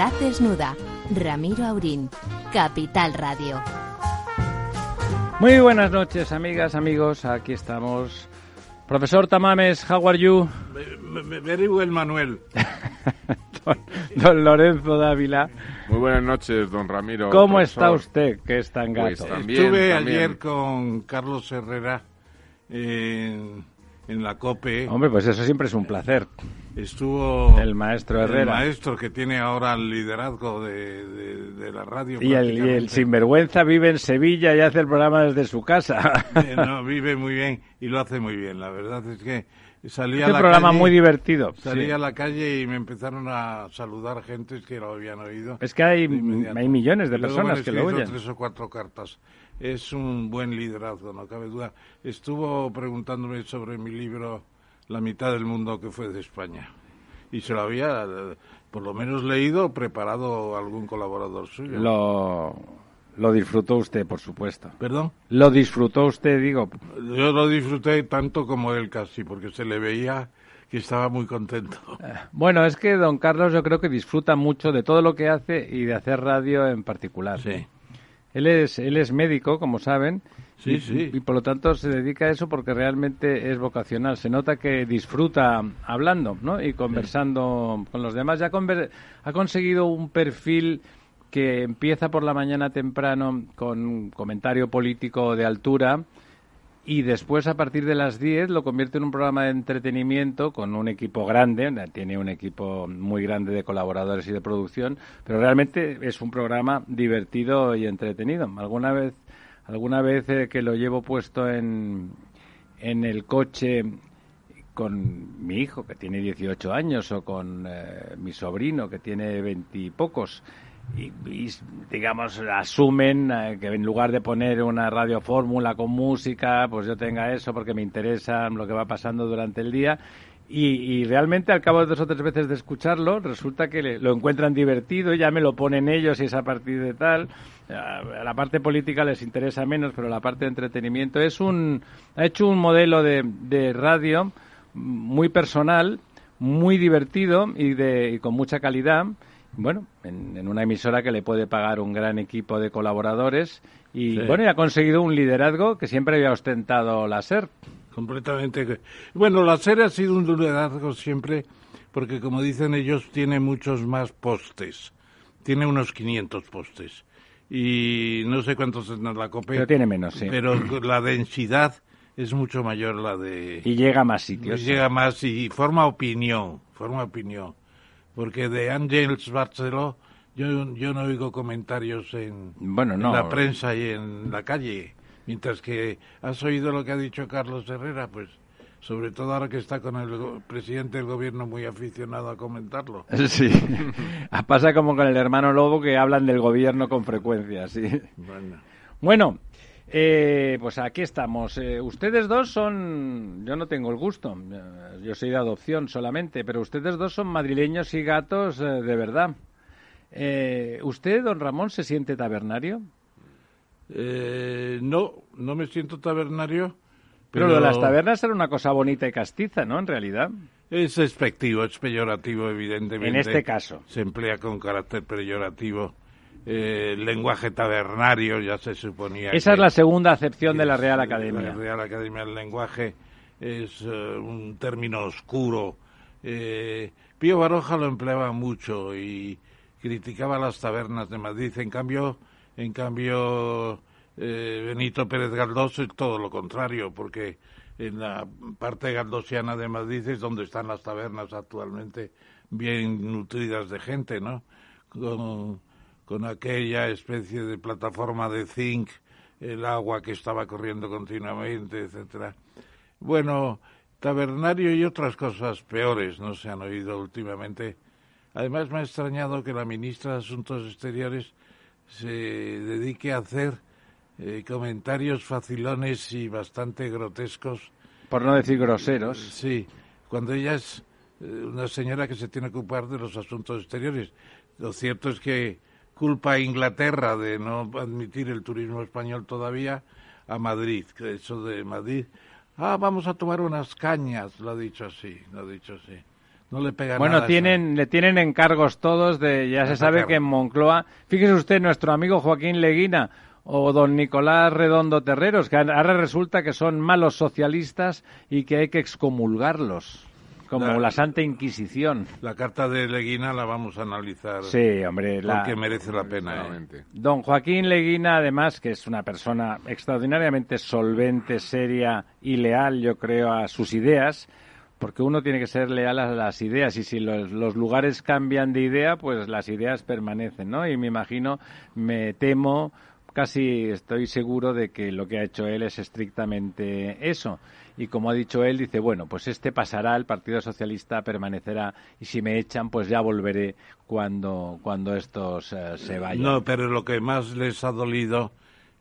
Verdad desnuda. Ramiro Aurín, Capital Radio. Muy buenas noches, amigas, amigos. Aquí estamos. Profesor Tamames, how are you? Very well, Manuel. don, don, Lorenzo Dávila. Muy buenas noches, don Ramiro. ¿Cómo profesor? está usted, que es tan gato? Pues también, Estuve también. ayer con Carlos Herrera en, en la COPE. Hombre, pues eso siempre es un placer. Estuvo El maestro el Herrera. maestro que tiene ahora el liderazgo de, de- de la radio. Y el, y el sinvergüenza vive en Sevilla y hace el programa desde su casa. Eh, no, vive muy bien y lo hace muy bien. La verdad es que salí Es a un la programa calle, muy divertido. Salí sí. a la calle y me empezaron a saludar gentes que lo habían oído. Es que hay, hay millones de Y personas que lo oyen. tres o cuatro cartas. Es un buen liderazgo, no cabe duda. Estuvo preguntándome sobre mi libro La mitad del mundo que fue de España. Y se lo había, eh, por lo menos leído, preparado algún colaborador suyo. Lo, lo disfrutó usted, por supuesto. ¿Perdón? Lo disfrutó usted, digo. Yo lo disfruté tanto como él casi, porque se le veía que estaba muy contento. Bueno, es que don Carlos yo creo que disfruta mucho de todo lo que hace y de hacer radio en particular. Sí. Él es, él es médico, como saben, Sí, y, sí. y por lo tanto se dedica a eso porque realmente es vocacional. Se nota que disfruta hablando ¿no? y conversando con los demás. Ya conver- ha conseguido un perfil que empieza por la mañana temprano con un comentario político de altura y después a partir de las 10 lo convierte en un programa de entretenimiento con un equipo grande, tiene un equipo muy grande de colaboradores y de producción, pero realmente es un programa divertido y entretenido. Alguna vez alguna vez eh, que lo llevo puesto en en el coche con mi hijo que tiene 18 años o con eh, mi sobrino que tiene 20 y pocos y, digamos asumen eh, que en lugar de poner una radio fórmula con música pues yo tenga eso porque me interesa lo que va pasando durante el día y, y realmente al cabo de dos o tres veces de escucharlo resulta que le- lo encuentran divertido ya me lo ponen ellos y es a partir de tal a la parte política les interesa menos pero la parte de entretenimiento es un ha hecho un modelo de, de radio muy personal, muy divertido y, de, y con mucha calidad. Bueno, en, en una emisora que le puede pagar un gran equipo de colaboradores y Sí. bueno, y ha conseguido un liderazgo que siempre había ostentado la SER. Completamente. Bueno, la serie ha sido un liderazgo siempre, porque como dicen ellos, tiene muchos más postes. Tiene unos 500 postes. Y no sé cuántos en la COPE. Pero tiene menos, sí. Pero la densidad es mucho mayor la de... Y llega a más sitios. llega más y forma opinión, forma opinión. Porque de Ángels Barceló yo, yo no oigo comentarios en, Bueno, en no. la prensa y en la calle. Mientras que has oído lo que ha dicho Carlos Herrera, pues sobre todo ahora que está con el presidente del gobierno muy aficionado a comentarlo. Sí. Pasa como con el hermano Lobo que hablan del gobierno con frecuencia, sí. Bueno, Bueno, eh, pues aquí estamos. Eh, ustedes dos son, yo no tengo el gusto, eh, yo soy de adopción solamente, pero ustedes dos son madrileños y gatos eh, de verdad. Eh, ¿Usted, don Ramón, se siente tabernario? Eh, no, no me siento tabernario. Pero, lo de las tabernas era una cosa bonita y castiza, ¿no? En realidad. Es despectivo, es peyorativo, evidentemente. En este caso. Se emplea con carácter peyorativo. Eh, el lenguaje tabernario ya se suponía. Esa es la segunda acepción de la Real La Academia. Real Academia del Lenguaje es eh, un término oscuro. Eh, Pío Baroja lo empleaba mucho y criticaba las tabernas de Madrid. En cambio, en cambio eh, Benito Pérez Galdós es todo lo contrario, porque en la parte galdosiana de Madrid es donde están las tabernas actualmente bien nutridas de gente, ¿no? Con, con aquella especie de plataforma de zinc, el agua que estaba corriendo continuamente, etcétera. Bueno, tabernario y otras cosas peores no se han oído últimamente. Además me ha extrañado que la ministra de Asuntos Exteriores se dedique a hacer eh, comentarios facilones y bastante grotescos. Por no decir groseros. Sí, cuando ella es eh, una señora que se tiene que ocupar de los asuntos exteriores. Lo cierto es que culpa a Inglaterra de no admitir el turismo español todavía a Madrid, eso de Madrid. Ah, vamos a tomar unas cañas, lo ha dicho así, lo ha dicho así. No le pega bueno, nada. tienen, le tienen encargos todos de, ya se sabe que en Moncloa, fíjese usted, nuestro amigo Joaquín Leguina o don Nicolás Redondo Terreros, que ahora resulta que son malos socialistas y que hay que excomulgarlos, como la, la Santa Inquisición. La carta de Leguina la vamos a analizar. Sí, hombre. Porque merece la pena. ¿eh? Don Joaquín Leguina, además, que es una persona extraordinariamente solvente, seria y leal, yo creo, a sus ideas, porque uno tiene que ser leal a las ideas y si los, lugares cambian de idea, pues las ideas permanecen, ¿no? Y me imagino, me temo, casi estoy seguro de que lo que ha hecho él es estrictamente eso. Y como ha dicho él, dice, bueno, pues este pasará, el Partido Socialista permanecerá y si me echan, pues ya volveré cuando, cuando estos uh, se vayan. No, pero lo que más les ha dolido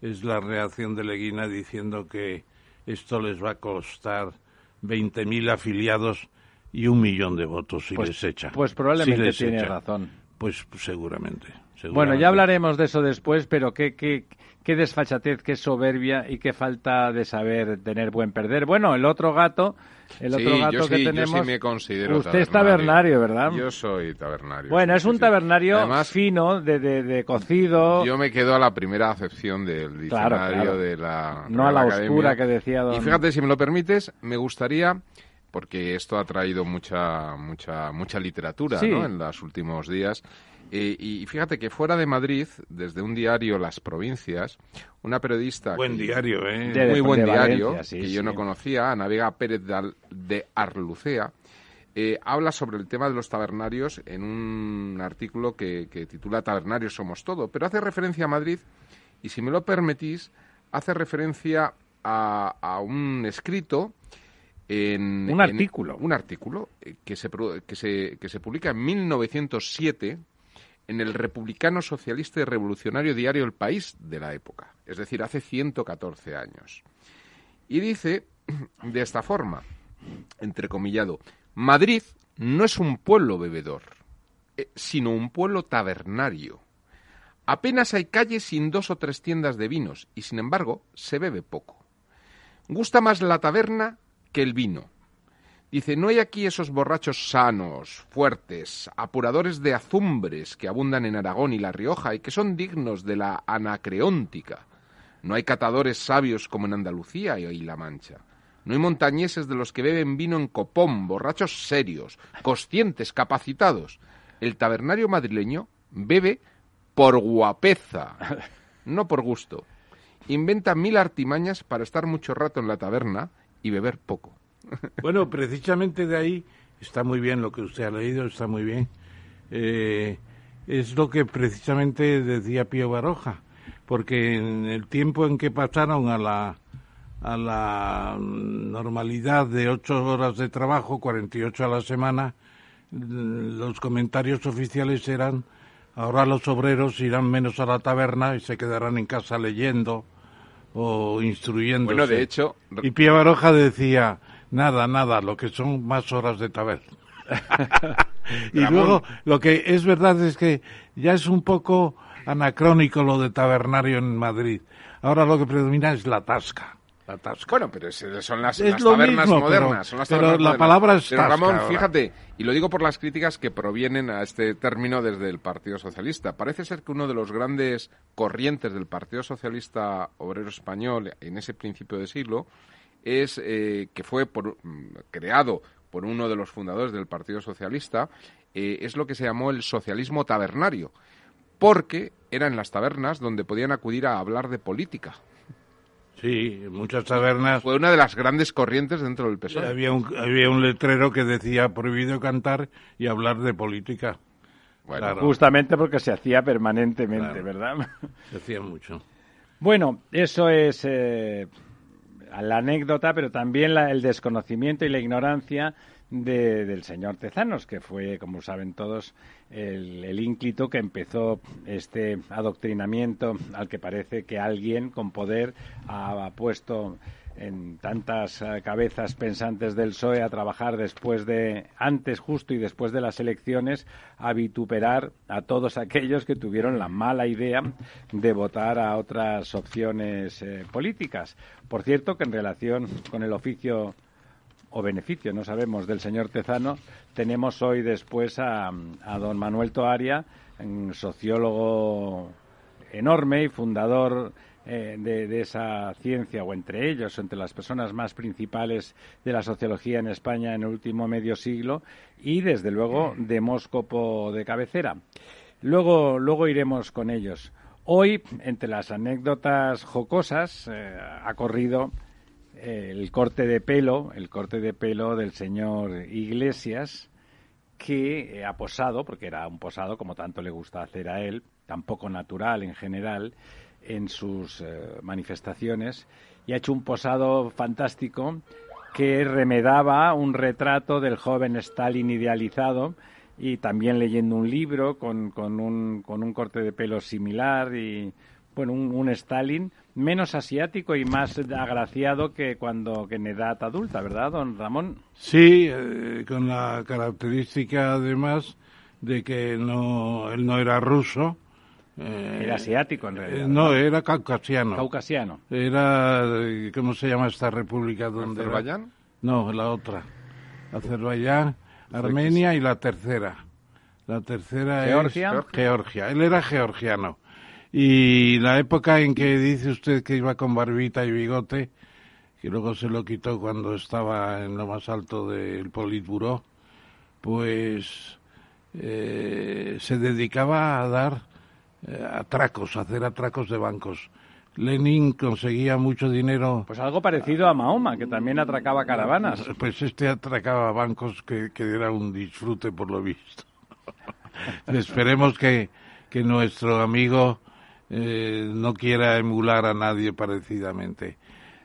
es la reacción de Leguina diciendo que esto les va a costar 20.000 afiliados y un millón de votos si pues, les echa. Pues probablemente si tiene echa. razón. Pues seguramente, seguramente, Bueno, ya hablaremos de eso después, pero qué, qué, qué desfachatez, qué soberbia y qué falta de saber tener buen perder. Bueno, el otro gato, el sí, otro gato yo sí, que tenemos. Yo sí me considero Usted es tabernario, ¿verdad? Yo soy tabernario. Bueno, es un tabernario Además, fino, de, de, de, cocido. Yo me quedo a la primera acepción del diccionario claro, claro. de la. No a la Academia. oscura que decía don... Y fíjate, si me lo permites, me gustaría porque esto ha traído mucha mucha mucha literatura sí. ¿no? en los últimos días. Eh, y fíjate que fuera de Madrid, desde un diario Las Provincias, una periodista... Buen que, diario, ¿eh? De, muy de, buen de diario, Valencia, sí, que sí. yo no conocía, Ana Vega Pérez de, Al, de Arlucea, eh, habla sobre el tema de los tabernarios en un artículo que, que titula Tabernarios somos todo, pero hace referencia a Madrid y, si me lo permitís, hace referencia a, a un escrito en, un artículo. En, un artículo eh, que se, que, se, que se publica en 1907 en el republicano socialista y revolucionario diario El País de la época, es decir, hace 114 años. Y dice de esta forma, entrecomillado, Madrid no es un pueblo bebedor, eh, sino un pueblo tabernario. Apenas hay calles sin dos o tres tiendas de vinos y, sin embargo, se bebe poco. Gusta más la taberna que el vino. Dice, no hay aquí esos borrachos sanos, fuertes, apuradores de azumbres que abundan en Aragón y La Rioja y que son dignos de la anacreóntica. No hay catadores sabios como en Andalucía y La Mancha. No hay montañeses de los que beben vino en copón, borrachos serios, conscientes, capacitados. El tabernario madrileño bebe por guapeza, no por gusto. Inventa mil artimañas para estar mucho rato en la taberna y beber poco. Bueno, precisamente de ahí está muy bien lo que usted ha leído, está muy bien. Eh, es lo que precisamente decía Pío Baroja, porque en el tiempo en que pasaron a la, a la normalidad de ocho horas de trabajo, 48 a la semana, los comentarios oficiales eran ahora los obreros irán menos a la taberna y se quedarán en casa leyendo o instruyéndose. Bueno, de hecho... Y Pío Baroja decía, nada, nada, lo que son más horas de taberna. y Ramón. luego, lo que es verdad es que ya es un poco anacrónico lo de tabernario en Madrid. Ahora lo que predomina es la tasca. Tasca. Bueno, pero son las, Es las lo tabernas mismo, modernas. pero- son las pero tabernas la modernas. palabra es Pero, Ramón, ahora. fíjate, y lo digo por las críticas que provienen a este término desde el Partido Socialista. Parece ser que uno de los grandes corrientes del Partido Socialista Obrero Español en ese principio de siglo es eh, que fue por- mm, creado por uno de los fundadores del Partido Socialista, eh, es lo que se llamó el socialismo tabernario, porque eran las tabernas donde podían acudir a hablar de política. Sí, en muchas tabernas Fue una de las grandes corrientes dentro del PSOE. había un, había un letrero que decía prohibido cantar y hablar de política. Bueno, Claro. Justamente porque se hacía permanentemente, Claro. ¿verdad? Se hacía mucho. Bueno, eso es eh, la anécdota, pero también la- el desconocimiento y la ignorancia de- del señor Tezanos, que fue, como saben todos, el, ínclito que empezó este adoctrinamiento al que parece que alguien con poder ha, ha puesto en tantas eh, cabezas pensantes del PSOE a trabajar después de, antes justo y después de las elecciones, a vituperar a todos aquellos que tuvieron la mala idea de votar a otras opciones eh, políticas. Por cierto, que en relación con el oficio o beneficio, no sabemos, del señor Tezano, tenemos hoy después a, a don Manuel Toaria, sociólogo enorme y fundador eh, de, esa ciencia, o entre ellos, entre las personas más principales de la sociología en España en el último medio siglo, y desde luego demóscopo de cabecera. Luego, luego iremos con ellos. Hoy, entre las anécdotas jocosas, eh, ha corrido el corte de pelo, el corte de pelo del señor Iglesias, que ha posado, porque era un posado como tanto le gusta hacer a él, tampoco natural en general, en sus eh, manifestaciones y ha hecho un posado fantástico que remedaba un retrato del joven Stalin idealizado y también leyendo un libro con, con, un, con un corte de pelo similar y bueno un, un, Stalin menos asiático y más agraciado que cuando que en edad adulta, ¿verdad, don Ramón? Sí, eh, con la característica además de que no él no era ruso, eh, era asiático en realidad. Eh, no, era caucasiano. Caucasiano. Era, ¿cómo se llama esta república? donde ¿Azerbaiyán? Era? No, la otra. Azerbaiyán, Armenia y la tercera. La tercera ¿Georgia? es Georgia. Él era georgiano. Y la época en que dice usted que iba con barbita y bigote, que luego se lo quitó cuando estaba en lo más alto del Politburó, pues eh, se dedicaba a dar eh, atracos, hacer atracos de bancos. Lenin conseguía mucho dinero. Pues algo parecido a Mahoma, que también atracaba caravanas. Pues este atracaba bancos que, que era un disfrute por lo visto. Esperemos que, que, nuestro amigo eh, no quiera emular a nadie parecidamente.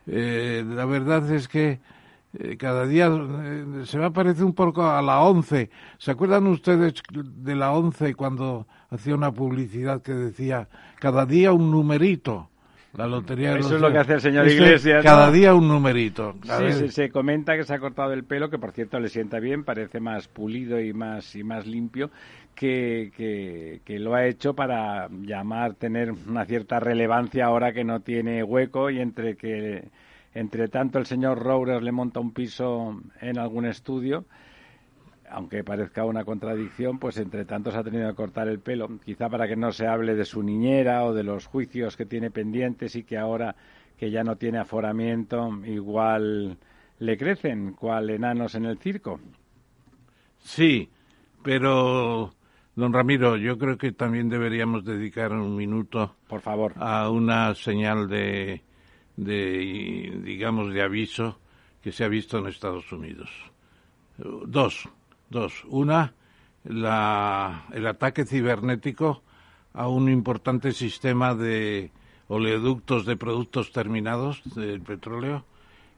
Eh, la verdad es que eh, cada día eh, se me parece un poco a la once. ¿Se acuerdan ustedes de la once cuando hacía una publicidad que decía cada día un numerito? La lotería de Eso los es lo que hace el señor Iglesias. Cada ¿no? día un numerito. Sí, se, se, comenta que se ha cortado el pelo, que por cierto le sienta bien, parece más pulido y más y más limpio, que, que, lo ha hecho para llamar, tener una cierta relevancia ahora que no tiene hueco y entre que entre tanto el señor Roures le monta un piso en algún estudio aunque parezca una contradicción, pues entre tanto se ha tenido que cortar el pelo, quizá para que no se hable de su niñera o de los juicios que tiene pendientes y que ahora que ya no tiene aforamiento, igual le crecen, cual enanos en el circo. Sí, pero don Ramiro, yo creo que también deberíamos dedicar un minuto, por favor, a una señal de, de digamos, de aviso que se ha visto en Estados Unidos. Dos. Dos. Una, la, el ataque cibernético a un importante sistema de oleoductos de productos terminados del petróleo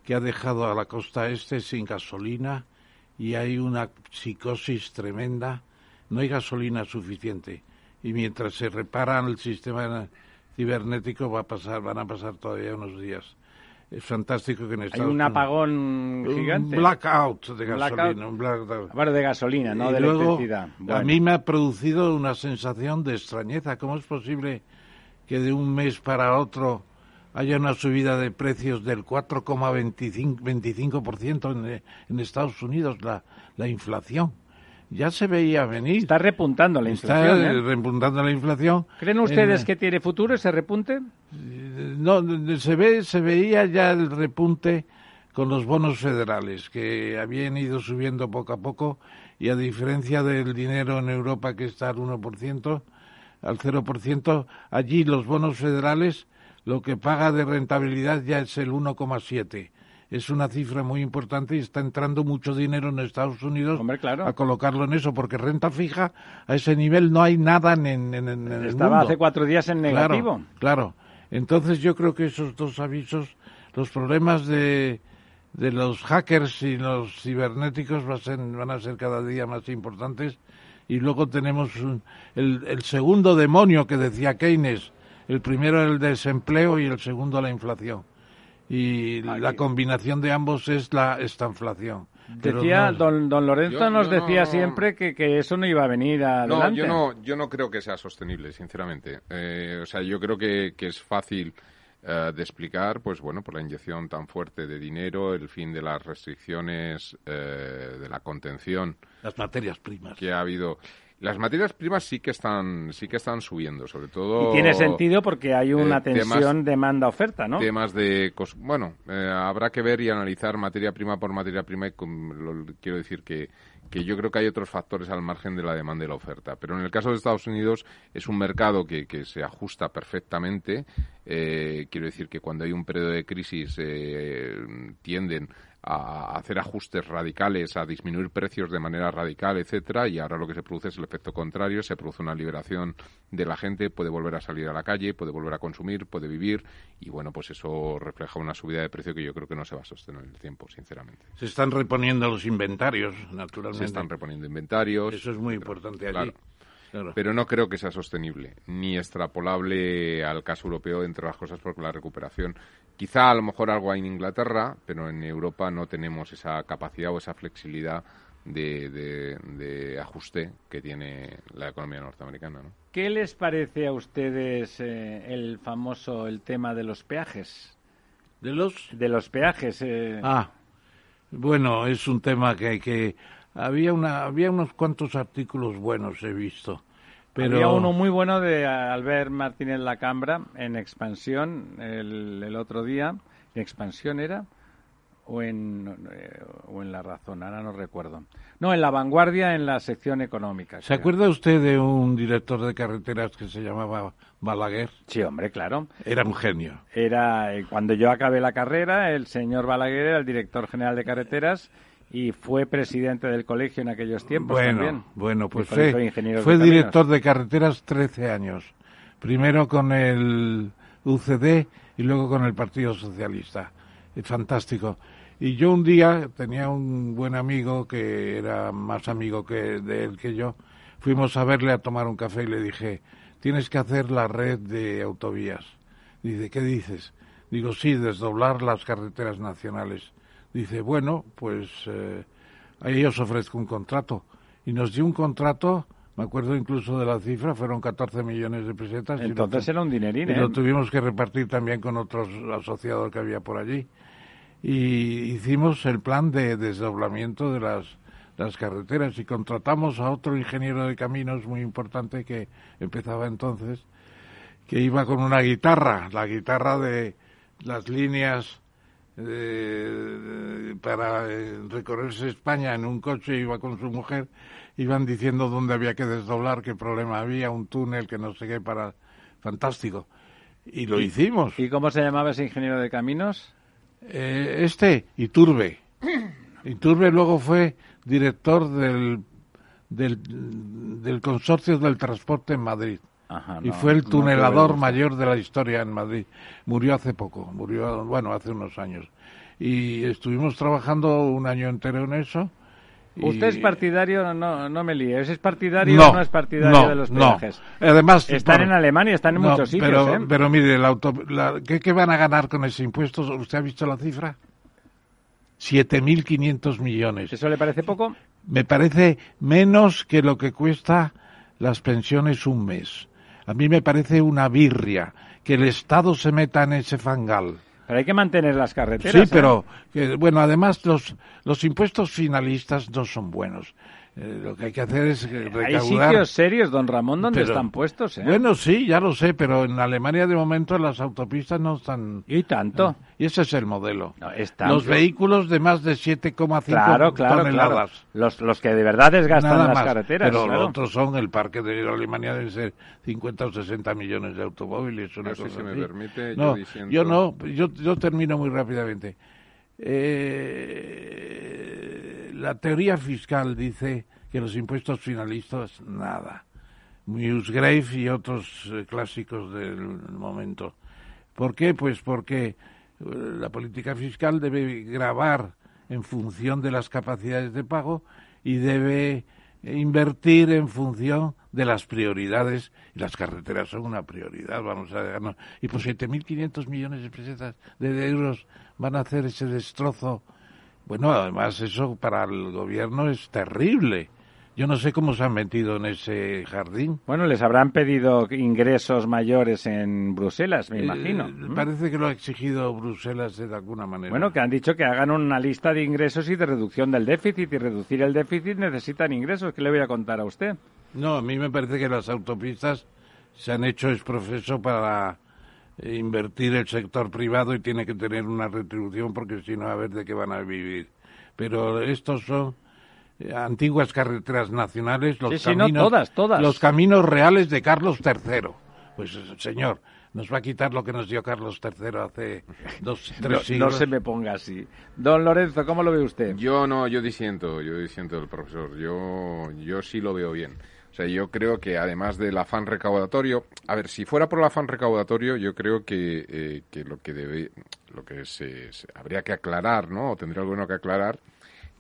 que ha dejado a la costa este sin gasolina y hay una psicosis tremenda. No hay gasolina suficiente y mientras se repara el sistema cibernético va a pasar, van a pasar todavía unos días es fantástico que en Estados Hay un apagón gigante. Un blackout de gasolina. Blackout. Un blackout. Bueno, de gasolina, no y de luego, electricidad. Bueno. A mí me ha producido una sensación de extrañeza. ¿Cómo es posible que de un mes para otro haya una subida de precios del 4,25% en, en Estados Unidos, la, la inflación? Ya se veía venir. Está repuntando la inflación. Está ¿eh? repuntando la inflación. ¿Creen ustedes en, que tiene futuro ese repunte? No, se ve, se veía ya el repunte con los bonos federales que habían ido subiendo poco a poco y a diferencia del dinero en Europa que está al 1%, al 0%, allí los bonos federales lo que paga de rentabilidad ya es el 1,7 es una cifra muy importante y está entrando mucho dinero en Estados Unidos Hombre, claro. a colocarlo en eso, porque renta fija a ese nivel no hay nada en, en, en el Estaba mundo. hace cuatro días en negativo. Claro, claro. Entonces yo creo que esos dos avisos, los problemas de, de los hackers y los cibernéticos va a ser, van a ser cada día más importantes. Y luego tenemos un, el, el segundo demonio que decía Keynes, el primero el desempleo y el segundo la inflación y Aquí. la combinación de ambos es la estanflación. Decía, no- don, don Lorenzo Yo- nos yo no- decía siempre que, que eso no iba a venir No, adelante. yo no, yo no creo que sea sostenible, sinceramente. Eh, o sea, yo creo que, que es fácil eh, de explicar, pues bueno, por la inyección tan fuerte de dinero, el fin de las restricciones eh, de la contención. Las materias primas. Que ha habido. Las materias primas sí que están sí que están subiendo, sobre todo. Y tiene sentido porque hay una tensión demanda-oferta, ¿no? Temas de bueno, habrá que ver y analizar materia prima por materia prima. Y quiero decir que que yo creo que hay otros factores al margen de la demanda y la oferta. Pero en el caso de Estados Unidos es un mercado que, que se ajusta perfectamente. Eh, quiero decir que cuando hay un periodo de crisis eh, tienden a hacer ajustes radicales, a disminuir precios de manera radical, etcétera, y ahora lo que se produce es el efecto contrario, se produce una liberación de la gente, puede volver a salir a la calle, puede volver a consumir, puede vivir, y bueno, pues eso refleja una subida de precio que yo creo que no se va a sostener en el tiempo, sinceramente. Se están reponiendo los inventarios, naturalmente. Se están reponiendo inventarios. Eso es muy importante allí. Pero no creo que sea sostenible ni extrapolable al caso europeo, entre las cosas, porque la recuperación, quizá a lo mejor algo hay en Inglaterra, pero en Europa no tenemos esa capacidad o esa flexibilidad de, ajuste que tiene la economía norteamericana. ¿no? ¿Qué les parece a ustedes eh, el famoso el tema de los peajes? ¿De los? De los peajes. Eh. Ah, bueno, es un tema que, que había, una, había unos cuantos artículos buenos, he visto. Pero... Había uno muy bueno de Albert Martínez Lacambra en Expansión el, el otro día. ¿En Expansión era? O en, eh, o en La Razón, ahora no recuerdo. No, en La Vanguardia, en la sección económica. ¿Se acuerda usted de un director de carreteras que se llamaba Balaguer? Sí, hombre, claro. Era un genio. Era, eh, cuando yo acabé la carrera, el señor Balaguer era el director general de carreteras y fue presidente del colegio en aquellos tiempos bueno, también. Bueno, pues fue, fue director de carreteras 13 años. Primero con el UCD y luego con el Partido Socialista. Fantástico. Y yo un día tenía un buen amigo que era más amigo que de él que yo. Fuimos a verle a tomar un café y le dije, tienes que hacer la red de autovías. Dice, ¿qué dices? Digo, sí, desdoblar las carreteras nacionales dice, bueno, pues eh, ahí os ofrezco un contrato. Y nos dio un contrato, me acuerdo incluso de la cifra, fueron 14 millones de pesetas. Entonces era un dinerín, Y ¿eh? lo tuvimos que repartir también con otros asociados que había por allí. Y hicimos el plan de desdoblamiento de las, las carreteras y contratamos a otro ingeniero de caminos muy importante que empezaba entonces, que iba con una guitarra, la guitarra de las líneas eh, para eh, recorrerse España en un coche, iba con su mujer, iban diciendo dónde había que desdoblar, qué problema había, un túnel que no sé qué, para... Fantástico. Y lo hicimos. ¿Y cómo se llamaba ese ingeniero de caminos? Eh, este, Iturbe. Iturbe luego fue director del, del, del consorcio del transporte en Madrid y fue el tunelador mayor de la historia en Madrid. Murió hace poco, murió, bueno, hace unos años. Y estuvimos trabajando un año entero en eso. ¿Usted es partidario? No, no me líes. ¿Es partidario o no es partidario de los peajes? No. Además, están en Alemania, están en muchos sitios. Pero, ¿eh? pero mire, el auto, ¿qué, ¿qué, van a ganar con ese impuesto? ¿Usted ha visto la cifra? 7.500 millones. ¿Eso le parece poco? Me parece menos que lo que cuesta las pensiones un mes. A mí me parece una birria que el Estado se meta en ese fangal. Pero hay que mantener las carreteras. Sí, pero, ¿eh? bueno, además los, los impuestos finalistas no son buenos. Eh, lo que hay que hacer es recaudar... Hay sitios serios, don Ramón, donde están puestos, ¿eh? Bueno, sí, ya lo sé, pero en Alemania de momento las autopistas no están... ¿Y tanto? Y ese es el modelo. Los vehículos de más de 7,5 claro, claro, toneladas. Claro. Los, los que de verdad desgastan las carreteras. Pero los otros son, el parque de Alemania debe ser 50 o 60 millones de automóviles. Una cosa si me permite, no, yo, no, yo, yo termino muy rápidamente. Eh, la teoría fiscal dice que los impuestos finalistas, nada. Musgrave y otros eh, clásicos del momento. ¿Por qué? Pues porque eh, la política fiscal debe grabar en función de las capacidades de pago y debe invertir en función de las prioridades y las carreteras son una prioridad vamos a dejarnos y por 7.500 millones de pesetas de euros van a hacer ese destrozo bueno además eso para el gobierno es terrible Yo no sé cómo se han metido en ese jardín. Bueno, les habrán pedido ingresos mayores en Bruselas, me Eh, imagino. ¿Mm? Parece que lo ha exigido Bruselas de alguna manera. Bueno, que han dicho que hagan una lista de ingresos y de reducción del déficit. Y reducir el déficit necesitan ingresos. ¿Qué le voy a contar a usted? No, a mí me parece que las autopistas se han hecho es profeso para invertir el sector privado y tiene que tener una retribución porque si no a ver de qué van a vivir. Pero estos son eh, antiguas carreteras nacionales, los Sí, sí, no, caminos, todas, todas. los caminos reales de Carlos III. Pues señor, nos va a quitar lo que nos dio Carlos III hace dos, tres No, siglos. no se me ponga así. Don Lorenzo, ¿cómo lo ve usted? Yo no, yo disiento, yo disiento del profesor. Yo, yo sí lo veo bien. O sea, yo creo que además del afán recaudatorio, a ver, si fuera por el afán recaudatorio, yo creo que, eh, que lo que debe, lo que se, habría que aclarar, ¿no? O tendría algo bueno que aclarar,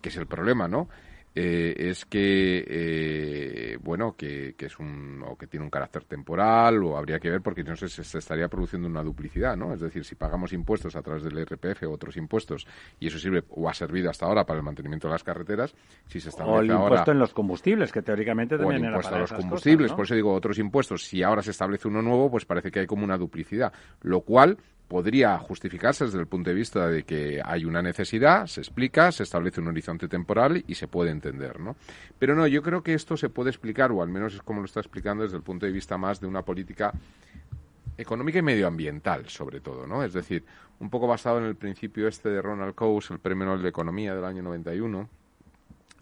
que es el problema, ¿no? Eh, es que, eh, bueno, que, que es un, o que tiene un carácter temporal, o habría que ver, porque no sé, se, se estaría produciendo una duplicidad, ¿no? Es decir, si pagamos impuestos a través del IRPF o otros impuestos, y eso sirve, o ha servido hasta ahora para el mantenimiento de las carreteras, si se establece O el ahora impuesto en los combustibles, que teóricamente o el también era impuesto para a los esas combustibles, cosas, ¿no? por eso digo otros impuestos, si ahora se establece uno nuevo, pues parece que hay como una duplicidad, lo cual podría justificarse desde el punto de vista de que hay una necesidad, se explica, se establece un horizonte temporal y se puede entender, ¿no? Pero no, yo creo que esto se puede explicar, o al menos es como lo está explicando desde el punto de vista más de una política económica y medioambiental, sobre todo, ¿no? Es decir, un poco basado en el principio este de Ronald Coase, el Premio Nobel de Economía del año 91,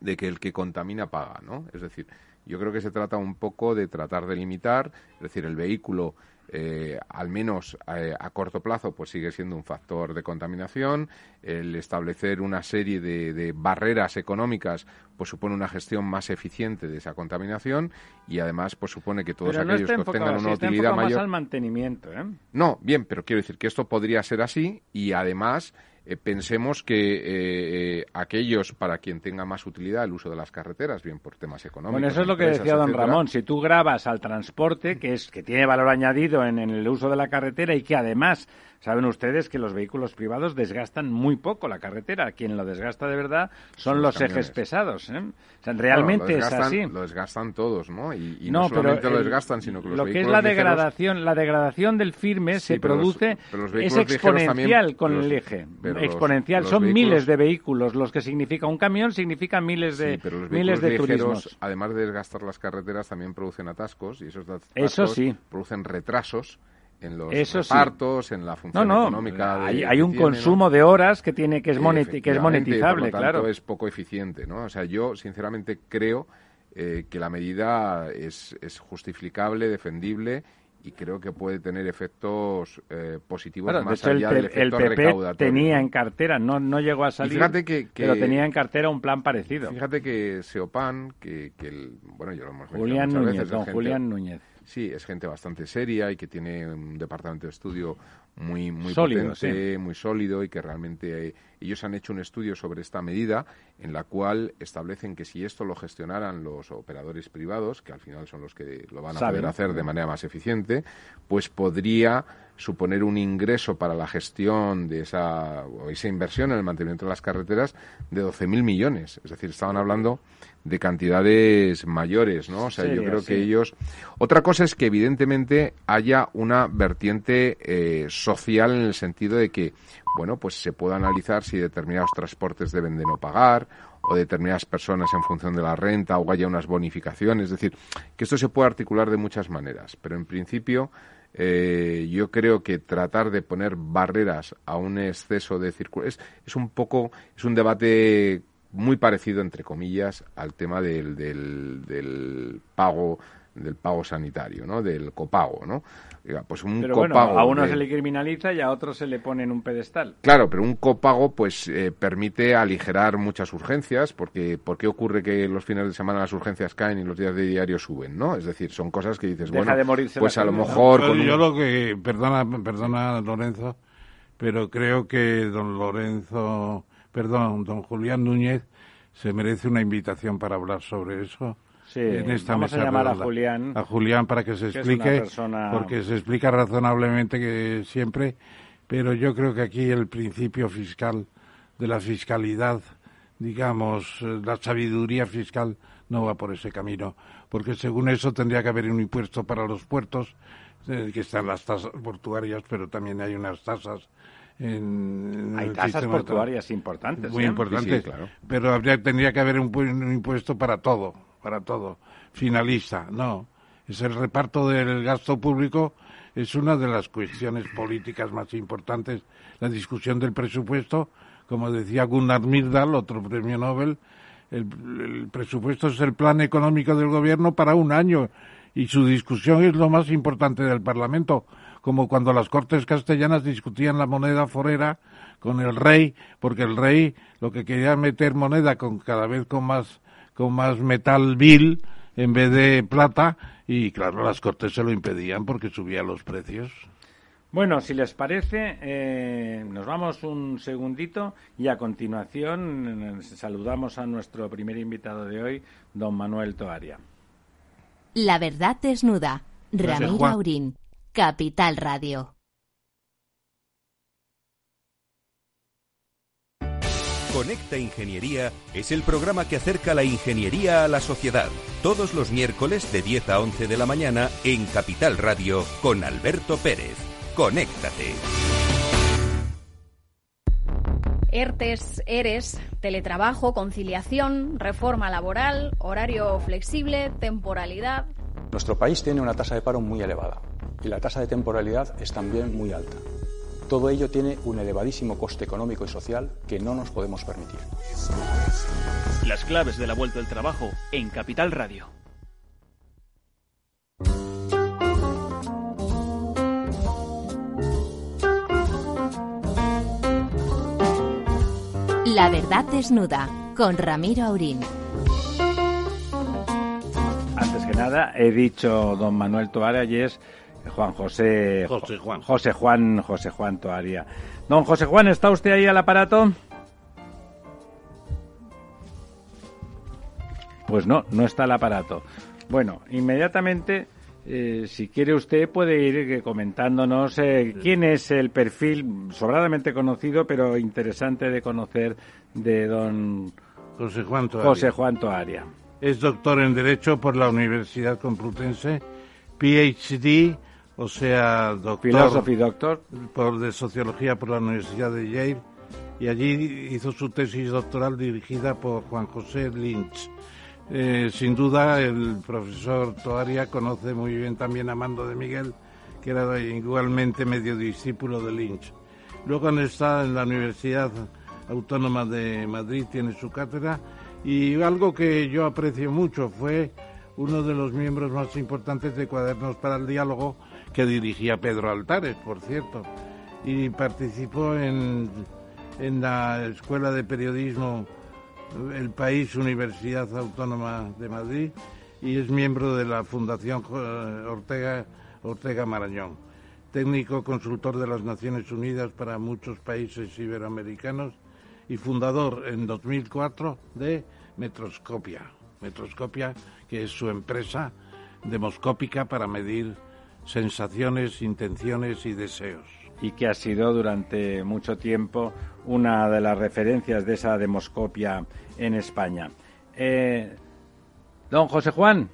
de que el que contamina paga, ¿no? Es decir, yo creo que se trata un poco de tratar de limitar, es decir, el vehículo eh, al menos eh, a corto plazo pues sigue siendo un factor de contaminación el establecer una serie de, de barreras económicas pues supone una gestión más eficiente de esa contaminación y además pues supone que todos Pero aquellos que enfocado tengan así, una utilidad enfocado más mayor al mantenimiento, ¿eh? no, bien, pero quiero decir que esto podría ser así y además eh, pensemos que eh, eh, aquellos para quien tenga más utilidad el uso de las carreteras, bien por temas económicos. Bueno, eso es lo que decía don etcétera, Ramón. Si tú grabas al transporte, que es que tiene valor añadido en, en el uso de la carretera y que además saben ustedes que los vehículos privados desgastan muy poco la carretera. Quien lo desgasta de verdad son, Son los ejes pesados. ¿eh? O sea, bueno, realmente es así. Lo desgastan todos, ¿no? Y, y no, no, solamente pero lo desgastan, sino que los lo que es la ligeros- degradación, la degradación del firme Sí, se los- produce los es exponencial con los- el eje, exponencial. Son vehículos- miles de vehículos los que significa un camión significa miles de Sí, pero los miles de ligeros, turismos. además de desgastar las carreteras, también producen atascos y esos atascos Eso sí. producen retrasos en los Eso sí. repartos, en la función no, económica. hay, un tiene, ¿no? consumo de horas que tiene que es, moneti- que es monetizable, por lo tanto, claro. es poco eficiente, ¿no? O sea, yo sinceramente creo eh, que la medida es, es justificable, defendible y creo que puede tener efectos eh, positivos más el, allá P- del el efecto PP recaudatorio. tenía en cartera, no, no llegó a salir, fíjate que- que- pero tenía en cartera un plan parecido. Fíjate que Seopan, que, que el, bueno, yo lo hemos Julián muchas Núñez, veces, es don gente- Julián Núñez. Sí, es gente bastante seria y que tiene un departamento de estudio muy muy Sólido, potente, muy sólido y que realmente eh, ellos han hecho un estudio sobre esta medida en la cual establecen que si esto lo gestionaran los operadores privados, que al final son los que lo van a Saben. poder hacer de manera más eficiente, pues podría suponer un ingreso para la gestión de esa, o esa inversión en el mantenimiento de las carreteras de 12.000 millones. Es decir, estaban hablando de cantidades mayores, ¿no? O sea, yo creo que ellos... Otra cosa es que evidentemente haya una vertiente eh, social en el sentido de que, bueno, pues se pueda analizar si determinados transportes deben de no pagar o determinadas personas en función de la renta o haya unas bonificaciones. Es decir, que esto se puede articular de muchas maneras, pero en principio eh, yo creo que tratar de poner barreras a un exceso de circulación es, es un poco, es un debate muy parecido, entre comillas, al tema del, del, del pago del pago sanitario, ¿no? Del copago, ¿no? Pues un Pero bueno, copago a uno de- se le criminaliza y a otro se le pone en un pedestal. Claro, pero un copago pues eh, permite aligerar muchas urgencias, porque ¿por qué ocurre que los fines de semana las urgencias caen y los días de diario suben, no? Es decir, son cosas que dices, Deja bueno, de morirse pues a lo mejor Pero con un- yo lo que, perdona, perdona Lorenzo, pero creo que don Lorenzo, perdón, don Julián Núñez se merece una invitación para hablar sobre eso. Sí, en esta vamos a mesa llamar a. Julián, A Julián para que se que explique, persona- porque se explica razonablemente que siempre, pero yo creo que aquí el principio fiscal de la fiscalidad, digamos, eh, la sabiduría fiscal no va por ese camino, porque según eso tendría que haber un impuesto para los puertos, eh, que están las tasas portuarias, pero también hay unas tasas en, hay tasas portuarias importantes. Muy importantes, pero habría, tendría que haber un, un, impuesto para todo, para todo. Finalista, no. Es el reparto del gasto público, es una de las cuestiones políticas más importantes. La discusión del presupuesto, como decía Gunnar Myrdal, otro premio Nobel, el, presupuesto es el plan económico del gobierno para un año y su discusión es lo más importante del Parlamento, como cuando las Cortes castellanas discutían la moneda forera con el rey, porque el rey lo que quería meter moneda con cada vez con más con más metal vil en vez de plata y claro las Cortes se lo impedían porque subían los precios. Bueno, si les parece, eh, nos vamos un segundito y a continuación eh, saludamos a nuestro primer invitado de hoy, don Manuel Toaria. La verdad desnuda. Ramiro Aurín, Capital Radio. Conecta Ingeniería es el programa que acerca la ingeniería a la sociedad. Todos los miércoles de 10 a 11 de la mañana en Capital Radio con Alberto Pérez. Conéctate. ERTES, ERES, teletrabajo, conciliación, reforma laboral, horario flexible, temporalidad. Nuestro país tiene una tasa de paro muy elevada y la tasa de temporalidad es también muy alta. Todo ello tiene un elevadísimo coste económico y social que no nos podemos permitir. Las claves de la vuelta del trabajo en Capital Radio. La verdad desnuda con Ramiro Aurín. Antes que nada, he dicho don Manuel Toaria y es Juan José José Juan José Juan José Juan Toaria. Don José Juan, ¿está usted ahí al aparato? Pues no, no está el aparato. Bueno, inmediatamente eh, si quiere usted puede ir eh, comentándonos eh, quién es el perfil sobradamente conocido pero interesante de conocer de don José Juan Toaria. José Juan Toaria. Es doctor en Derecho por la Universidad Complutense, PhD, o sea, doctor... Philosophy Doctor. Por, de Sociología por la Universidad de Yale, y allí hizo su tesis doctoral dirigida por Juan José Lynch eh, sin duda, el profesor Toaria conoce muy bien también a Mando de Miguel, que era igualmente medio discípulo de Lynch. Luego está en la Universidad Autónoma de Madrid, tiene su cátedra, y algo que yo aprecio mucho fue uno de los miembros más importantes de Cuadernos para el Diálogo, que dirigía Pedro Altares, por cierto, y participó en, en la Escuela de Periodismo el país Universidad Autónoma de Madrid y es miembro de la Fundación eh, Ortega, Ortega Marañón, técnico consultor de las Naciones Unidas para muchos países iberoamericanos y fundador en 2004 de Metroscopia. Metroscopia, que es su empresa demoscópica para medir sensaciones, intenciones y deseos y que ha sido durante mucho tiempo una de las referencias de esa demoscopia en España. Eh, don José Juan,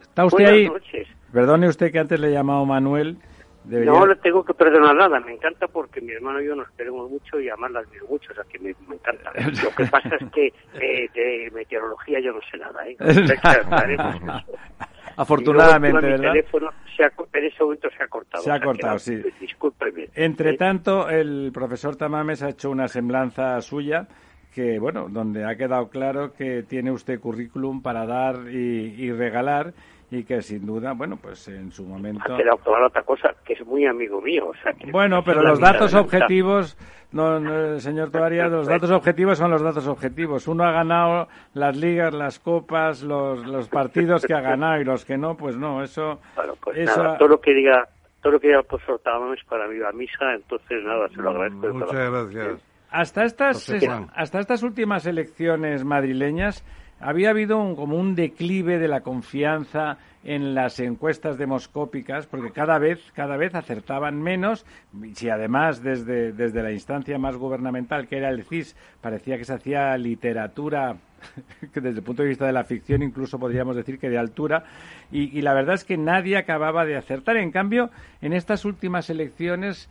¿está usted Buenas ahí? Noches. Perdone usted que antes le he llamado Manuel. No le tengo que perdonar nada, me encanta porque mi hermano y yo nos queremos mucho y además las admiro mucho, o sea que me, encanta. Lo que pasa es que eh, de meteorología yo no sé nada, ¿eh? Afortunadamente, mi ¿verdad? teléfono se ha, en ese momento se ha cortado. Se ha cortado, sí. Discúlpeme. Entre ¿eh? tanto, el profesor Tamames ha hecho una semblanza suya que, bueno, donde ha quedado claro que tiene usted currículum para dar y, y regalar y que sin duda, bueno, pues en su momento... Ha quedado otra cosa, que es muy amigo mío. O sea, que bueno, pero los datos objetivos, no, no, señor Toaria, los datos objetivos son los datos objetivos. Uno ha ganado las ligas, las copas, los, los partidos que ha ganado y los que no, pues no, eso... Bueno, pues eso nada, todo lo que diga todo lo que diga el profesor Tamames para mí va a misa, entonces nada, se lo agradezco. de Muchas gracias. Hasta estas, hasta estas últimas elecciones madrileñas había habido un, como un declive de la confianza en las encuestas demoscópicas porque cada vez cada vez acertaban menos y si además desde, desde la instancia más gubernamental que era el CIS parecía que se hacía literatura que desde el punto de vista de la ficción incluso podríamos decir que de altura, y, la verdad es que nadie acababa de acertar. En cambio, en estas últimas elecciones,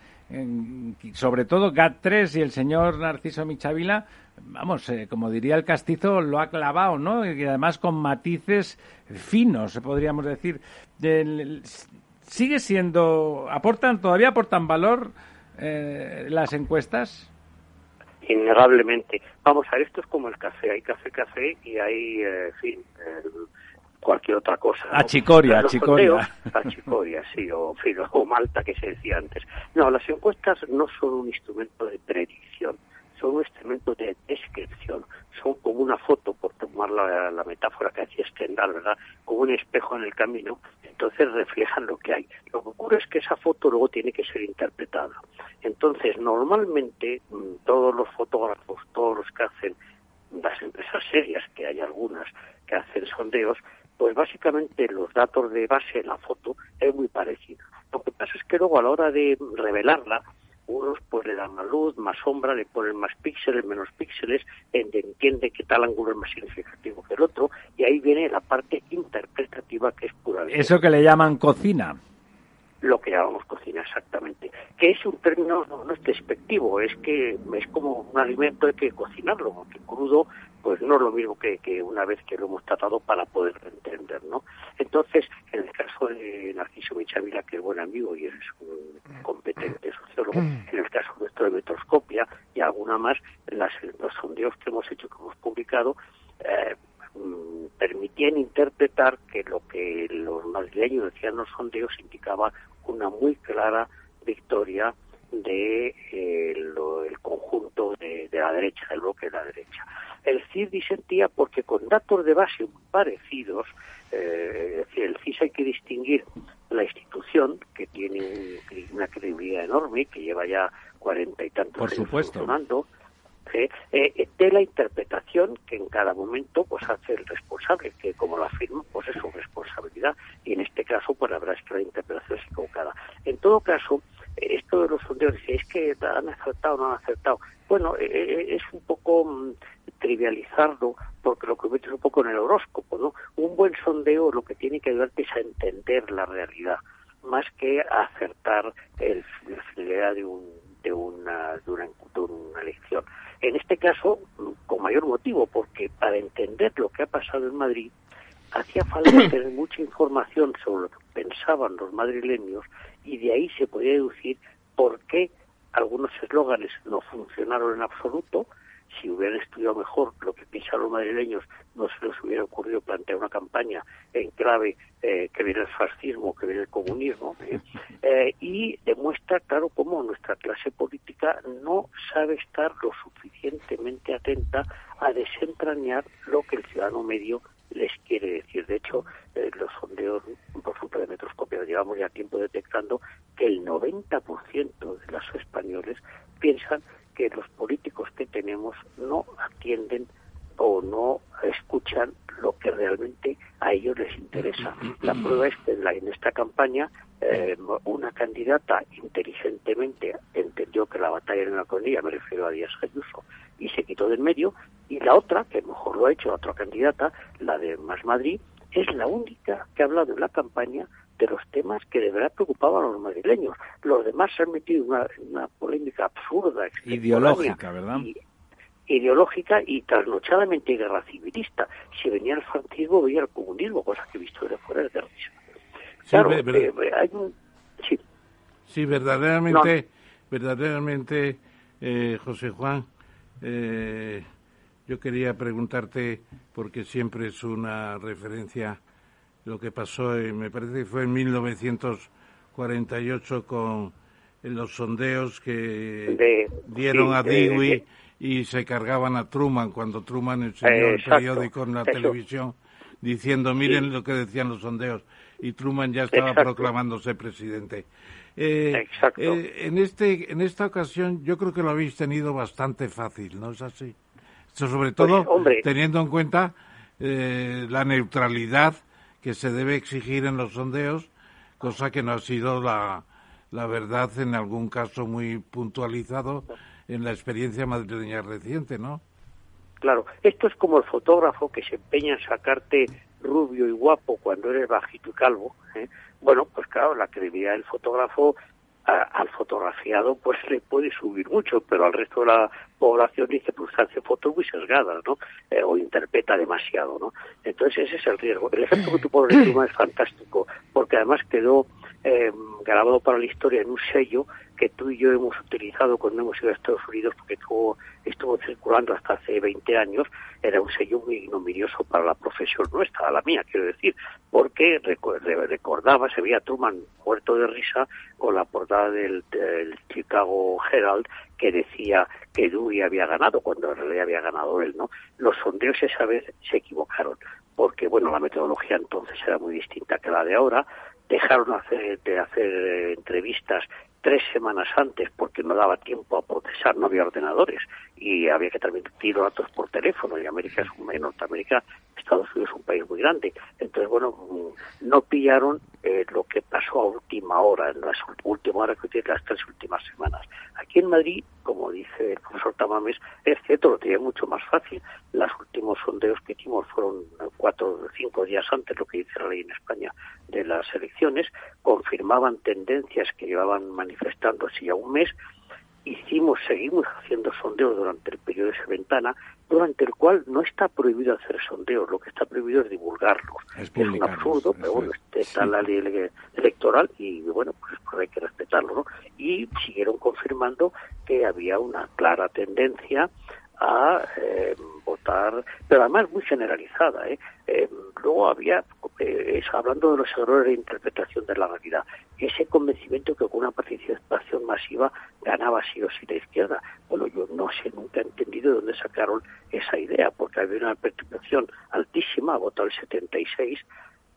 sobre todo GAT3 y el señor Narciso Michavila, vamos, eh, como diría el castizo, lo ha clavado, ¿no? Y además con matices finos, podríamos decir. ¿Sigue siendo, aportan, todavía aportan valor eh, las encuestas? innegablemente. Vamos a esto es como el café, hay café, café y hay, eh, fin, cualquier otra cosa. ¿no? Achicoria, achicoria. achicoria, sí, o, o malta que se decía antes. No, las encuestas no son un instrumento de predicción, son un instrumento de descripción, son como una foto, por tomar la, metáfora que hacía Stendhal, ¿verdad? Como un espejo en el camino, entonces reflejan lo que hay. Lo que ocurre es que esa foto luego tiene que ser interpretada. Entonces, normalmente, mm, todos los fotógrafos, todos los que hacen las empresas serias, que hay algunas que hacen sondeos, pues básicamente los datos de base en la foto es muy parecido. Lo que pasa es que luego a la hora de revelarla, unos pues le dan más luz, más sombra, le ponen más píxeles, menos píxeles, entiende que tal ángulo es más significativo que el otro, y ahí viene la parte interpretativa que es pura. Eso que le llaman cocina lo que llamamos cocina exactamente, que es un término no, es despectivo, es que es como un alimento hay que cocinarlo, porque crudo no es lo mismo que, que una vez que lo hemos tratado para poder entender, ¿no? Entonces, en el caso de Narciso Michavila, que es buen amigo y es un competente sociólogo, en el caso nuestro de Metroscopia y alguna más, las, los sondeos que hemos hecho, que hemos publicado, eh, Mm, permitían interpretar que lo que los madrileños decían los sondeos indicaba una muy clara victoria de eh, el conjunto de, la derecha, del bloque de la derecha. El CIS disentía porque con datos de base parecidos, eh, es decir, el CIS hay que distinguir la institución, que tiene una credibilidad enorme, que lleva ya cuarenta y tantos años funcionando, ¿eh? Eh, de la interpretación que en cada momento pues hace el responsable, que como lo afirma, pues es su responsabilidad, y en este caso pues la verdad es que la interpretación es equivocada. En todo caso, esto de los sondeos, es que han acertado o no han acertado, bueno, eh, es un poco mm, trivializarlo, porque lo que metes un poco en el horóscopo, ¿no? Un buen sondeo lo que tiene que ayudarte es a entender la realidad, más que a acertar el, la finalidad de un de una, de una, de una elección. En este caso, con mayor motivo, porque para entender lo que ha pasado en Madrid, hacía falta tener mucha información sobre lo que pensaban los madrileños y de ahí se podía deducir por qué algunos eslóganes no funcionaron en absoluto si hubieran estudiado mejor lo que piensan los madrileños, no se les hubiera ocurrido plantear una campaña en clave eh, que viene el fascismo, que viene el comunismo, ¿eh? Eh, y demuestra, claro, cómo nuestra clase política no sabe estar lo suficientemente atenta a desentrañar lo que el ciudadano medio les quiere decir. De hecho, los sondeos, por ejemplo, de Metroscopia, llevamos ya tiempo detectando que el 90% de los españoles piensan que los políticos que tenemos no atienden o no escuchan lo que realmente a ellos les interesa. La prueba es que en, esta campaña eh, una candidata inteligentemente entendió que la batalla era una ella, me refiero a Díaz Ayuso, y se quitó del medio, y la otra, que mejor lo ha hecho, otra candidata, la de Más Madrid, es la única que ha hablado en la campaña de los temas que de verdad preocupaban a los madrileños. Los demás se han metido en una, polémica absurda, ideológica, ¿verdad? ideológica y trasnochadamente guerra civilista. Si venía el franquismo, venía el comunismo, cosa que he visto desde fuera de risa. Claro, eh, eh, hay un... Sí. Sí, verdaderamente, verdaderamente, eh, José Juan, yo quería preguntarte, porque siempre es una referencia lo que pasó, me parece que fue en 1948 con los sondeos que dieron a Dewey y se cargaban a Truman cuando Truman enseñó el periódico en la televisión diciendo miren lo que decían los sondeos y Truman ya estaba proclamándose presidente. Eh, eh, en este en esta ocasión yo creo que lo habéis tenido bastante fácil, ¿no es así? sobre pues, todo teniendo en cuenta eh, la neutralidad que se debe exigir en los sondeos, cosa que no ha sido la, la verdad en algún caso muy puntualizado en la experiencia madrileña reciente, ¿no? Claro, esto es como el fotógrafo que se empeña en sacarte rubio y guapo cuando eres bajito y calvo. ¿eh? Bueno, pues claro, la credibilidad del fotógrafo al fotografiado pues le puede subir mucho, pero al resto de la población dice pues hace fotos muy sesgadas, ¿no? Eh, o interpreta demasiado, ¿no? Entonces ese es el riesgo. El efecto que tú pones encima es fantástico, porque además quedó eh, grabado para la historia en un sello que tú y yo hemos utilizado cuando hemos ido a Estados Unidos, porque estuvo, estuvo circulando hasta hace 20 años, era un sello muy ignominioso para la profesión nuestra, la mía, quiero decir, porque recordaba, se veía Truman muerto de risa con la portada del, Chicago Herald que decía que Dewey había ganado, cuando en realidad había ganado él, ¿no? Los sondeos esa vez se equivocaron, porque, bueno, la metodología entonces era muy distinta que la de ahora, dejaron hacer, de hacer entrevistas tres semanas antes porque no daba tiempo a procesar, no había ordenadores y había que transmitir datos por teléfono y América es un, en Norteamérica Estados Unidos es un país muy grande. Entonces bueno mm, no pillaron eh, lo que pasó a última hora en las últimas horas que tiene las tres últimas semanas. Aquí en Madrid como dice el profesor Tamames es cierto lo tenía mucho más fácil. Los últimos sondeos que hicimos fueron cuatro o cinco días antes lo que dice la ley en España de las elecciones. Confirmaban tendencias que llevaban manifestándose ya un mes. Hicimos, seguimos haciendo sondeos durante el periodo de esa ventana, durante el cual no está prohibido hacer sondeos, lo que está prohibido es divulgarlos. Es, un absurdo, pero bueno, está la ley electoral y bueno, pues, pues, hay que respetarlo, ¿no? Y siguieron confirmando que había una clara tendencia a eh, votar, pero además muy generalizada. ¿eh? eh luego había, eh, hablando de los errores de interpretación de la realidad, ese convencimiento que con una participación masiva ganaba sí o sí la izquierda. Bueno, yo no sé, nunca he entendido de dónde sacaron esa idea, porque había una participación altísima, votó el 76.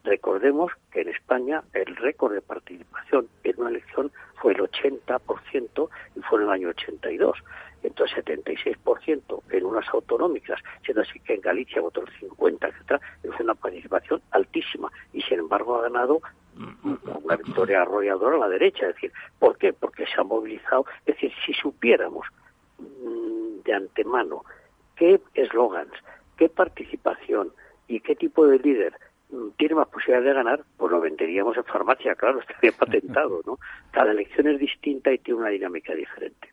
Recordemos que en España el récord de participación en una elección fue el 80% y fue en el año 82 entonces 76% en unas autonómicas, siendo así que en Galicia votó el 50, etcétera, es una participación altísima. Y sin embargo ha ganado una victoria arrolladora a la derecha, es decir, ¿por qué? Porque se ha movilizado, es decir, si supiéramos mm, de antemano qué eslogans, qué participación y qué tipo de líder tiene más posibilidad de ganar, pues lo venderíamos en farmacia, claro, estaría patentado, ¿no? Cada elección es distinta y tiene una dinámica diferente.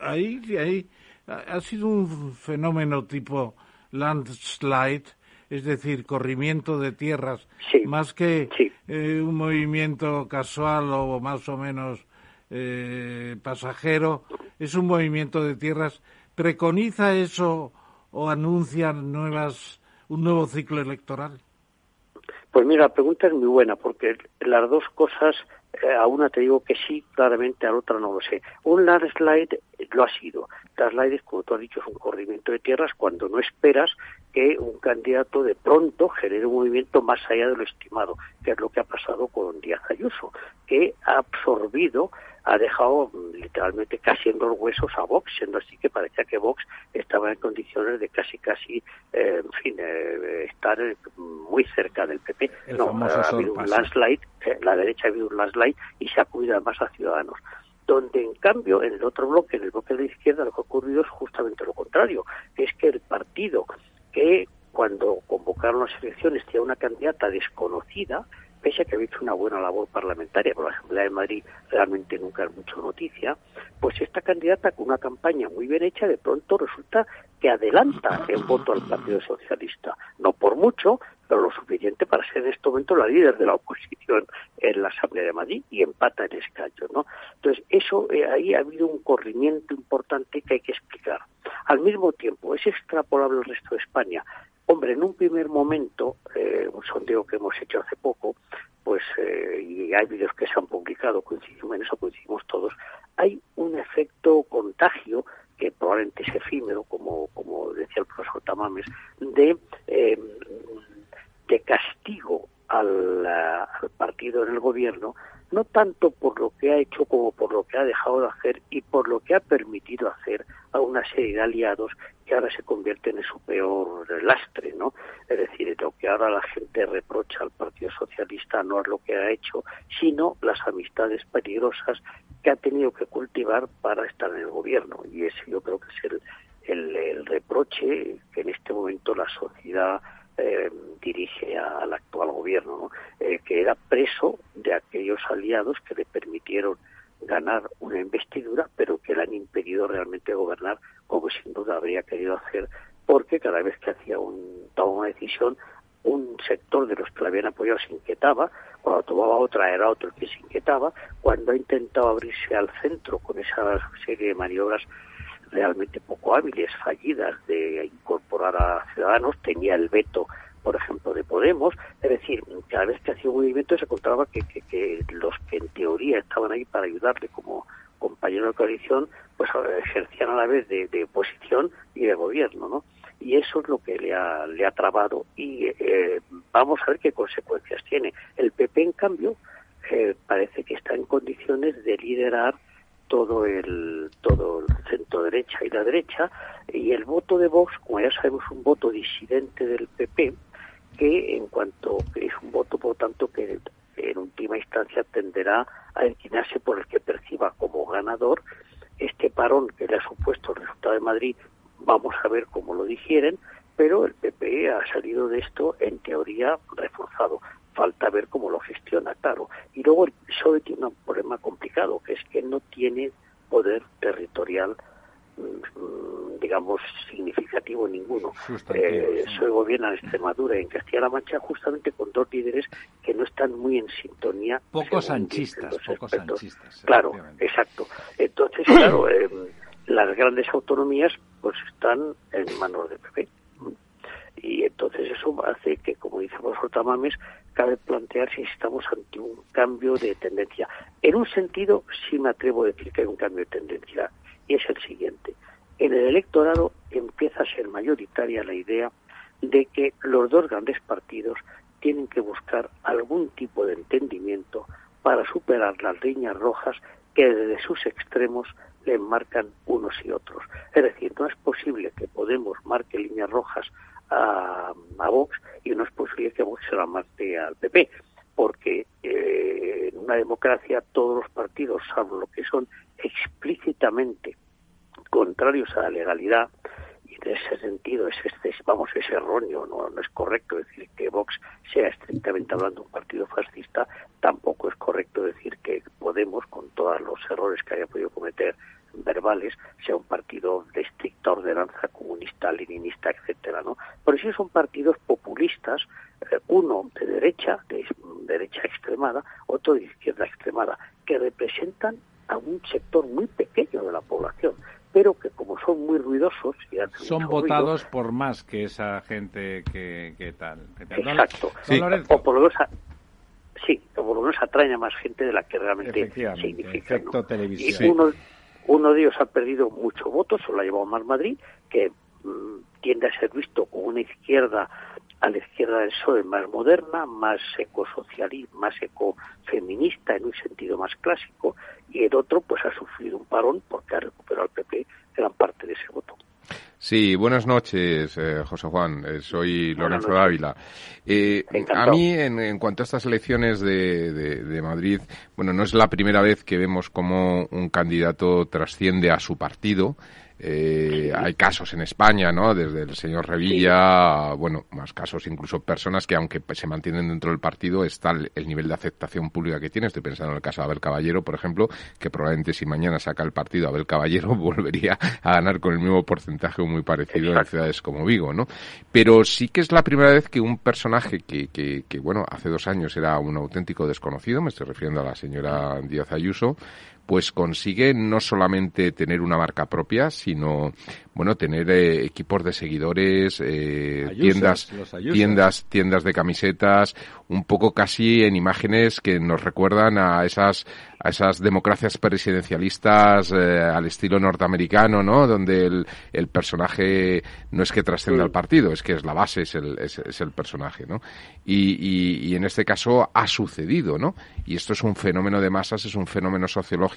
Ahí, ahí ha sido un fenómeno tipo landslide, es decir, corrimiento de tierras, más que eh, un movimiento casual o más o menos eh, pasajero, es un movimiento de tierras. ¿Preconiza eso o anuncia nuevas, un nuevo ciclo electoral? Pues mira, la pregunta es muy buena, porque las dos cosas eh, a una te digo que sí, claramente a la otra no lo sé. Un landslide lo ha sido. Landslide, como tú has dicho, es un corrimiento de tierras cuando no esperas que un candidato de pronto genere un movimiento más allá de lo estimado, que es lo que ha pasado con Díaz Ayuso, que ha absorbido ha dejado mm, literalmente casi en los huesos a Vox, siendo así que parecía que Vox estaba en condiciones de casi, casi, eh, en fin, eh, estar muy cerca del PP. no, ha habido un landslide, eh, la derecha ha habido un landslide y se ha acudido además a Ciudadanos donde en cambio en el otro bloque, en el bloque de la izquierda, lo que ha ocurrido es justamente lo contrario, que es que el partido que cuando convocaron las elecciones tenía una candidata desconocida, pese a que había hecho una buena labor parlamentaria, por la Asamblea de Madrid realmente nunca es mucho noticia, pues esta candidata con una campaña muy bien hecha de pronto resulta que adelanta el voto al Partido Socialista. No por mucho, pero lo suficiente para ser en este momento la líder de la oposición en la Asamblea de Madrid y empata en escaños, ¿no? Entonces, eso, eh, ahí ha habido un corrimiento importante que hay que explicar. Al mismo tiempo, es extrapolable al resto de España. Hombre, en un primer momento, eh, un sondeo que hemos hecho hace poco, pues, eh, y hay vídeos que se han publicado, coincidimos, en eso coincidimos todos, hay un efecto contagio que probablemente es efímero, como, como decía el profesor Tamames, de, eh, de castigo al partido en el gobierno no tanto por lo que ha hecho como por lo que ha dejado de hacer y por lo que ha permitido hacer a una serie de aliados que ahora se convierten en su peor lastre, ¿no? Es decir, lo que ahora la gente reprocha al Partido Socialista no es lo que ha hecho, sino las amistades peligrosas que ha tenido que cultivar para estar en el gobierno. Y ese yo creo que es el, el, reproche que en este momento la sociedad eh, dirige al actual gobierno, eh, que era preso de aquellos aliados que le permitieron ganar una investidura, pero que le han impedido realmente gobernar como sin duda habría querido hacer, porque cada vez que hacía un, tomaba una decisión, un sector de los que la habían apoyado se inquietaba, cuando tomaba otra era otro el que se inquietaba, cuando ha intentado abrirse al centro con esa serie de maniobras realmente poco hábiles, fallidas de incorporar a ciudadanos, tenía el veto, por ejemplo, de Podemos, es decir, cada vez que hacía un movimiento se encontraba que, que, los que en teoría estaban ahí para ayudarle como compañero de coalición, pues ejercían a la vez de, de oposición y de gobierno, ¿no? y eso es lo que le ha, le ha trabado y eh, vamos a ver qué consecuencias tiene. El PP, en cambio, eh, parece que está en condiciones de liderar todo el todo el centro derecha y la derecha y el voto de Vox como ya sabemos un voto disidente del PP que en cuanto es un voto por tanto que en última instancia tenderá a inclinarse por el que perciba como ganador. Este parón que le ha supuesto el resultado de Madrid vamos a ver cómo lo digieren pero el PP ha salido de esto en teoría reforzado falta ver cómo lo gestiona, claro. Y luego el PSOE tiene un problema complicado, que es que no tiene poder territorial mm, digamos, significativo ninguno. Eh, PSOE gobierna en Extremadura y en Castilla-La Mancha justamente con dos líderes que no están muy en sintonía. Pocos sanchistas, pocos sanchistas. Claro, exacto. Entonces, claro, eh, las grandes autonomías pues están en manos del PP y entonces eso hace que, como dice vosotros, Mames, cabe plantear si estamos ante un cambio de tendencia. En un sentido, sí me atrevo a decir que hay un cambio de tendencia, y es el siguiente. En el electorado empieza a ser mayoritaria la idea de que los dos grandes partidos tienen que buscar algún tipo de entendimiento para superar las líneas rojas que desde sus extremos le marcan unos y otros. Es decir, no es posible que Podemos marque líneas rojas a, a Vox y no es posible que Vox se la mate al PP, porque eh, en una democracia todos los partidos, salvo lo que son explícitamente contrarios a la legalidad, y en ese sentido es este, vamos, es erróneo, no, no es correcto decir que Vox sea estrictamente hablando un partido fascista, tampoco es correcto decir que Podemos, con todos los errores que haya podido cometer verbales sea un partido de estricta ordenanza comunista, leninista, etcétera, ¿no? Por eso son partidos populistas, eh, uno de derecha, de derecha extremada, otro de izquierda extremada, que representan a un sector muy pequeño de la población, pero que como son muy ruidosos son votados por más que esa gente que, que tal. Exacto. O por lo menos sí, o por lo menos atraen a más gente de la que realmente significa. ¿no? televisión. Uno de ellos ha perdido mucho voto, solo ha llevado más Madrid, que mm, tiende a ser visto como una izquierda a la izquierda del PSOE más moderna, más ecosocialista, más ecofeminista en un sentido más clásico, y el otro pues ha sufrido un parón porque ha recuperado al PP gran parte de ese voto. Sí, buenas noches, eh, José Juan. Eh, soy Lorenzo Dávila. Eh, a mí, en, cuanto a estas elecciones de, de, Madrid, bueno, no es la primera vez que vemos cómo un candidato trasciende a su partido. Eh, hay casos en España, ¿no? Desde el señor Revilla, bueno, más casos, incluso personas que, aunque se mantienen dentro del partido, está el, nivel de aceptación pública que tiene. Estoy pensando en el caso de Abel Caballero, por ejemplo, que probablemente si mañana saca el partido Abel Caballero volvería a ganar con el mismo porcentaje muy parecido en ciudades como Vigo, ¿no? Pero sí que es la primera vez que un personaje que, que, que, bueno, hace dos años era un auténtico desconocido, me estoy refiriendo a la señora Díaz Ayuso, pues consigue no solamente tener una marca propia, sino bueno tener eh, equipos de seguidores, eh, tiendas, tiendas, tiendas de camisetas, un poco casi en imágenes que nos recuerdan a esas a esas democracias presidencialistas eh, al estilo norteamericano, ¿no? Donde el, el personaje no es que trascienda al partido, es que es la base, es el, es, es el personaje, ¿no? Y, y, y, en este caso ha sucedido, ¿no? Y esto es un fenómeno de masas, es un fenómeno sociológico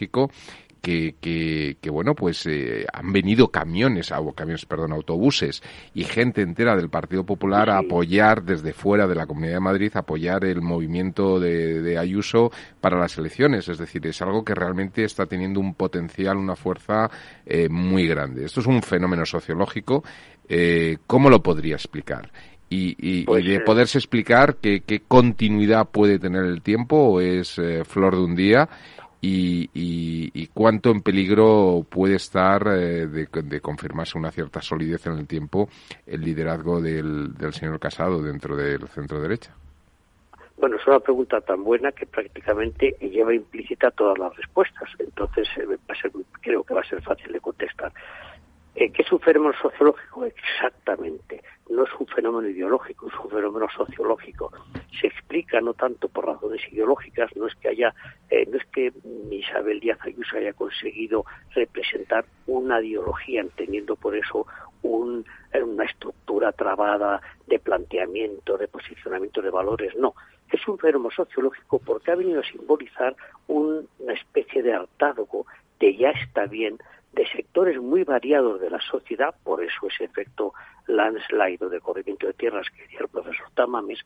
que, que, bueno, pues eh, han venido camiones, camiones, perdón, autobuses y gente entera del Partido Popular a apoyar desde fuera de la Comunidad de Madrid, a apoyar el movimiento de, Ayuso para las elecciones. Es decir, es algo que realmente está teniendo un potencial, una fuerza eh, muy grande. Esto es un fenómeno sociológico. Eh, ¿Cómo lo podría explicar? Y, y, pues, de poderse explicar qué, continuidad puede tener el tiempo o es flor de un día y, cuánto en peligro puede estar eh, de, confirmarse una cierta solidez en el tiempo el liderazgo del, señor Casado dentro del centro derecha. Bueno, es una pregunta tan buena que prácticamente lleva implícita todas las respuestas. Entonces, eh, creo que va a ser fácil de contestar. Eh, ¿Qué es un fenómeno sociológico? Exactamente. No es un fenómeno ideológico, es un fenómeno sociológico. Se explica no tanto por razones ideológicas, no es que haya, eh, no es que Isabel Díaz Ayuso haya conseguido representar una ideología, entendiendo por eso un, eh, una estructura trabada de planteamiento, de posicionamiento de valores, no. Es un fenómeno sociológico porque ha venido a simbolizar una especie de hartazgo de ya está bien de sectores muy variados de la sociedad, por eso ese efecto landslide o de corrimiento de tierras que decía el profesor Tamames,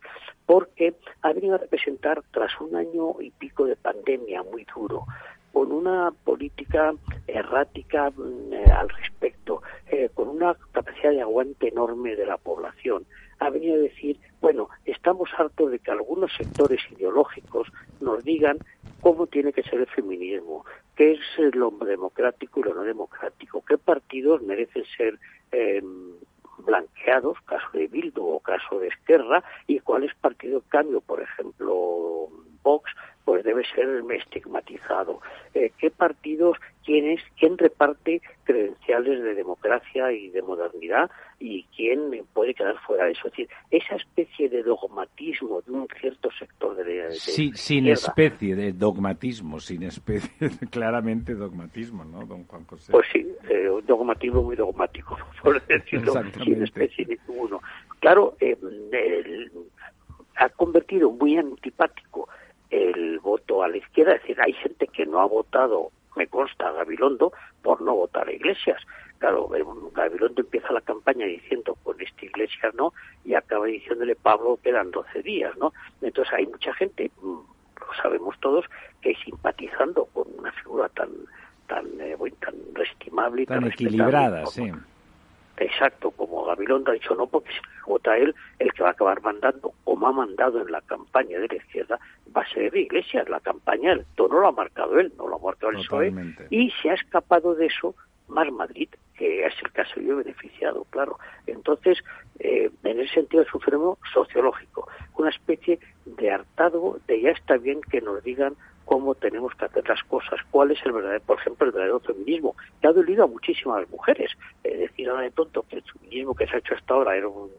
porque ha venido a representar tras un año y pico de pandemia muy duro, con una política errática mm, eh, al respecto, eh, con una capacidad de aguante enorme de la población, ha venido a decir, bueno, estamos hartos de que algunos sectores ideológicos nos digan cómo tiene que ser el feminismo, qué es lo democrático y lo no democrático, qué partidos merecen ser em, blanqueados, caso de Bildu o caso de Esquerra, y cuáles partidos cambio, por ejemplo, Vox, pues debe ser estigmatizado. Eh, ¿Qué partidos, quién es, quién reparte credenciales de democracia y de modernidad y quién puede quedar fuera de eso? Es decir, esa especie de dogmatismo de un cierto sector de, sí, sin especie de dogmatismo, sin especie, claramente dogmatismo, ¿no, don Juan José? Pues sí, eh, un dogmatismo muy dogmático, por decirlo, sin especie de ninguno. Claro, eh, ha convertido muy antipático el voto a la izquierda, es decir, hay gente que no ha votado, me consta, a Gabilondo por no votar a Iglesias. Claro, eh, Gabilondo empieza la campaña diciendo con esta iglesia no y acaba diciéndole Pablo quedan 12 días, ¿no? Entonces hay mucha gente, mm, lo sabemos todos, que simpatizando con una figura tan tan eh, tan estimable y tan, equilibrada, sí exacto, como Gabilondo ha dicho, no, porque si vota él, el que va a acabar mandando, o me ha mandado en la campaña de la izquierda, va a ser de Iglesias. La campaña, el tono lo ha marcado él, no lo ha marcado el PSOE, y se ha escapado de eso más Madrid, que es el que ha salido beneficiado, claro. Entonces, eh, en ese sentido es un fenómeno sociológico, una especie de hartazgo de ya está bien que nos digan cómo tenemos que hacer las cosas, cuál es el verdadero, por ejemplo, el verdadero feminismo, que ha dolido a muchísimas mujeres. Es decir, ahora de tonto que el feminismo que se ha hecho hasta ahora era un,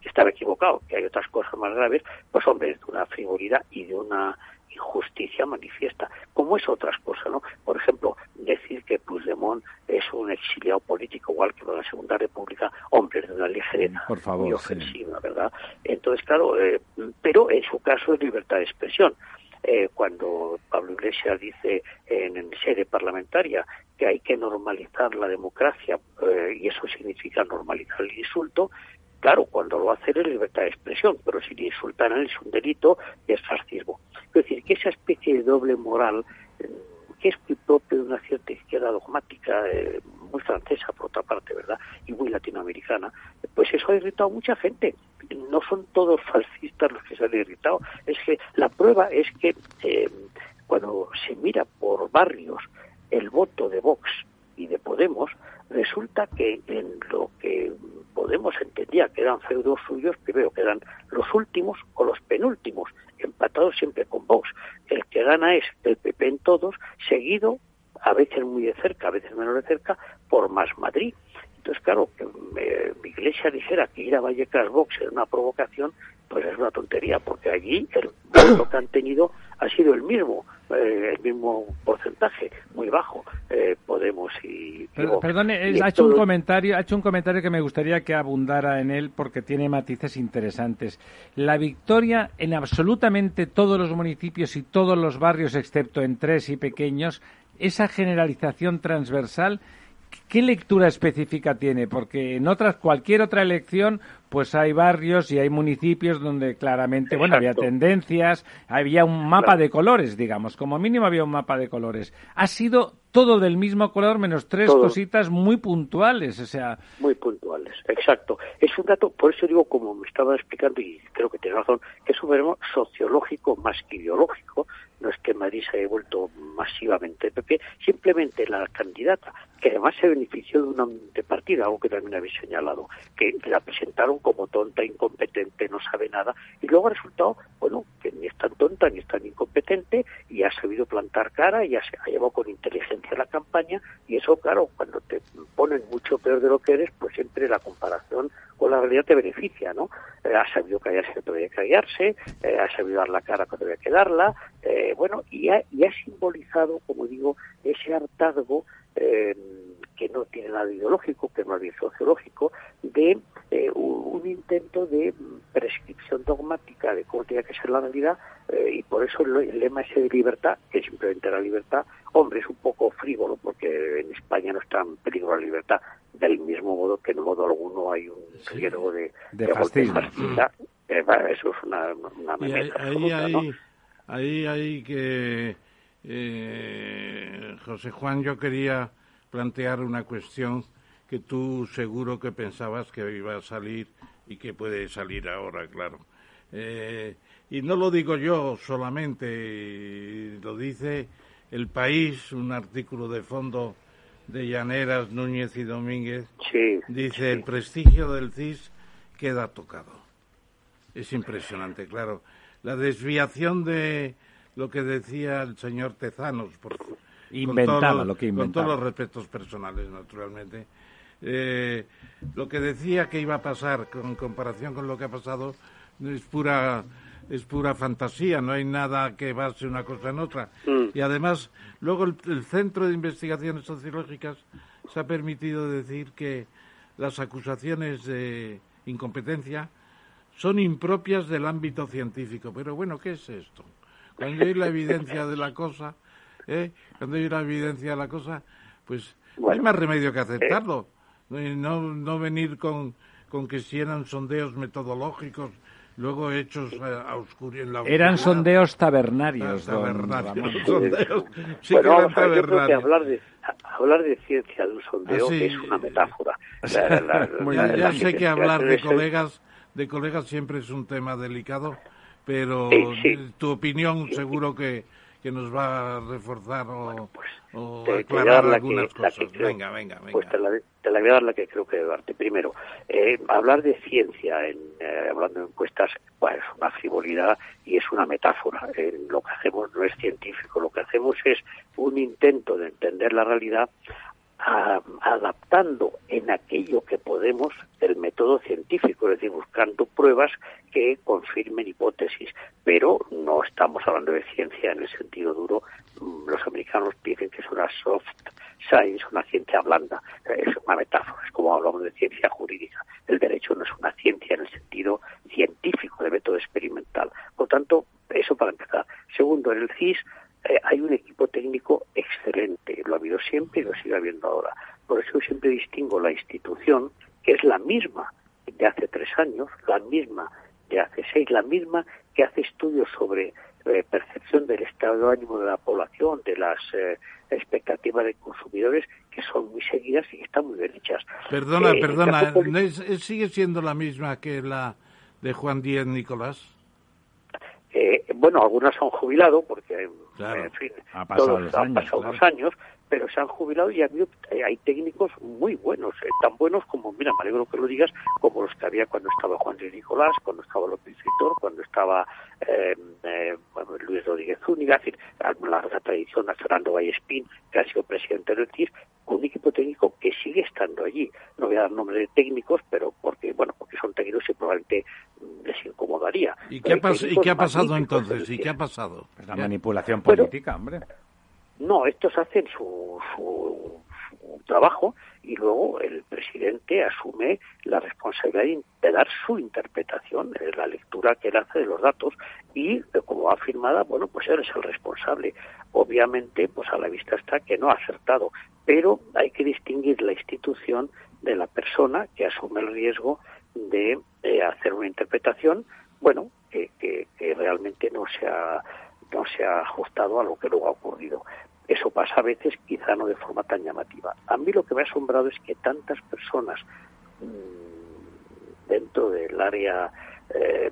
que estaba equivocado, que hay otras cosas más graves, pues hombre, es de una frivolidad y de una injusticia manifiesta, como es otras cosas, ¿no? Por ejemplo, decir que Puigdemont es un exiliado político, igual que en la Segunda República, hombre, de una ligereza Por favor, muy ofensiva, ¿verdad? Entonces, claro, eh, pero en su caso es libertad de expresión. Eh, cuando Pablo Iglesias dice en, sede parlamentaria que hay que normalizar la democracia eh, y eso significa normalizar el insulto, claro, cuando lo hace es libertad de expresión, pero si le insultan es un delito es fascismo. Es decir, que esa especie de doble moral que es muy propio de una cierta izquierda dogmática, muy francesa por otra parte, ¿verdad? Y muy latinoamericana, pues eso ha irritado a mucha gente no son todos fascistas los que se han irritado. Es que la prueba es que eh, cuando se mira por barrios el voto de Vox y de Podemos, resulta que en lo que Podemos entendía que eran feudos suyos, primero que eran los últimos o los penúltimos, empatados siempre con Vox. El que gana es el PP en todos, seguido, a veces muy de cerca, a veces menos de cerca, por Más Madrid. Entonces, claro, que mi iglesia dijera que ir a Vallecas Vox era una provocación, pues es una tontería, porque allí el voto que han tenido ha sido el mismo, eh, el mismo porcentaje, muy bajo, eh, Podemos y... perdón, ha hecho un comentario, ha hecho un comentario que me gustaría que abundara en él porque tiene matices interesantes. La victoria en absolutamente todos los municipios y todos los barrios, excepto en tres y pequeños, esa generalización transversal, ¿qué lectura específica tiene? Porque en otras, cualquier otra elección, pues hay barrios y hay municipios donde claramente, bueno, había tendencias, había un mapa de colores, digamos, como mínimo había un mapa de colores. Ha sido todo del mismo color menos tres cositas muy puntuales, o sea... Muy puntuales, exacto. Es un dato, por eso digo, como me estaba explicando, y creo que tiene razón, que es un fenómeno sociológico más que ideológico, no es que Madrid se haya vuelto masivamente PP, simplemente la candidata, que además se benefició de una de partida, algo que también habéis señalado, que la presentaron como tonta, incompetente, no sabe nada, y luego ha resultado, bueno, que ni es tan tonta ni es tan incompetente, y ha sabido plantar cara, y ha, ha llevado con inteligencia la campaña, y eso, claro, cuando te ponen mucho peor de lo que eres, pues siempre la comparación con la realidad te beneficia, ¿no? Eh, ha sabido callarse cuando que callarse, eh, ha sabido dar la cara cuando había que darla, eh, bueno, y ha, y ha simbolizado, como digo, ese hartazgo que no tiene nada ideológico, que no es sociológico, de un, intento de prescripción dogmática de cómo tiene que ser la realidad, y por eso el, lema ese de libertad, que simplemente la libertad, hombre, es un poco frívolo, porque en España no está en peligro la libertad, del mismo modo que en modo alguno hay un riesgo de, de, fascismo. Eh, eso es una, una ahí, ahí, ahí, ahí, que eh, José Juan, yo quería plantear una cuestión que tú seguro que pensabas que iba a salir y que puede salir ahora, claro. Eh, y no lo digo yo solamente, lo dice El País, un artículo de fondo de Llaneras, Núñez y Domínguez, dice el prestigio del CIS queda tocado. Es impresionante, claro. La desviación de lo que decía el señor Tezanos, por, inventaba lo que inventaba. Con todos los respetos personales, naturalmente. Eh, lo que decía que iba a pasar con comparación con lo que ha pasado es pura es pura fantasía, no hay nada que base una cosa en otra. Mm. Y además, luego el, Centro de Investigaciones Sociológicas se ha permitido decir que las acusaciones de incompetencia son impropias del ámbito científico. Pero bueno, ¿qué es esto? Cuando hay la evidencia de la cosa, ¿eh? cuando hay la evidencia de la cosa, pues no hay más remedio que aceptarlo. No, no venir con, con que si eran sondeos metodológicos luego hechos a, oscuridad en la Eran sondeos tabernarios. tabernarios. sondeos, sí bueno, que eran tabernarios. Que hablar de hablar de ciencia de un sondeo ah, es una metáfora. ya, sé que hablar de colegas de colegas siempre es un tema delicado, pero tu opinión seguro que que nos va a reforzar o, pues, o aclarar algunas cosas. venga, venga, venga. Pues te la, te la, voy a dar la que creo que darte. Primero, eh, hablar de ciencia, en, eh, hablando de encuestas, bueno, es una frivolidad y es una metáfora. Eh, lo que hacemos no es científico, lo que hacemos es un intento de entender la realidad adaptando en aquello que podemos el científico, es decir, buscando pruebas que confirmen hipótesis, pero no estamos hablando de ciencia en el sentido duro. Mm, los americanos dicen que es una soft science, una ciencia blanda, es una metáfora, es como hablamos de ciencia jurídica. El derecho no es una ciencia en el sentido científico de método experimental. Por tanto, eso para empezar. Segundo, en el CIS eh, hay un equipo técnico excelente, lo ha habido siempre y lo sigue habiendo ahora. Por eso siempre distingo la institución, que es la misma años, la misma de hace seis, la misma que hace estudios sobre eh, percepción del estado de ánimo de la población, de las eh, expectativas de consumidores, que son muy seguidas y están muy bien hechas. Perdona, perdona, ¿sigue siendo la misma que la de Juan Díaz Nicolás? bueno, algunas han jubilado porque en fin, todos han pasado unos años, pero se han jubilado y eh, hay técnicos muy buenos, eh, tan buenos como, mira, me alegro que lo digas, como los que había cuando estaba Juan de Nicolás, cuando estaba López Vitor, cuando estaba eh, Luis Rodríguez Zúñiga, es decir, la larga tradición a Fernando Vallespín, que ha sido presidente del CIS, con un equipo técnico que sigue estando allí. No voy a dar nombres de técnicos, pero porque, bueno, porque son técnicos y probablemente mm, les incomodaría. ¿Y qué, ¿y qué ha pasado entonces? ¿Y qué ha pasado? la manipulación política, hombre. No, estos hacen su, trabajo y luego el presidente asume la responsabilidad de dar su interpretación, de la lectura que él hace de los datos y, como afirmada, bueno, pues él es el responsable. Obviamente, pues a la vista está que no ha acertado, pero hay que distinguir la institución de la persona que asume el riesgo de hacer una interpretación, bueno, que, que, que realmente no se ha no se ha ajustado a lo que luego ha ocurrido. Eso pasa a veces, quizá no de forma tan llamativa. A mí lo que me ha asombrado es que tantas personas mmm, dentro del área eh,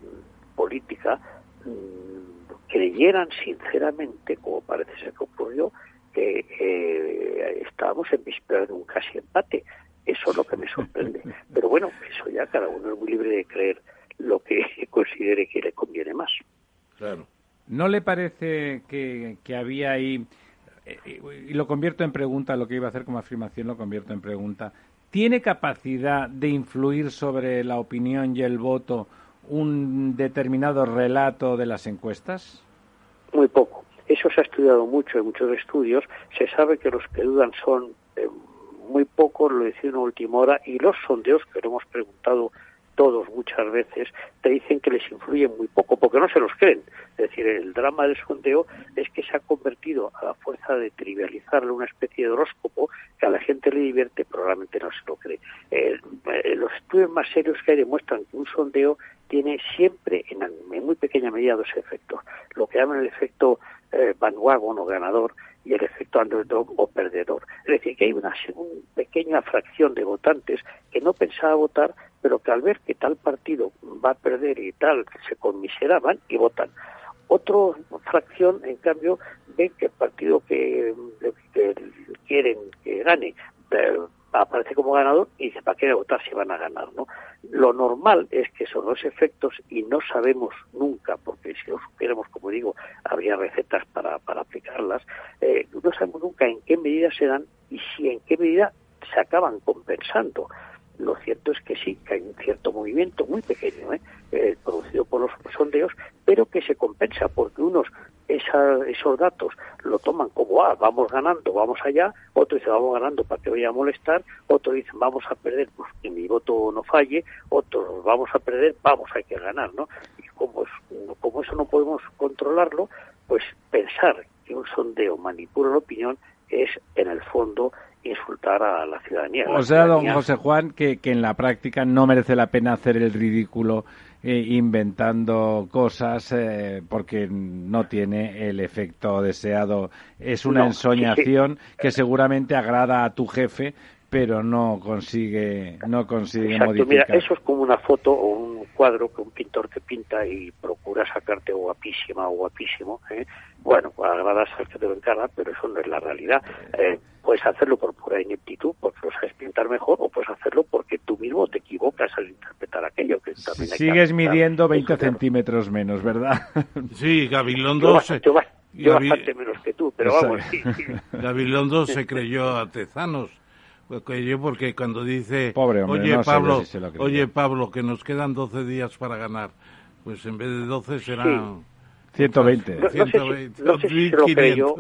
política mmm, creyeran sinceramente, como parece ser que ocurrió, que eh, estábamos en víspera de un casi empate. Eso es lo que me sorprende. Pero bueno, eso ya cada uno es muy libre de creer lo que considere que le conviene más. Claro. ¿No le parece que, que había ahí, y lo convierto en pregunta, lo que iba a hacer como afirmación lo convierto en pregunta, ¿tiene capacidad de influir sobre la opinión y el voto un determinado relato de las encuestas? Muy poco. Eso se ha estudiado mucho en muchos estudios. Se sabe que los que dudan son eh, muy pocos, lo decía en última hora, y los sondeos que le hemos preguntado todos muchas veces te dicen que les influye muy poco porque no se los creen. Es decir, el drama del sondeo es que se ha convertido a la fuerza de trivializarle una especie de horóscopo que a la gente le divierte, pero realmente no se lo cree. Eh, eh, los estudios más serios que hay demuestran que un sondeo tiene siempre, en, muy pequeña medida, dos efectos. Lo que llaman el efecto eh, bandwagon o ganador y el efecto underdog o perdedor. Es decir, que hay una, pequeña fracción de votantes que no pensaba votar, pero que al ver que tal partido va a perder y tal, se conmiseraban y votan. Otra fracción, en cambio, ven que el partido que, que quieren que gane eh, aparece como ganador y dice, ¿para qué votar si van a ganar? ¿no? Lo normal es que son los efectos y no sabemos nunca, porque si lo supiéramos, como digo, habría recetas para, para aplicarlas, eh, no sabemos nunca en qué medida se dan y si en qué medida se acaban compensando. Lo cierto es que sí, que hay un cierto movimiento muy pequeño, ¿eh? Eh, producido por los sondeos, pero que se compensa porque unos esa, esos datos lo toman como, ah, vamos ganando, vamos allá, otro dice, vamos ganando para que vaya a molestar, otro dice, vamos a perder, pues que mi voto no falle, otro, vamos a perder, vamos, hay que ganar, ¿no? Y como, es, como eso no podemos controlarlo, pues pensar que un sondeo manipula la opinión es, en el fondo, insultar a la ciudadanía. O sea, don José Juan, que, que en la práctica no merece la pena hacer el ridículo inventando cosas eh, porque no tiene el efecto deseado. Es una No, ensoñación que seguramente agrada a tu jefe, pero no consigue, no consigue Exacto, mira, modificar. eso es como una foto o un cuadro que un pintor te pinta y procura sacarte guapísima o guapísimo. ¿eh? Bueno, agradas al que te lo encarga, pero eso no es la realidad. Eh, puedes hacerlo por pura ineptitud, porque lo sabes pintar mejor, o puedes hacerlo porque tú mismo te equivocas al interpretar aquello. Que también hay que Sigues aceptar. midiendo 20 Eso, claro. centímetros menos, ¿verdad? Sí, Yo, Gabilondo se, yo, yo Gabi- bastante menos que tú, pero vamos, sí, sí. Gabilondo se creyó a Tezanos. Creyó porque cuando dice, Pobre hombre, oye no yo Pablo, si se lo creyó. oye Pablo, que nos quedan 12 días para ganar, pues en vez de 12 serán 120. No, no sé si- 120, no sé si se lo creyó.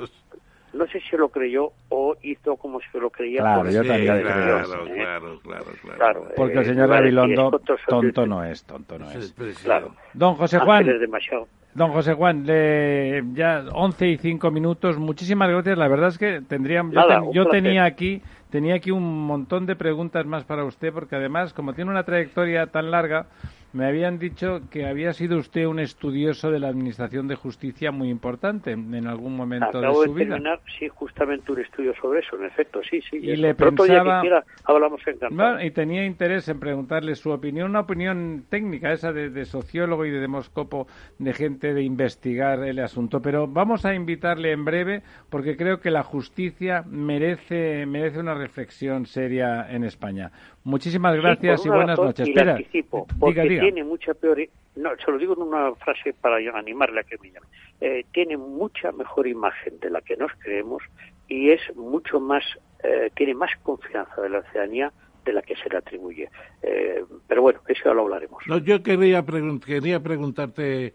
1500. No sé si lo creyó o hizo como si se lo creía. Claro, por yo Sí, también el creo. claro, ¿eh? claro, claro, claro. Claro, Porque el eh, señor Gabilondo decir, "Estos son tonto no es, tonto no Es el es. presidente. Claro. Don José Ángeles Juan. Don José Juan, le- ya 11 y 5 minutos. Muchísimas gracias. La verdad es que tendría, yo, tenía aquí tenía aquí un montón de preguntas más para usted, porque además, como tiene una trayectoria tan larga, me habían dicho que había sido usted un estudioso de la Administración de Justicia muy importante en algún momento Acabo de de, su vida. terminar, sí, justamente un estudio sobre eso, en efecto, sí, sí. Y eso. le pensaba- hablamos. Bueno, y tenía interés en preguntarle su opinión, una opinión técnica, esa de, de sociólogo y de demoscopo, de gente de investigar el asunto. Pero vamos a invitarle en breve, porque creo que la justicia merece, merece una reflexión seria en España. Muchísimas Sí, gracias por y buenas razón, noches. y anticipo, porque diga, diga. tiene mucha peor... No, se lo digo en una frase para animarle a que me llame. Eh, tiene mucha mejor imagen de la que nos creemos y es mucho más... eh, tiene más confianza de la ciudadanía de la que se le atribuye. Eh, pero bueno, eso ya lo hablaremos. No, yo quería, pregun- quería preguntarte,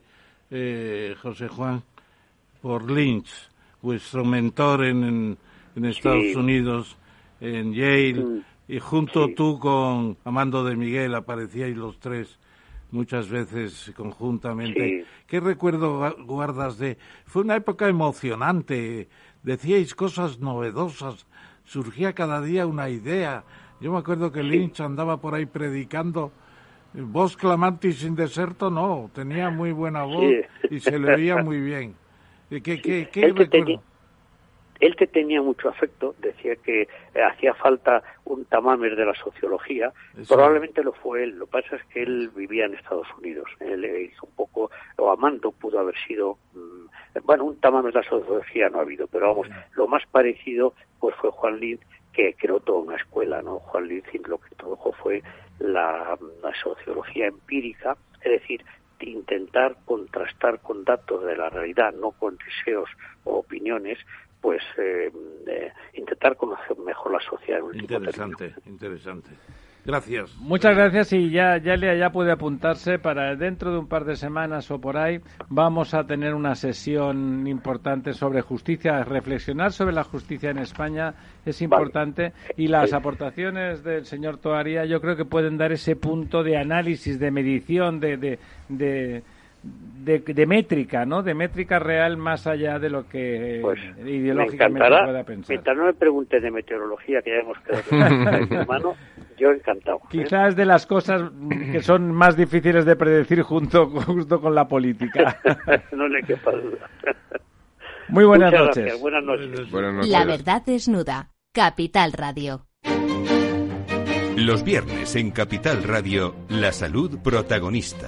eh, José Juan, por Lynch, vuestro mentor en, en, en Estados Sí. Unidos, en Yale, mm. Y junto tú con Amando de Miguel aparecíais los tres muchas veces conjuntamente. ¿Qué recuerdo guardas de...? Fue una época emocionante, decíais cosas novedosas, surgía cada día una idea. Yo me acuerdo que Lynch andaba por ahí predicando, voz clamante y sin deserto, no, tenía muy buena voz y se le oía muy bien. ¿Qué, qué, qué recuerdo? Él que tenía mucho afecto, decía que eh, hacía falta un tamames de la sociología, probablemente lo fue él, lo que pasa es que él vivía en Estados Unidos, él hizo un poco, o Amando pudo haber sido, mm, bueno, un tamames de la sociología no ha habido, pero vamos, lo más parecido pues fue Juan Lind, que creó toda una escuela, ¿no? Juan Lind lo que introdujo fue la, la sociología empírica, es decir, intentar contrastar con datos de la realidad, no con deseos o opiniones, pues eh, eh, intentar conocer mejor la sociedad. interesante, interesante. Gracias. Muchas gracias y ya ya ya puede apuntarse para dentro de un par de semanas o por ahí vamos a tener una sesión importante sobre justicia, reflexionar sobre la justicia en España es importante y las aportaciones del señor Toaría yo creo que pueden dar ese punto de análisis, de medición, de, de de, métrica, ¿no? De métrica real más allá de lo que pues, ideológicamente me pueda pensar. Mientras no me pregunte de meteorología, que ya hemos quedado hermano, yo encantado. ¿eh? Quizás de las cosas que son más difíciles de predecir junto, justo con la política. no le quepa duda. Muy buenas noches. Buenas noches. Buenas noches. La verdad desnuda. Capital Radio. Los viernes en Capital Radio, la salud protagonista.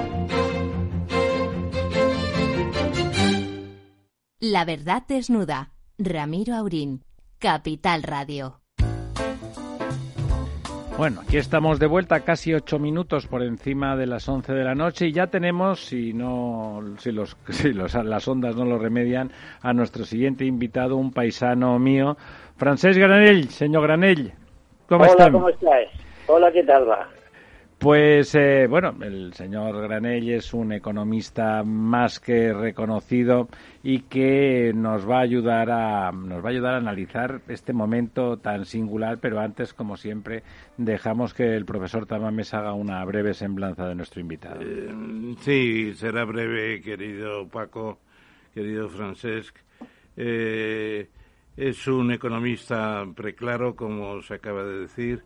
La verdad desnuda. Ramiro Aurín, Capital Radio. Bueno, aquí estamos de vuelta, casi ocho minutos por encima de las once de la noche y ya tenemos, si no, si los, si los, las ondas no lo remedian, a nuestro siguiente invitado, un paisano mío, Francés Granell. Señor Granell, ¿cómo Hola, ¿cómo estás? Hola, ¿qué tal va? Pues eh, bueno, el señor Granell es un economista más que reconocido y que nos va a ayudar a nos va a ayudar a analizar este momento tan singular, pero antes, como siempre, dejamos que el profesor Tamames haga una breve semblanza de nuestro invitado. Eh, sí, será breve, querido Paco, querido Francesc. Eh, es un economista preclaro, como se acaba de decir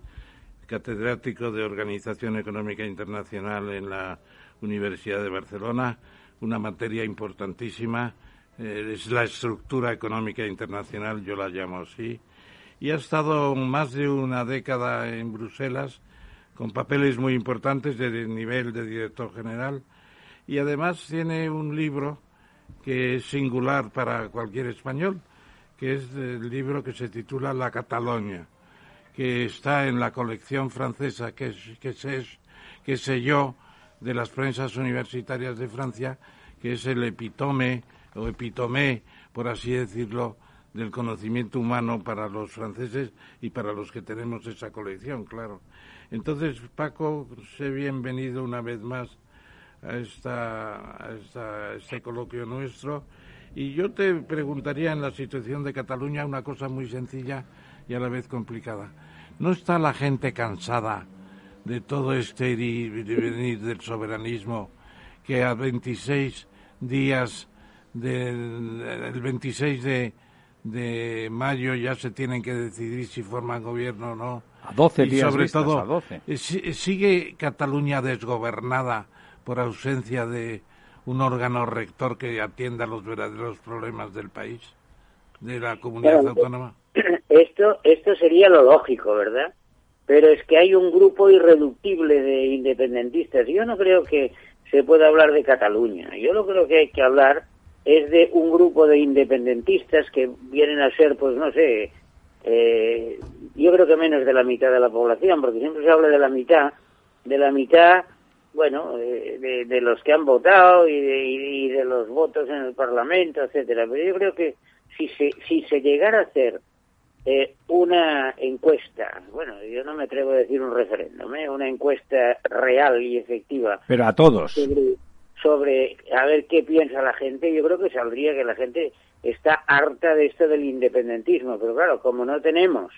catedrático de Organización Económica Internacional en la Universidad de Barcelona, una materia importantísima, eh, es la estructura económica internacional, yo la llamo así, y ha estado más de una década en Bruselas con papeles muy importantes de nivel de director general y además tiene un libro que es singular para cualquier español, que es el libro que se titula La Cataluña que está en la colección francesa que, que, se, que selló de las prensas universitarias de Francia, que es el epitome o epitomé, por así decirlo, del conocimiento humano para los franceses y para los que tenemos esa colección, claro. Entonces, Paco, sé bienvenido una vez más a, esta, a, esta, a este coloquio nuestro. Y yo te preguntaría en la situación de Cataluña una cosa muy sencilla y a la vez complicada. ¿No está la gente cansada de todo este ir y venir del soberanismo que a 26 días del el 26 de, de mayo ya se tienen que decidir si forman gobierno o no? A 12 días sobre todo, a 12. Eh, ¿Sigue Cataluña desgobernada por ausencia de un órgano rector que atienda los verdaderos problemas del país, de la comunidad autónoma? Esto, esto sería lo lógico, ¿verdad? Pero es que hay un grupo irreductible de independentistas. Yo no creo que se pueda hablar de Cataluña. Yo lo creo que hay que hablar es de un grupo de independentistas que vienen a ser, pues no sé, eh, yo creo que menos de la mitad de la población, porque siempre se habla de la mitad, de la mitad, bueno, de, de, los que han votado y de, y de, los votos en el Parlamento, etcétera. Pero yo creo que si se, si se llegara a hacer eh, una encuesta, bueno, yo no me atrevo a decir un referéndum, ¿eh? una encuesta real y efectiva. Pero a todos. Sobre, sobre a ver qué piensa la gente, yo creo que saldría que la gente está harta de esto del independentismo, pero claro, como no tenemos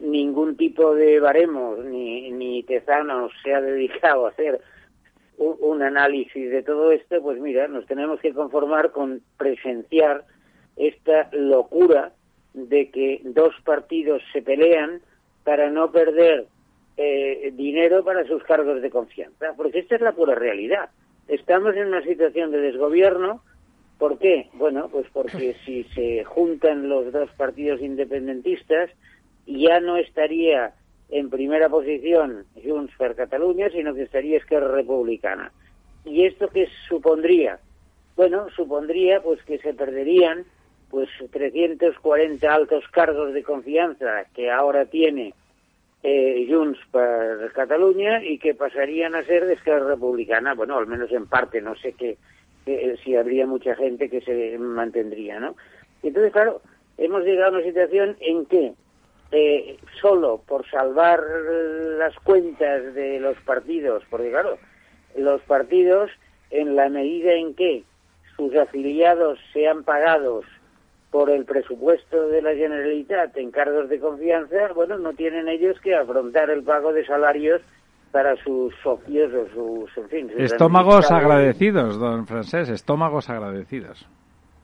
ningún tipo de baremos, ni, ni Tezano se ha dedicado a hacer un, un, análisis de todo esto, pues mira, nos tenemos que conformar con presenciar esta locura de que dos partidos se pelean para no perder eh, dinero para sus cargos de confianza, porque esta es la pura realidad. Estamos en una situación de desgobierno ¿Por qué? Bueno, pues porque si se juntan los dos partidos independentistas, ya no estaría en primera posición Junts per Cataluña, sino que estaría Esquerra Republicana. ¿Y esto qué supondría? Bueno, supondría pues que se perderían pues 340 altos cargos de confianza que ahora tiene eh, Junts per Cataluña y que pasarían a ser de Esquerra Republicana, bueno, al menos en parte, no sé qué si habría mucha gente que se mantendría, ¿no? Entonces, claro, hemos llegado a una situación en que eh, solo por salvar las cuentas de los partidos, porque claro, los partidos, en la medida en que sus afiliados sean pagados por el presupuesto de la Generalitat en cargos de confianza, bueno, no tienen ellos que afrontar el pago de salarios para sus socios o sus, en fin, estómagos agradecidos, don Francés, estómagos agradecidos.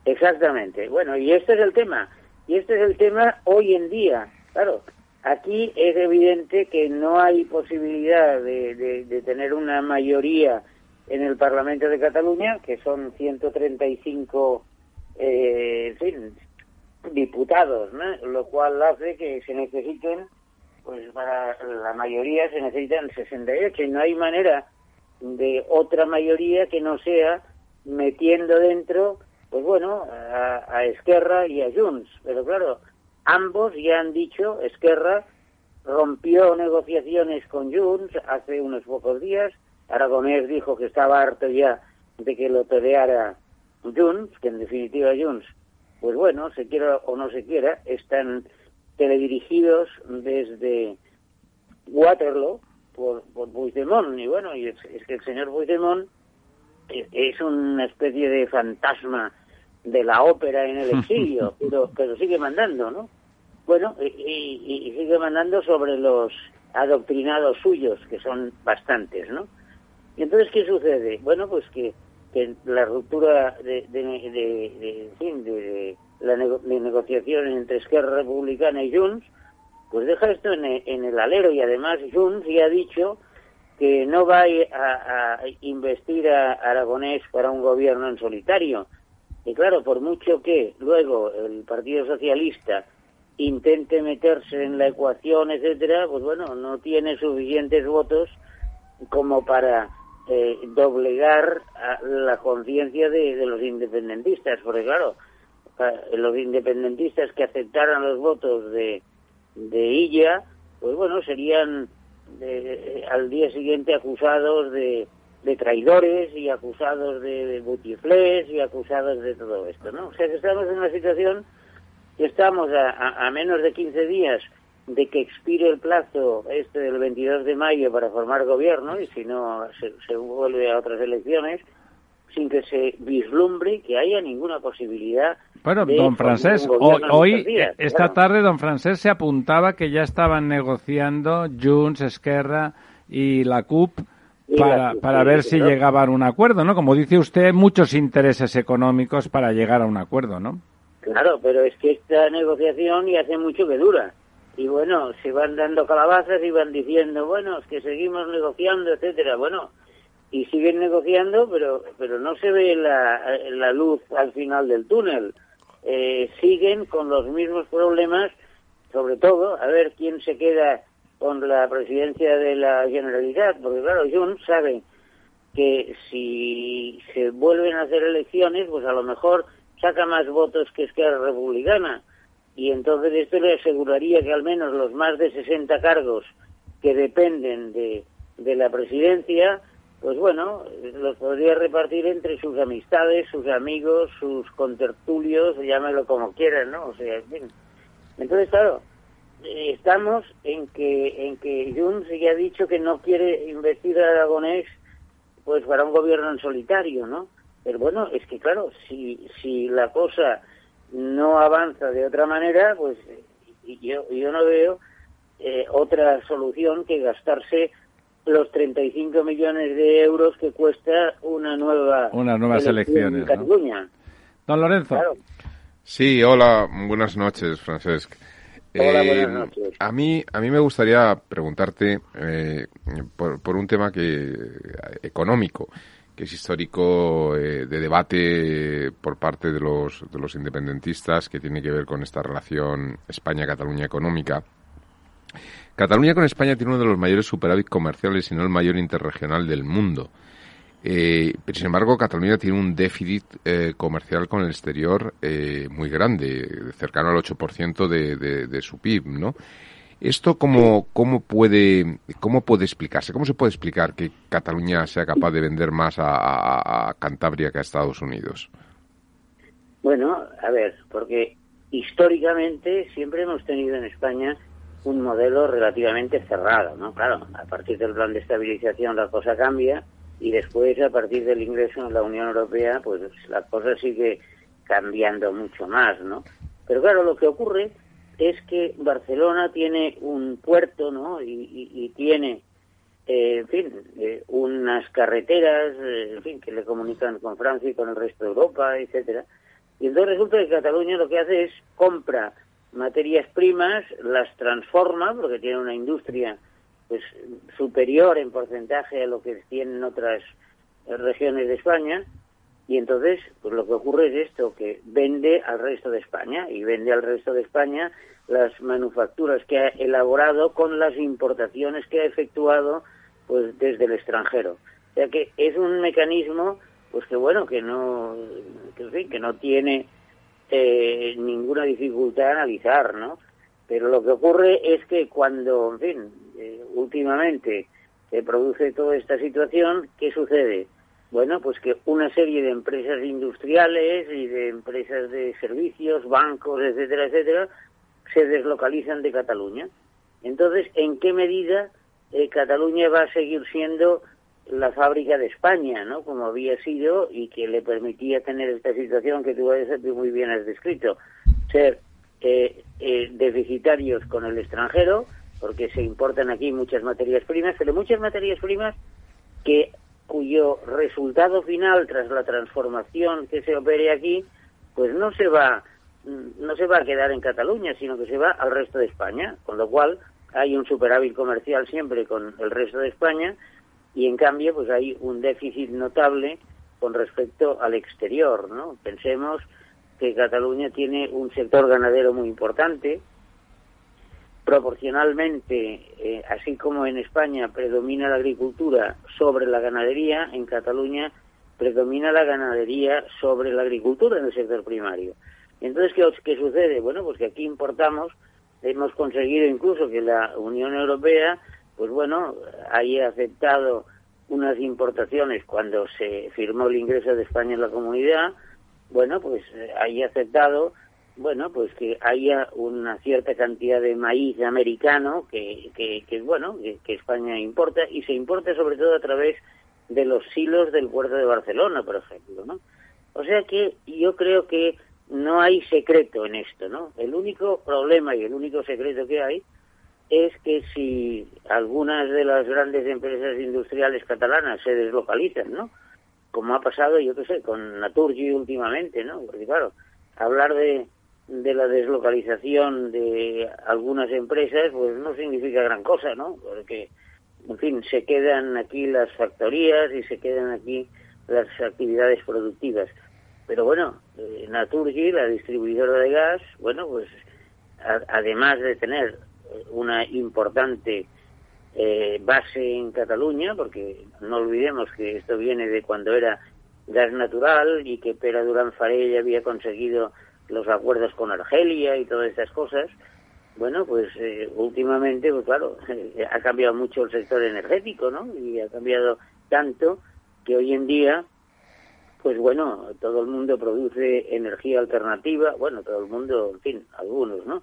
Exactamente. Bueno, y este es el tema. Y este es el tema hoy en día. Claro, aquí es evidente que no hay posibilidad de, de, tener una mayoría en el Parlamento de Cataluña, que son 135 eh, en fin, diputados, ¿no? lo cual hace que se necesiten pues para la mayoría se necesitan 68 y no hay manera de otra mayoría que no sea metiendo dentro, pues bueno, a, Esquerra y a Junts. Pero claro, ambos ya han dicho, Esquerra rompió negociaciones con Junts hace unos pocos días, Aragonés dijo que estaba harto ya de que lo peleara Junts, que en definitiva Junts, pues bueno, se quiera o no se quiera, están teledirigidos desde Waterloo por, por Puigdemont. Y bueno, y es, que el señor Puigdemont es, una especie de fantasma de la ópera en el exilio, pero, pero sigue mandando, ¿no? Bueno, y, y, sigue mandando sobre los adoctrinados suyos, que son bastantes, ¿no? Y entonces, ¿qué sucede? Bueno, pues que, que la ruptura de, de, de, de la negociación entre Esquerra Republicana y Junts, pues deja esto en, el alero y además Junts ya ha dicho que no va a, investir a Aragonés para un gobierno en solitario. Y claro, por mucho que luego el Partido Socialista intente meterse en la ecuación, etcétera, pues bueno, no tiene suficientes votos como para eh, doblegar la conciencia de, de, los independentistas, porque claro, los independentistas que aceptaran los votos de, de Illa, pues bueno, serían al día siguiente acusados de, de traidores y acusados de, de y acusados de todo esto, ¿no? O sea que estamos en una situación que estamos a, a, menos de 15 días de que expire el plazo este del 22 de mayo para formar gobierno y si no se, se vuelve a otras elecciones sin que se vislumbre que haya ninguna posibilidad bueno, don Francés, hoy, esta tarde don Francés se apuntaba que ya estaban negociando Junts, Esquerra y la CUP para, para ver si llegaban a un acuerdo, ¿no? Como dice usted, muchos intereses económicos para llegar a un acuerdo, ¿no? Claro, pero es que esta negociación ya hace mucho que dura. Y bueno, se van dando calabazas y van diciendo, bueno, es que seguimos negociando, etcétera. Bueno, y siguen negociando, pero pero no se ve la, luz al final del túnel eh, siguen con los mismos problemas, sobre todo, a ver quién se queda con la presidencia de la Generalidad, porque claro, Junts sabe que si se vuelven a hacer elecciones, pues a lo mejor saca más votos que Esquerra Republicana. Y entonces esto le aseguraría que al menos los más de 60 cargos que dependen de, de la presidencia, pues bueno, los podría repartir entre sus amistades, sus amigos, sus contertulios, llámelo como quieran, ¿no? O sea, en fin. Entonces, claro, eh, estamos en que en que Junts ya ha dicho que no quiere investir a Aragonés pues para un gobierno en solitario, ¿no? Pero bueno, es que claro, si si la cosa no avanza de otra manera, pues yo yo no veo eh, otra solución que gastarse los 35 millones de euros que cuesta una nueva unas nuevas elecciones en Cataluña. Don Lorenzo. Sí, hola, buenas noches, Francesc. Hola, Eh, buenas noches. A mí, a mí me gustaría preguntarte eh, por, por un tema que económico, que es histórico eh, de debate por parte de los, de los independentistas, que tiene que ver con esta relación España-Cataluña económica. Cataluña con España tiene uno de los mayores superávit comerciales, si no el mayor interregional del mundo. Eh, sin embargo, Cataluña tiene un déficit eh, comercial con el exterior eh, muy grande, cercano al 8% de, de, de su PIB, ¿no? ¿Esto cómo, cómo, puede, cómo puede explicarse? ¿Cómo se puede explicar que Cataluña sea capaz de vender más a, a- Cantabria que a Estados Unidos? Bueno, a ver, porque históricamente siempre hemos tenido en España un modelo relativamente cerrado, ¿no? Claro, a partir del plan de estabilización la cosa cambia y después a partir del ingreso en la Unión Europea, pues la cosa sigue cambiando mucho más, ¿no? Pero claro, lo que ocurre es que Barcelona tiene un puerto, ¿no? Y, tiene, eh, en fin, eh, unas carreteras, eh, en fin, que le comunican con Francia y con el resto de Europa, etcétera. Y entonces resulta que Cataluña lo que hace es compra materias primas, las transforma, porque tiene una industria pues superior en porcentaje a lo que tienen otras eh, regiones de España, y entonces pues lo que ocurre es esto, que vende al resto de España, y vende al resto de España las manufacturas que ha elaborado con las importaciones que ha efectuado pues desde el extranjero. O sea que es un mecanismo pues que bueno, que no que, en no tiene eh, ninguna dificultad analizar, ¿no? Pero lo que ocurre es que cuando, en fin, eh, últimamente se produce toda esta situación, ¿qué sucede? Bueno, pues que una serie de empresas industriales y de empresas de servicios, bancos, etcétera, etcétera, se deslocalizan de Cataluña. Entonces, ¿en qué medida eh, Cataluña va a seguir siendo la fábrica de España, ¿no? Como había sido y que le permitía tener esta situación que tú muy bien has descrito, ser eh, eh, deficitarios con el extranjero, porque se importan aquí muchas materias primas, pero muchas materias primas que cuyo resultado final tras la transformación que se opere aquí, pues no se va mm, no se va a quedar en Cataluña, sino que se va al resto de España, con lo cual hay un superávit comercial siempre con el resto de España y en cambio pues hay un déficit notable con respecto al exterior, ¿no? Pensemos que Cataluña tiene un sector ganadero muy importante, proporcionalmente, eh, así como en España predomina la agricultura sobre la ganadería, en Cataluña predomina la ganadería sobre la agricultura en el sector primario. Entonces, ¿qué, qué sucede? Bueno, pues que aquí importamos, hemos conseguido incluso que la Unión Europea, pues bueno, haya aceptado unas importaciones cuando se firmó el ingreso de España en la comunidad, bueno, pues eh, haya aceptado bueno, pues que haya una cierta cantidad de maíz americano que, que, que bueno, que, España importa y se importa sobre todo a través de los silos del puerto de Barcelona, por ejemplo, ¿no? O sea que yo creo que no hay secreto en esto, ¿no? El único problema y el único secreto que hay es que si algunas de las grandes empresas industriales catalanas se deslocalizan, ¿no? Como ha pasado, yo qué sé, con Naturgy últimamente, ¿no? Porque claro, hablar de, de la deslocalización de algunas empresas, pues no significa gran cosa, ¿no? Porque, en fin, se quedan aquí las factorías y se quedan aquí las actividades productivas. Pero bueno, eh, Naturgy, la distribuidora de gas, bueno, pues además de tener una importante eh, base en Cataluña, porque no olvidemos que esto viene de cuando era gas natural y que Pere Durán Farell había conseguido los acuerdos con Argelia y todas estas cosas, bueno, pues eh, últimamente, pues claro, ha cambiado mucho el sector energético, ¿no? Y ha cambiado tanto que hoy en día, pues bueno, todo el mundo produce energía alternativa, bueno, todo el mundo, en fin, algunos, ¿no?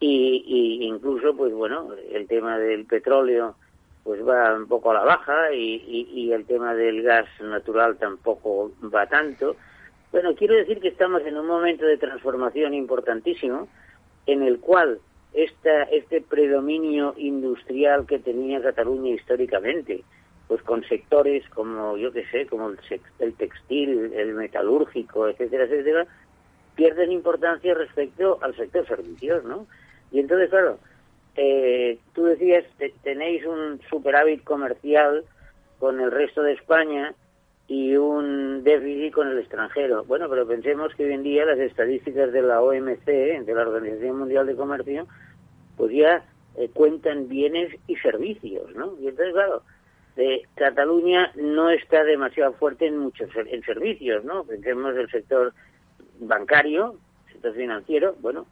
Y, incluso, pues bueno, el tema del petróleo, pues va un poco a la baja y el tema del gas natural tampoco va tanto. Bueno, quiero decir que estamos en un momento de transformación importantísimo en el cual esta, este predominio industrial que tenía Cataluña históricamente, pues con sectores como, yo qué sé, como el, textil, el metalúrgico, etcétera, etcétera, pierden importancia respecto al sector servicios, ¿no? Y entonces, claro, eh, tú decías, tenéis un superávit comercial con el resto de España y un déficit con el extranjero. Bueno, pero pensemos que hoy en día las estadísticas de la OMC, de la Organización Mundial de Comercio, pues ya eh, cuentan bienes y servicios, ¿no? Y entonces, claro, eh, Cataluña no está demasiado fuerte en muchos en servicios, ¿no? Pensemos el sector bancario, sector financiero, bueno,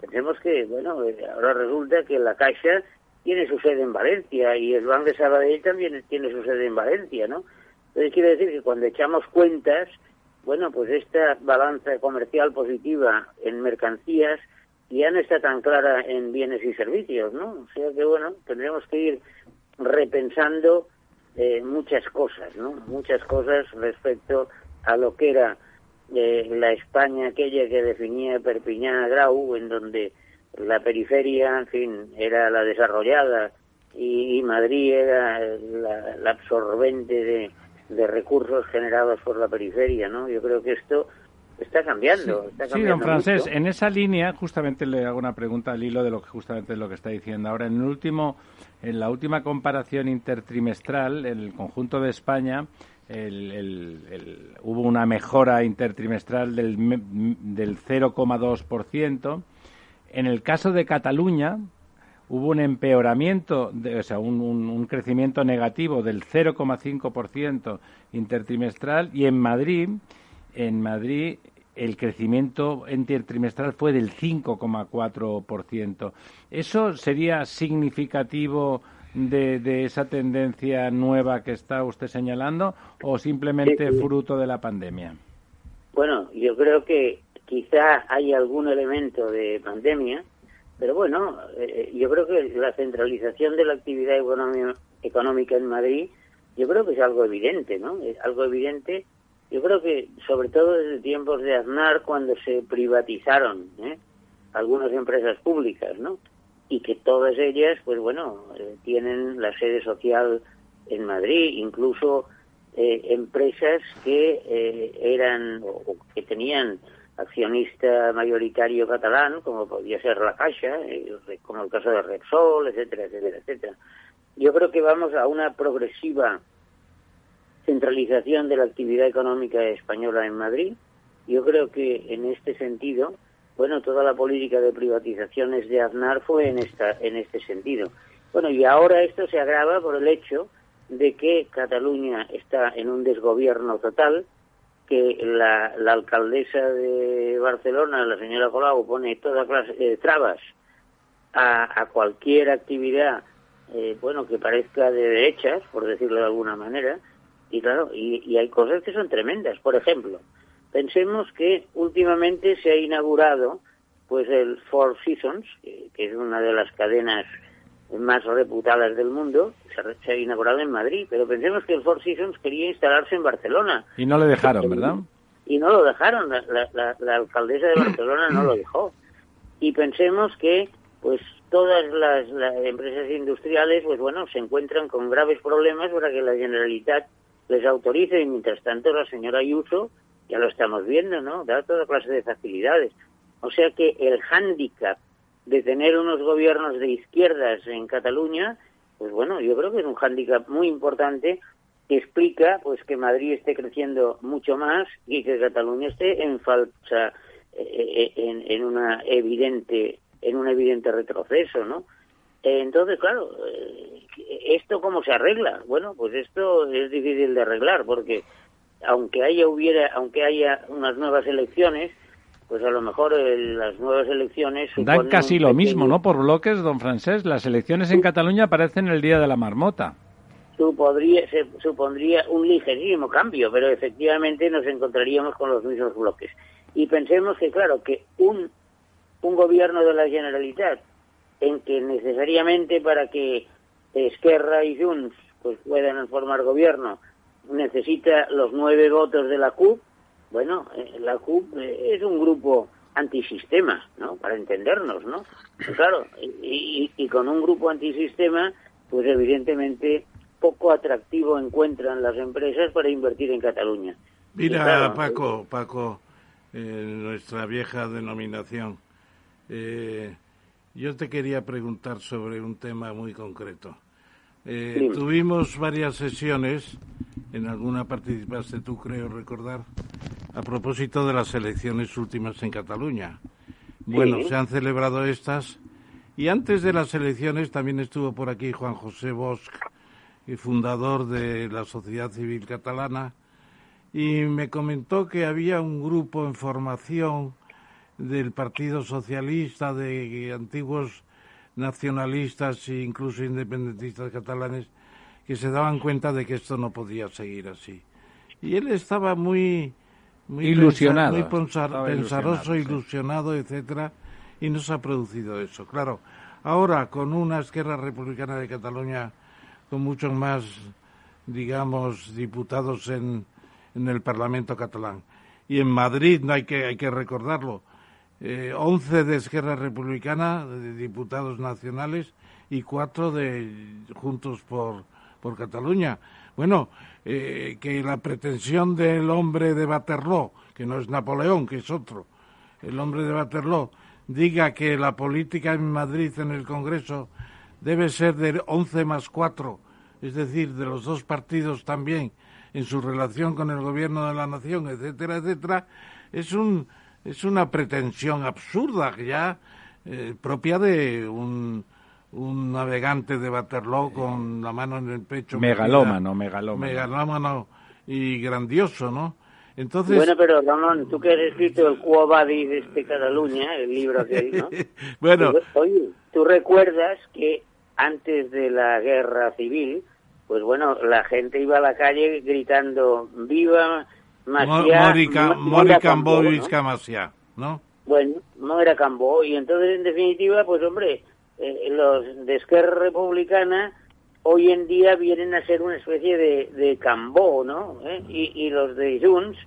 pensemos que, bueno, eh, ahora resulta que la Caixa tiene su sede en Valencia y el Banco de Sabadell también tiene su sede en Valencia, ¿no? Entonces quiere decir que cuando echamos cuentas, bueno, pues esta balanza comercial positiva en mercancías ya no está tan clara en bienes y servicios, ¿no? O sea que, bueno, tendremos que ir repensando eh, muchas cosas, ¿no? Muchas cosas respecto a lo que era eh, la España aquella que definía Perpiñán Grau, en donde la periferia, en fin, era la desarrollada y, Madrid era la, absorbente de, de recursos generados por la periferia, ¿no? Yo creo que esto está cambiando. Sí, don Francés, en esa línea justamente le hago una pregunta al hilo de lo que justamente lo que está diciendo ahora. En el último, en la última comparación intertrimestral, en el conjunto de España, hubo una mejora intertrimestral del, del 0,2%. En el caso de Cataluña, hubo un empeoramiento, de, o sea, un, un crecimiento negativo del 0,5% intertrimestral y en Madrid en Madrid el crecimiento intertrimestral fue del 5,4%. ¿Eso sería significativo de, esa tendencia nueva que está usted señalando o simplemente fruto de la pandemia? Bueno, yo creo que quizá hay algún elemento de pandemia, pero bueno, eh, yo creo que la centralización de la actividad económica en Madrid, yo creo que es algo evidente, ¿no? Es algo evidente yo creo que, sobre todo desde tiempos de Aznar, cuando se privatizaron ¿eh? algunas empresas públicas, ¿no? Y que todas ellas, pues bueno, eh, tienen la sede social en Madrid, incluso eh, empresas que eran o, que tenían accionista mayoritario catalán, como podía ser la Caixa, como el caso de Repsol, etcétera, etcétera, etcétera. Yo creo que vamos a una progresiva centralización de la actividad económica española en Madrid. Yo creo que en este sentido, bueno, toda la política de privatizaciones de Aznar fue en esta en este sentido. Bueno, y ahora esto se agrava por el hecho de que Cataluña está en un desgobierno total, que la, la alcaldesa de Barcelona, la señora Colau, pone todas las eh, trabas a, a, cualquier actividad, eh, bueno, que parezca de derechas, por decirlo de alguna manera, y claro, y, hay cosas que son tremendas. Por ejemplo, pensemos que últimamente se ha inaugurado pues el Four Seasons, que, es una de las cadenas más reputadas del mundo, se, ha inaugurado en Madrid, pero pensemos que el Four Seasons quería instalarse en Barcelona. Y no le dejaron, ¿verdad? Y no lo dejaron, la, la alcaldesa de Barcelona no lo dejó. Y pensemos que pues todas las, las, empresas industriales, pues bueno, se encuentran con graves problemas para que la Generalitat les autorice y mientras tanto la señora Ayuso, ya lo estamos viendo, ¿no? Da toda clase de facilidades. O sea que el hándicap de tener unos gobiernos de izquierdas en Cataluña, pues bueno, yo creo que es un hándicap muy importante que explica pues que Madrid esté creciendo mucho más y que Cataluña esté en falsa eh, eh, en, en una evidente en un evidente retroceso, ¿no? Entonces, claro, eh, ¿esto cómo se arregla? Bueno, pues esto es difícil de arreglar porque aunque haya hubiera, aunque haya unas nuevas elecciones, pues a lo mejor eh, las nuevas elecciones... Dan casi lo mismo, ¿no? Por bloques, don Francés. Las elecciones en Cataluña aparecen el día de la marmota. Supondría, se, supondría un ligerísimo cambio, pero efectivamente nos encontraríamos con los mismos bloques. Y pensemos que, claro, que un, un gobierno de la Generalitat, en que necesariamente para que Esquerra y Junts pues puedan formar gobierno necesita los nueve votos de la CUP, bueno, eh, la CUP eh, es un grupo antisistema, ¿no? Para entendernos, ¿no? Pues claro, y, con un grupo antisistema, pues evidentemente poco atractivo encuentran las empresas para invertir en Cataluña. Mira, Paco, Paco, nuestra vieja denominación, eh, yo te quería preguntar sobre un tema muy concreto. tuvimos varias sesiones, en alguna participaste tú, creo recordar, a propósito de las elecciones últimas en Cataluña. Bueno, se han celebrado estas y antes de las elecciones también estuvo por aquí Juan José Bosch, fundador de la Sociedad Civil Catalana, y me comentó que había un grupo en formación del Partido Socialista, de antiguos nacionalistas e incluso independentistas catalanes, que se daban cuenta de que esto no podía seguir así. Y él estaba muy muy ilusionado, muy pensaroso, ilusionado, etcétera, y no se ha producido eso. Claro, ahora con una izquierda republicana de Cataluña con muchos más, digamos, diputados en, en el Parlamento catalán. Y en Madrid, no hay que, hay que recordarlo, eh, 11 de Esquerra Republicana, de diputados nacionales, y cuatro de Juntos por, por Cataluña. Bueno, eh, que la pretensión del hombre de Waterloo, que no es Napoleón, que es otro, el hombre de Waterloo, diga que la política en Madrid, en el Congreso, debe ser de 11 más 4, es decir, de los dos partidos también, en su relación con el gobierno de la nación, etcétera, etcétera, es, un, es una pretensión absurda ya eh, propia de un un navegante de Waterloo con la mano en el pecho. Megalómano, megalómano. Megalómano y grandioso, ¿no? Entonces... Bueno, pero Ramón, tú que has escrito el Quo Vadis de este Cataluña, el libro aquel, ¿no? bueno... Oye, tú recuerdas que antes de la guerra civil, pues bueno, la gente iba a la calle gritando ¡Viva Maciá! Morica, Morica Cambó, ¿no? ¿no? Bueno, no era Cambó, y entonces en definitiva, pues hombre, eh, los de Esquerra Republicana hoy en día vienen a ser una especie de, de Cambó, ¿no? ¿Eh? Y, los de Junts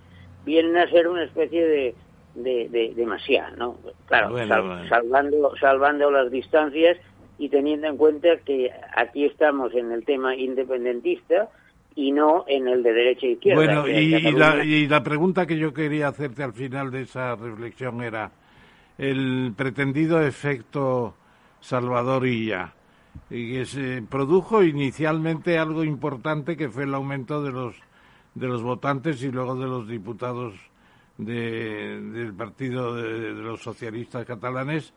vienen a ser una especie de, de, de, ¿no? Claro, Salvando, salvando las distancias y teniendo en cuenta que aquí estamos en el tema independentista y no en el de derecha e izquierda. Bueno, y, la, y la pregunta que yo quería hacerte al final de esa reflexión era el pretendido efecto Salvador y ya. Y que se produjo inicialmente algo importante que fue el aumento de los, de los votantes y luego de los diputados del partido de, los socialistas catalanes.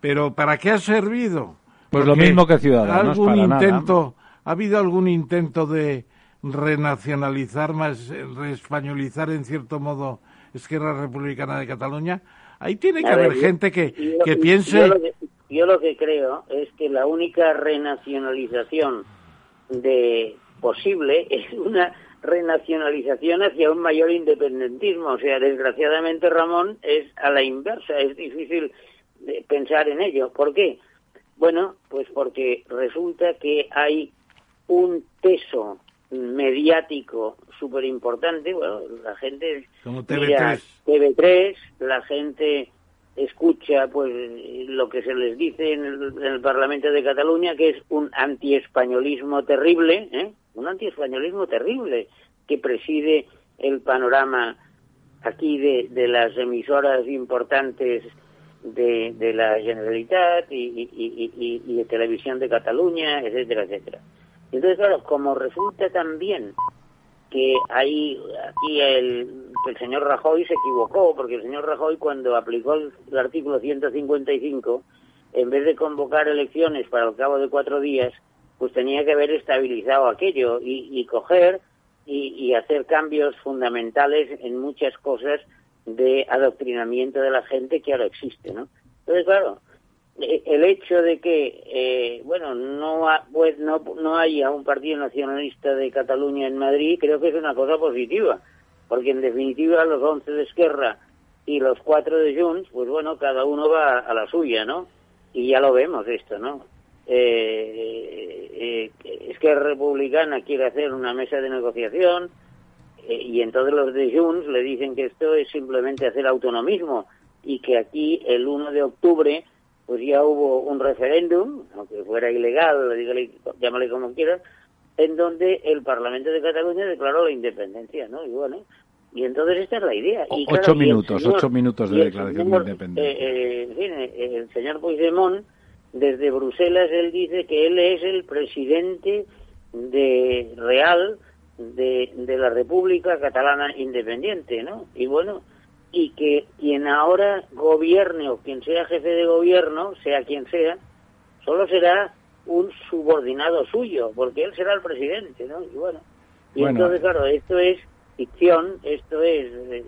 Pero ¿para qué ha servido? Pues lo mismo que Ciudadanos. ¿Algún intento, ¿Ha habido algún intento de renacionalizar más, reespañolizar en cierto modo Esquerra Republicana de Cataluña? Ahí tiene que haber gente que, que piense yo lo que creo es que la única renacionalización de posible es una renacionalización hacia un mayor independentismo. O sea, desgraciadamente, Ramón, es a la inversa. Es difícil pensar en ello. ¿Por qué? Bueno, pues porque resulta que hay un peso mediático súper importante. Bueno, la gente Como TV3. TV3, la gente escucha pues lo que se les dice en el, Parlamento de Cataluña, que es un antiespañolismo terrible, ¿eh? un antiespañolismo terrible que preside el panorama aquí de, de las emisoras importantes de, de la Generalitat y, y, y, de Televisión de Cataluña, etcétera, etcétera. Entonces, claro, como resulta también que ahí aquí el, el señor Rajoy se equivocó, porque el señor Rajoy cuando aplicó el, artículo 155, en vez de convocar elecciones para el cabo de cuatro días, pues tenía que haber estabilizado aquello y, y coger y, y, hacer cambios fundamentales en muchas cosas de adoctrinamiento de la gente que ahora existe, ¿no? Entonces, claro, el hecho de que, eh, bueno, no, pues no, no haya un partido nacionalista de Cataluña en Madrid, creo que es una cosa positiva, porque en definitiva los 11 de Esquerra y los 4 de Junts, pues bueno, cada uno va a la suya, ¿no? Y ya lo vemos esto, ¿no? Eh, Esquerra Republicana quiere hacer una mesa de negociación y entonces los de Junts le dicen que esto es simplemente hacer autonomismo y que aquí el 1 de octubre pues ya hubo un referéndum, aunque fuera ilegal, dígale, llámale como quieras, en donde el Parlamento de Cataluña declaró la independencia, ¿no? Y bueno, y entonces esta es la idea. Y ocho minutos, ocho minutos de declaración de independencia. Eh, eh, en fin, eh, el señor Puigdemont, desde Bruselas, él dice que él es el presidente de real de, de la República Catalana Independiente, ¿no? Y bueno, y que quien ahora gobierne o quien sea jefe de gobierno, sea quien sea, solo será un subordinado suyo, porque él será el presidente, ¿no? Y bueno, y entonces, claro, esto es ficción, esto es eh,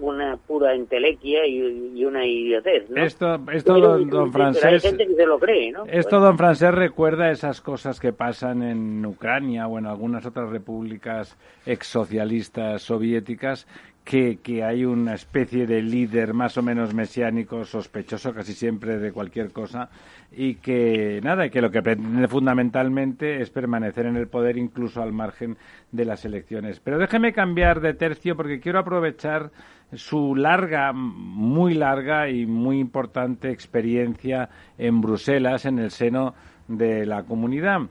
una pura entelequia y, una idiotez, ¿no? Esto, esto don, don Francés... hay gente que se lo cree, ¿no? Esto, don Francés, recuerda esas cosas que pasan en Ucrania o en algunas otras repúblicas exsocialistas soviéticas que, que, hay una especie de líder más o menos mesiánico, sospechoso casi siempre de cualquier cosa, y que nada, que lo que pretende fundamentalmente es permanecer en el poder incluso al margen de las elecciones. Pero déjeme cambiar de tercio porque quiero aprovechar su larga, muy larga y muy importante experiencia en Bruselas, en el seno de la comunidad.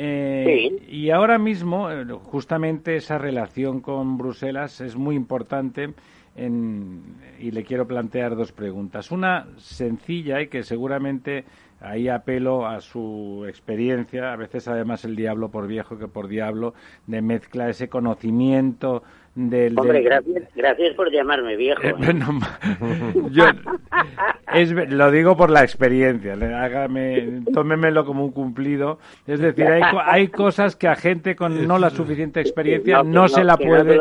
Eh, y ahora mismo, eh, justamente esa relación con Bruselas es muy importante y le quiero plantear dos preguntas. Una sencilla y que seguramente ahí apelo a su experiencia, a veces además el diablo por viejo que por diablo, de mezcla ese conocimiento Hombre, gracias, gracias por llamarme viejo. Eh, ¿eh? lo digo por la experiencia, hágame, tómemelo como un cumplido. Es decir, hay, hay cosas que a gente con no la suficiente experiencia no, se la puede...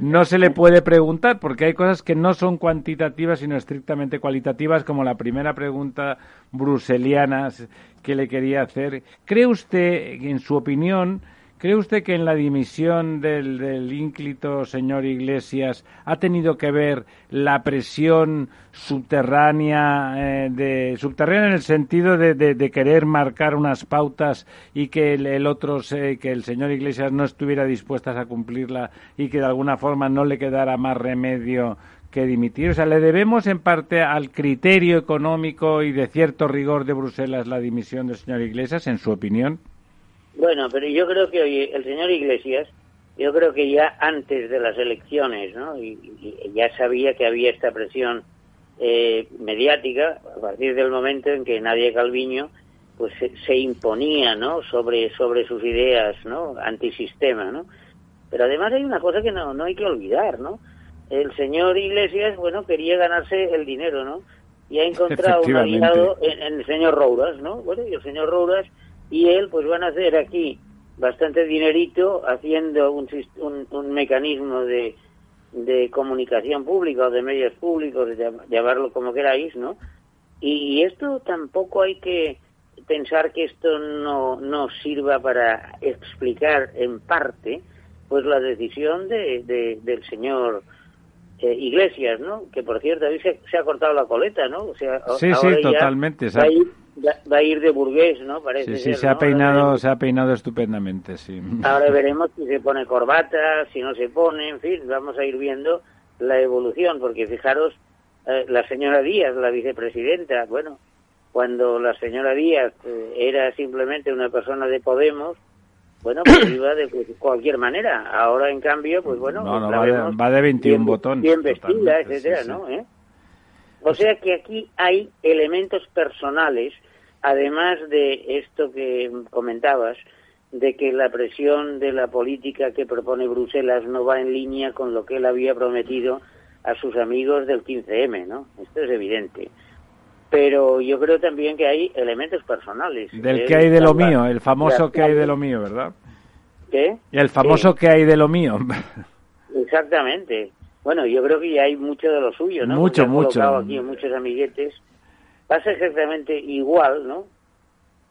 No se le puede preguntar, porque hay cosas que no son cuantitativas, sino estrictamente cualitativas, como la primera pregunta bruseliana que le quería hacer. ¿Cree usted, en su opinión, ¿Cree usted que en la dimisión del, del, ínclito señor Iglesias ha tenido que ver la presión subterránea, eh, de, subterránea en el sentido de, querer marcar unas pautas y que el, otro, que el señor Iglesias no estuviera dispuesto a cumplirla y que de alguna forma no le quedara más remedio que dimitir? O sea, ¿le debemos en parte al criterio económico y de cierto rigor de Bruselas la dimisión del señor Iglesias, en su opinión? Bueno, pero yo creo que el señor Iglesias, yo creo que ya antes de las elecciones, ¿no? Y, ya sabía que había esta presión eh, mediática a partir del momento en que Nadia Calviño pues se, imponía, ¿no? Sobre sobre sus ideas, ¿no? Antisistema, ¿no? Pero además hay una cosa que no no hay que olvidar, ¿no? El señor Iglesias, bueno, quería ganarse el dinero, ¿no? Y ha encontrado un aliado en, en, el señor Rouras, ¿no? Bueno, y el señor Rouras y él pues van a hacer aquí bastante dinerito haciendo un, un, mecanismo de, de comunicación pública o de medios públicos, llamarlo como queráis, ¿no? Y, esto tampoco hay que pensar que esto no, no sirva para explicar en parte pues la decisión de, del señor eh, Iglesias, ¿no? Que por cierto, ahí se, se, ha cortado la coleta, ¿no? O sea, sí, sí, totalmente va a ir de burgués, ¿no? Parece sí, sí, se ha peinado, se ha peinado estupendamente, sí. Ahora veremos si se pone corbata, si no se pone, en fin, vamos a ir viendo la evolución, porque fijaros, eh, la señora Díaz, la vicepresidenta, bueno, cuando la señora Díaz eh, era simplemente una persona de Podemos, bueno, pues iba de cualquier manera. Ahora, en cambio, pues bueno, no, pues va, de, va, de, 21 botones. Bien vestida, etcétera, ¿no? ¿Eh? O sea que aquí hay elementos personales además de esto que comentabas, de que la presión de la política que propone Bruselas no va en línea con lo que él había prometido a sus amigos del 15M, ¿no? Esto es evidente. Pero yo creo también que hay elementos personales. Del que hay de lo mío, el famoso que hay de lo mío, ¿verdad? ¿Qué? El famoso que hay de lo mío. Exactamente. Bueno, yo creo que ya hay mucho de lo suyo, ¿no? Mucho, mucho. aquí muchos amiguetes. Pasa exactamente igual, ¿no?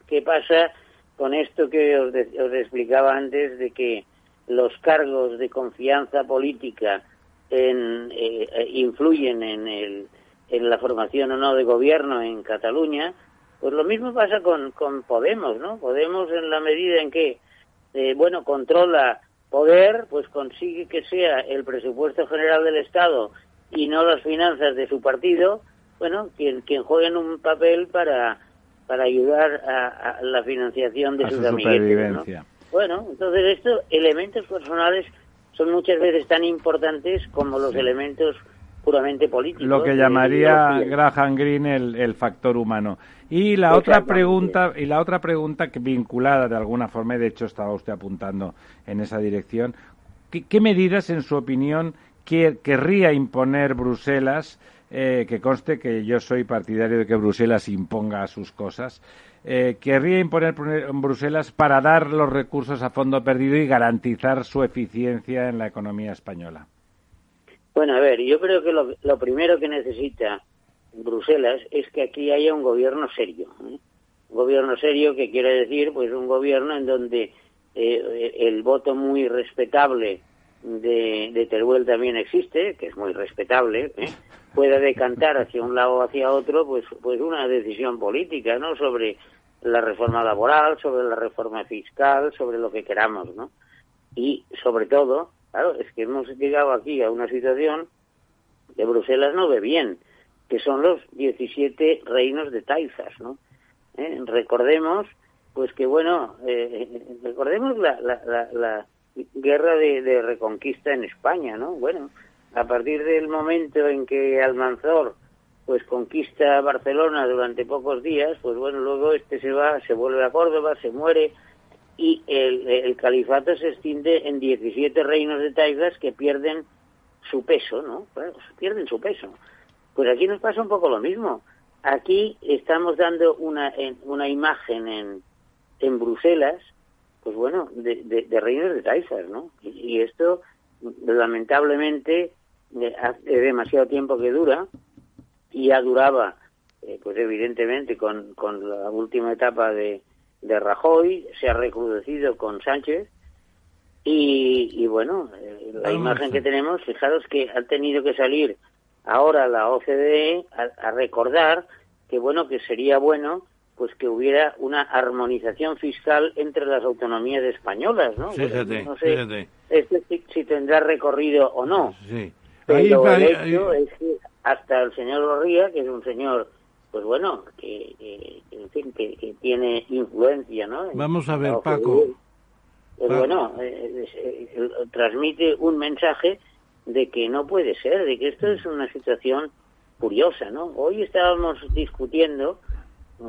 ¿Qué pasa con esto que os, de- os explicaba antes de que los cargos de confianza política en, eh, eh, influyen en, el, en la formación o no de gobierno en Cataluña? Pues lo mismo pasa con, con Podemos, ¿no? Podemos en la medida en que, eh, bueno, controla poder, pues consigue que sea el presupuesto general del Estado y no las finanzas de su partido, bueno, quien, quien jueguen un papel para, para ayudar a, a la financiación de A sus su amiguetes, ¿no? Bueno, entonces estos elementos personales son muchas veces tan importantes como los elementos puramente políticos. Lo que llamaría. Graham Greene el, el factor humano. Y la otra Exactamente. pregunta, y la otra pregunta que vinculada de alguna forma, de hecho estaba usted apuntando en esa dirección, ¿qué, qué medidas, en su opinión, que- querría imponer Bruselas? Eh, que conste que yo soy partidario de que Bruselas imponga sus cosas. Eh, querría imponer Bruselas para dar los recursos a fondo perdido y garantizar su eficiencia en la economía española. Bueno, a ver, yo creo que lo, lo primero que necesita Bruselas es que aquí haya un gobierno serio. ¿eh? Un gobierno serio que quiere decir, pues, un gobierno en donde eh, el voto muy respetable de, de Teruel también existe, que es muy respetable, ¿eh? Pueda decantar hacia un lado o hacia otro, pues, pues una decisión política, ¿no? Sobre la reforma laboral, sobre la reforma fiscal, sobre lo que queramos, ¿no? Y sobre todo, claro, es que hemos llegado aquí a una situación que Bruselas no ve bien, que son los 17 reinos de taifas, ¿no? ¿Eh? Recordemos, pues que bueno, eh, recordemos la, la, la, la guerra de, de reconquista en España, ¿no? Bueno, a partir del momento en que Almanzor pues conquista Barcelona durante pocos días, pues bueno, luego este se va, se vuelve a Córdoba, se muere y el, el califato se extiende en 17 reinos de taifas que pierden su peso, ¿no? Pierden su peso. Pues aquí nos pasa un poco lo mismo. Aquí estamos dando una, una imagen en, en Bruselas, pues bueno, de, de, reinos de taifas, ¿no? Y, esto, lamentablemente, hace demasiado tiempo que dura y ya duraba, eh, pues evidentemente, con, con la última etapa de, de Rajoy, se ha recrudecido con Sánchez y, y bueno, eh, la imagen que tenemos, fijaros que ha tenido que salir ahora la OCDE a, a recordar que bueno, que sería bueno pues que hubiera una armonización fiscal entre las autonomías españolas, ¿no? Bueno, Fíjate, no sé fíjate. este si, si tendrá recorrido o no. Sí. Pero Ahí- el ahí- hecho ahí- es que hasta el señor Gorría, que es un señor, pues bueno, que, en fin, que, que tiene influencia, ¿no? Vamos a ver, Paco. pues Paco. bueno, eh, eh, eh, transmite un mensaje de que no puede ser, de que esto es una situación curiosa, ¿no? Hoy estábamos discutiendo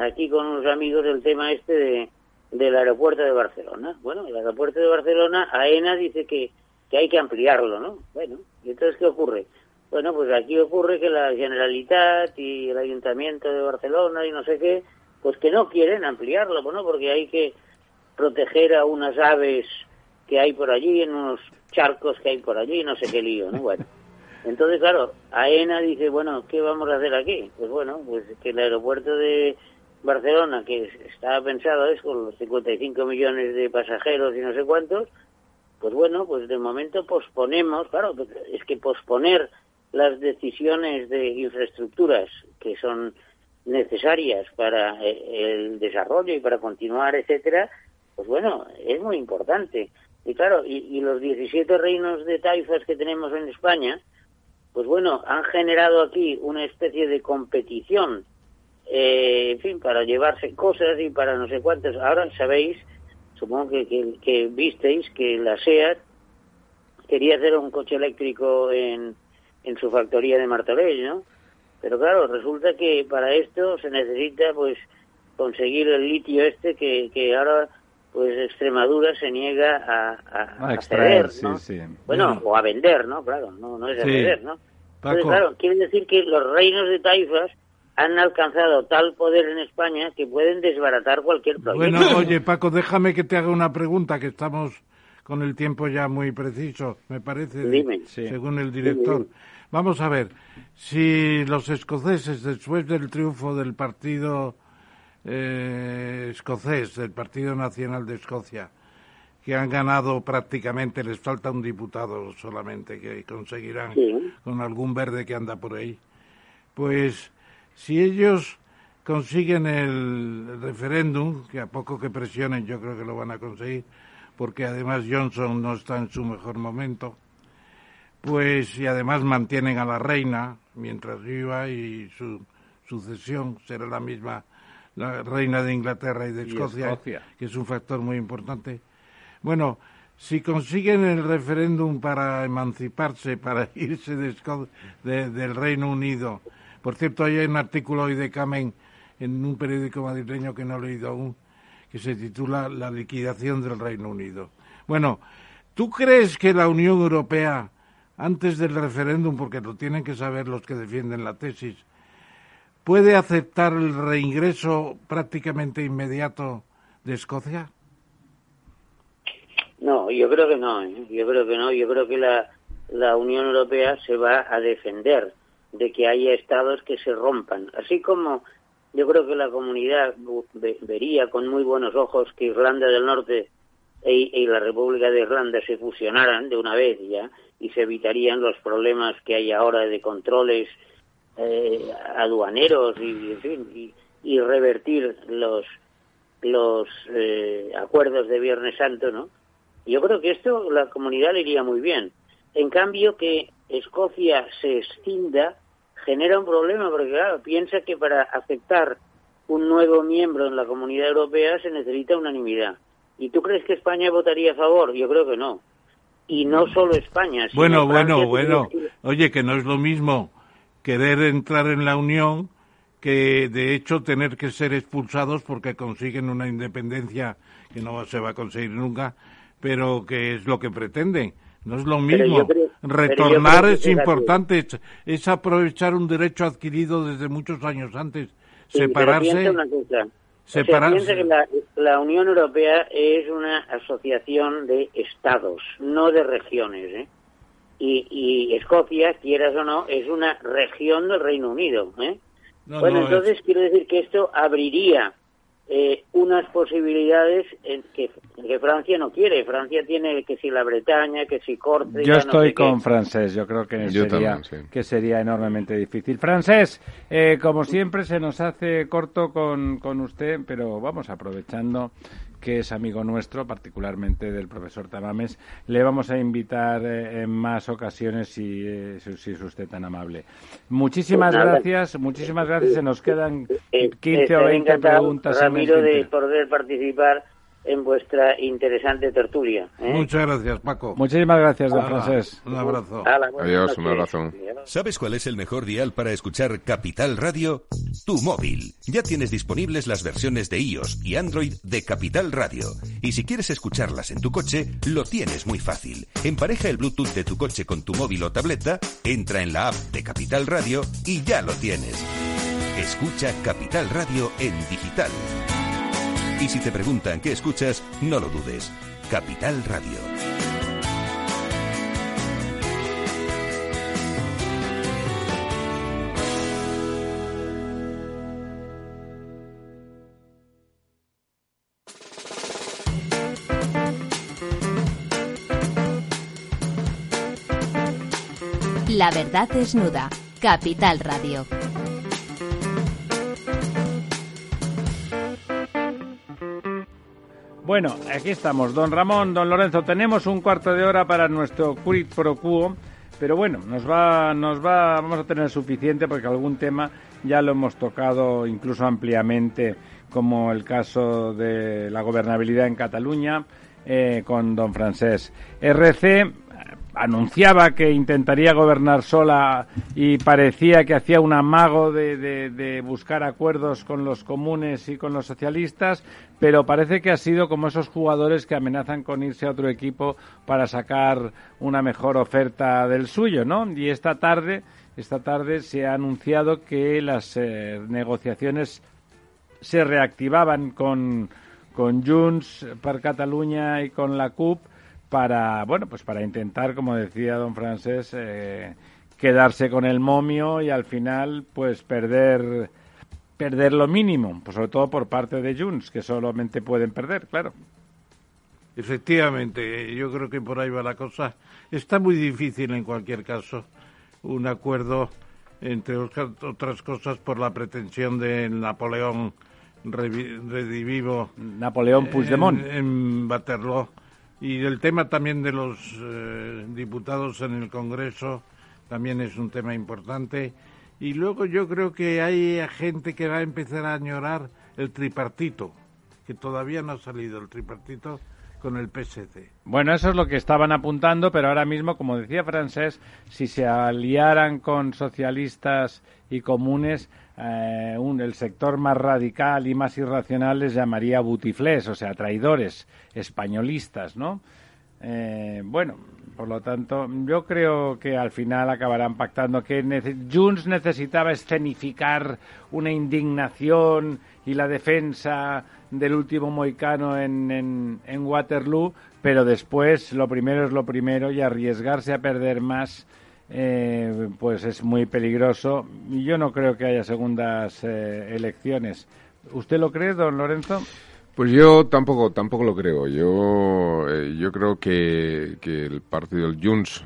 aquí con unos amigos el tema este de, del aeropuerto de Barcelona. Bueno, el aeropuerto de Barcelona, AENA dice que, que hay que ampliarlo, ¿no? Bueno, ¿y entonces qué ocurre? Bueno, pues aquí ocurre que la Generalitat y el Ayuntamiento de Barcelona y no sé qué, pues que no quieren ampliarlo, bueno, porque hay que proteger a unas aves que hay por allí, en unos charcos que hay por allí, no sé qué lío, ¿no? Bueno, entonces, claro, AENA dice, bueno, ¿qué vamos a hacer aquí? Pues bueno, pues que el aeropuerto de Barcelona, que estaba pensado es con los 55 millones de pasajeros y no sé cuántos, pues bueno, pues de momento posponemos, claro, pues es que posponer las decisiones de infraestructuras que son necesarias para eh, el desarrollo y para continuar, etcétera, pues bueno, es muy importante. Y claro, y, y los 17 reinos de taifas que tenemos en España, pues bueno, han generado aquí una especie de competición, eh, en fin, para llevarse cosas y para no sé cuántos. Ahora sabéis, supongo que, que, que visteis que la SEAT quería hacer un coche eléctrico en, en su factoría de Martorell, ¿no? Pero claro, resulta que para esto se necesita pues conseguir el litio este que, que ahora pues Extremadura se niega a, a, A a extraer, ceder, ¿no? sí, sí. Bueno, o a vender, ¿no? Claro, no, no es a Sí. ceder, ¿no? Entonces, Paco. claro, quiere decir que los reinos de taifas han alcanzado tal poder en España que pueden desbaratar cualquier proyecto. Bueno, oye, Paco, déjame que te haga una pregunta, que estamos con el tiempo ya muy preciso, me parece, Dime. según el director. Vamos a ver, si los escoceses, después del triunfo del partido eh, escocés, del Partido Nacional de Escocia, que han ganado prácticamente, les falta un diputado solamente que conseguirán Sí. con algún verde que anda por ahí, pues si ellos consiguen el referéndum, que a poco que presionen yo creo que lo van a conseguir, porque además Johnson no está en su mejor momento, pues y además mantienen a la reina mientras viva y su sucesión será la misma la reina de Inglaterra y de Y Escocia, Escocia. que es un factor muy importante. Bueno, si consiguen el referéndum para emanciparse, para irse de Esco- de- del Reino Unido, por cierto, hay un artículo hoy de Camen en un periódico madrileño que no he leído aún, que se titula La liquidación del Reino Unido. Bueno, ¿tú crees que la Unión Europea, antes del referéndum, porque lo tienen que saber los que defienden la tesis, puede aceptar el reingreso prácticamente inmediato de Escocia? No, yo creo que no, ¿eh? yo creo que no, yo creo que la, la Unión Europea se va a defender de que haya estados que se rompan, así como yo creo que la comunidad ve- vería con muy buenos ojos que Irlanda del Norte e- y la República de Irlanda se fusionaran de una vez ya y se evitarían los problemas que hay ahora de controles eh, aduaneros y revertir los los eh, acuerdos de Viernes Santo, ¿no? Yo creo que esto la comunidad le iría muy bien. En cambio, que Escocia se extinda genera un problema, porque claro, piensa que para aceptar un nuevo miembro en la comunidad europea se necesita unanimidad. ¿Y tú crees que España votaría a favor? Yo creo que no. Y no solo España. sino Bueno, Francia bueno, bueno. que- Oye, que no es lo mismo querer entrar en la Unión que de hecho tener que ser expulsados porque consiguen una independencia que no se va a conseguir nunca, pero que es lo que pretenden. No es lo mismo. creo- Retornar que, es importante, es, es aprovechar un derecho adquirido desde muchos años antes. Sí, Separarse. piensa una cosa. O sea, separarse. que la, la Unión Europea es una asociación de estados, no de regiones. ¿eh? Y, y Escocia, quieras o no, es una región del Reino Unido. ¿eh? No, bueno, no, entonces quiero decir que esto abriría eh, unas posibilidades en que, que Francia no quiere. Francia tiene que si la Bretaña, que si Córcega, Yo no estoy sé qué. con Francés, yo creo que Yo sería, también, sí. que sería enormemente difícil. Francés, eh, como siempre se nos hace corto con, con usted, pero vamos aprovechando que es amigo nuestro, particularmente del profesor Tamames, le vamos a invitar eh, en más ocasiones si, eh, si, es usted tan amable. Muchísimas Pues gracias, muchísimas gracias. Se nos quedan Eh, 15 o estaré 20 encantado, preguntas. Ramiro, de poder participar en vuestra interesante tertulia. ¿eh? Muchas gracias, Paco. Muchísimas gracias, don Francés. Un abrazo. Adiós, un abrazo. ¿Sabes cuál es el mejor dial para escuchar Capital Radio? Tu móvil. Ya tienes disponibles las versiones de iOS y Android de Capital Radio. Y si quieres escucharlas en tu coche, lo tienes muy fácil. Empareja el Bluetooth de tu coche con tu móvil o tableta, entra en la app de Capital Radio y ya lo tienes. Escucha Capital Radio en digital. Y si te preguntan qué escuchas, no lo dudes. Capital Radio. La verdad desnuda. Capital Radio. Bueno, aquí estamos, don Ramón, don Lorenzo. Tenemos un cuarto de hora para nuestro quid pro quo, pero bueno, nos va, nos va, vamos a tener suficiente porque algún tema ya lo hemos tocado incluso ampliamente, como el caso de la gobernabilidad en Cataluña eh, con don Francés. RC anunciaba que intentaría gobernar sola y parecía que hacía un amago de, de- buscar acuerdos con los comunes y con los socialistas, pero parece que ha sido como esos jugadores que amenazan con irse a otro equipo para sacar una mejor oferta del suyo, ¿no? Y esta tarde, esta tarde se ha anunciado que las eh, negociaciones se reactivaban con, con Junts per Catalunya y con la CUP para, bueno, pues para intentar, como decía don Francés, eh, quedarse con el momio y al final, pues perder perder lo mínimo, pues sobre todo por parte de Junts, que solamente pueden perder, claro. Efectivamente, yo creo que por ahí va la cosa. Está muy difícil en cualquier caso un acuerdo, entre otras cosas, por la pretensión de Napoleón redivivo. Napoleón Puigdemont. En, en Waterloo. Y el tema también de los eh, diputados en el Congreso también es un tema importante. Y luego yo creo que hay gente que va a empezar a añorar el tripartito, que todavía no ha salido el tripartito con el PSC. Bueno, eso es lo que estaban apuntando, pero ahora mismo, como decía Francés, si se aliaran con socialistas y comunes, eh, un, el sector más radical y más irracional les llamaría butiflés, o sea, traidores, españolistas, ¿no? Eh, bueno, por lo tanto, yo creo que al final acabarán pactando que Junts necesitaba escenificar una indignación y la defensa del último moicano en, en, Waterloo, pero después lo primero es lo primero y arriesgarse a perder más eh, pues es muy peligroso yo no creo que haya segundas eh, elecciones. ¿Usted lo cree, don Lorenzo? Pues yo tampoco, tampoco lo creo. Yo, eh, yo creo que, que, el partido del Junts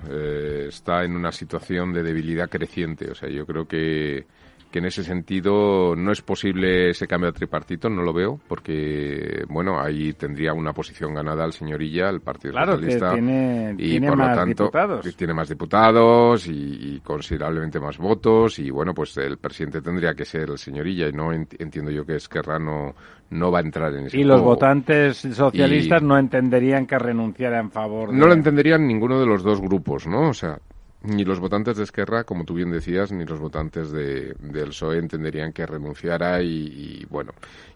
está en una situación de debilidad creciente. O sea, yo creo que que en ese sentido no es posible ese cambio de tripartito, no lo veo, porque, bueno, ahí tendría una posición ganada el señorilla, el Partido claro, Socialista. Que tiene, y tiene por más lo tanto, diputados. tiene más diputados y, considerablemente más votos, y bueno, pues el presidente tendría que ser el señorilla, y no entiendo yo que Esquerra no, no va a entrar en ese Y los votantes socialistas no entenderían que renunciara en favor de... No lo entenderían ninguno de los dos grupos, ¿no? O sea, ni los votantes de Esquerra, como tú bien decías, ni los votantes de, del PSOE entenderían que renunciara y, bueno,